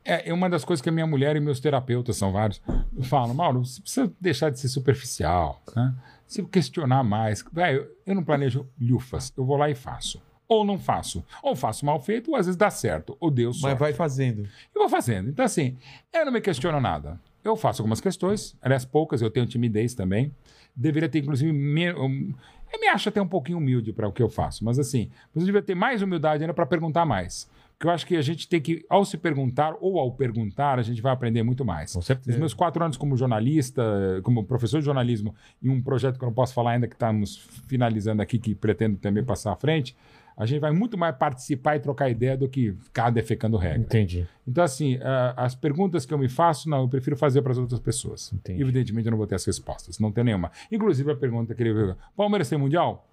É, é uma das coisas que a minha mulher e meus terapeutas, são vários, falam, Mauro, você precisa deixar de ser superficial, né? Se questionar mais. Velho, eu não planejo lufas, eu vou lá e faço. Ou não faço. Ou faço mal feito, ou às vezes dá certo. Ou Deus Mas vai fazendo. eu vou fazendo. Então, assim, eu não me questiono nada. Eu faço algumas questões, aliás, poucas, eu tenho timidez também. Deveria ter, inclusive, me... eu me acho até um pouquinho humilde para o que eu faço, mas assim, você devia ter mais humildade ainda para perguntar mais. Porque eu acho que a gente tem que, ao se perguntar ou ao perguntar, a gente vai aprender muito mais. Com certeza. meus quatro anos como jornalista, como professor de jornalismo, e um projeto que eu não posso falar ainda, que estamos finalizando aqui, que pretendo também passar à frente, a gente vai muito mais participar e trocar ideia do que ficar defecando regra. Entendi. Então, assim, ah, as perguntas que eu me faço, não, eu prefiro fazer para as outras pessoas. Entendi. Evidentemente, eu não vou ter as respostas, não tem nenhuma. Inclusive, a pergunta que ele veio: Palmeiras tem mundial?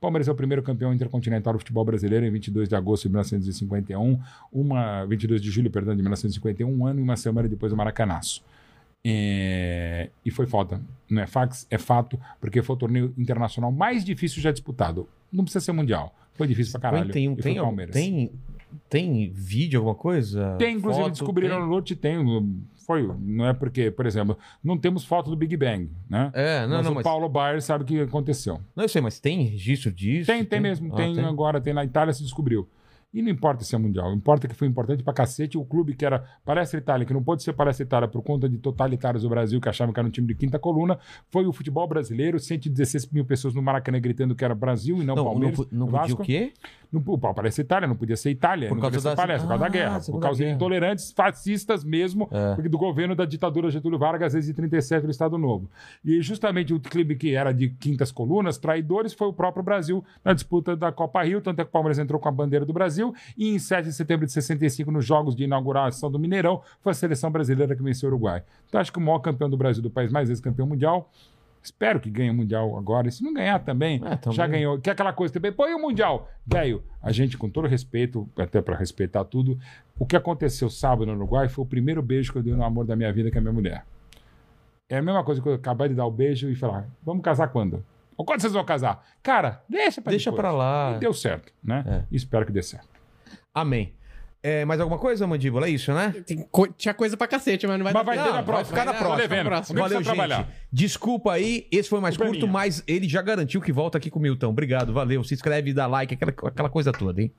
Palmeiras é o primeiro campeão intercontinental do futebol brasileiro em 22 de agosto de 1951, uma 22 de julho, perdão, de 1951, um ano e uma semana depois do Maracanaço. É, E foi foda. Não é fax, é fato, porque foi o torneio internacional mais difícil já disputado. Não precisa ser mundial. Foi difícil pra caralho. Tem, E foi tem, Palmeiras. tem, tem vídeo, alguma coisa? Tem, inclusive, Foto? descobriram Tem? no Lote, tem. Foi, não é porque, por exemplo, não temos foto do Big Bang, né? É, não, mas não, o mas... Paulo Baier sabe o que aconteceu. Não, eu sei, mas tem registro disso? Tem, tem mesmo. Ah, tem, agora, tem na Itália, se descobriu. E não importa se é mundial, importa que foi importante pra cacete. O clube que era Palestra Itália, que não pôde ser Palestra Itália por conta de totalitários do Brasil, que achavam que era um time de quinta coluna, foi o futebol brasileiro, 116 mil pessoas no Maracanã gritando que era Brasil e não, Não, não, Palmeiras. po- não podia Vasco. o quê? Não, o Palestra Itália não podia ser Itália, Por não causa podia ser da- Palestra, por causa da Ah, guerra. Por causa de Guerra. intolerantes fascistas mesmo, É. do governo da ditadura Getúlio Vargas desde 37 do Estado Novo. E justamente o clube que era de quintas colunas, traidores, foi o próprio Brasil na disputa da Copa Rio, tanto é que o Palmeiras entrou com a bandeira do Brasil, e em 7 de setembro de 65, nos jogos de inauguração do Mineirão, foi a seleção brasileira que venceu o Uruguai. Então acho que o maior campeão do Brasil, do país mais vezes campeão mundial, Espero que ganhe o Mundial agora. E se não ganhar também, É, também. já ganhou. Que é aquela coisa também. Põe o Mundial. Velho, a gente, com todo respeito, até para respeitar tudo, o que aconteceu sábado no Uruguai foi o primeiro beijo que eu dei no amor da minha vida, que é a minha mulher. É a mesma coisa que eu acabar de dar o beijo e falar: vamos casar quando? Ou quando vocês vão casar? Cara, deixa pra Deixa depois. pra lá. E deu certo, né? É. Espero que dê certo. Amém. É, mais alguma coisa, Mandíbula? É isso, né? Tem co- Tinha coisa pra cacete, mas não vai Mas vai ter na Não, vai próxima. ficar na Vai próxima. Tô devendo. próxima. Valeu, gente. trabalhar. Desculpa aí, esse foi mais curto, mas ele já garantiu que volta aqui com o Milton. Obrigado, valeu. Se inscreve, dá like, aquela, aquela coisa toda, hein?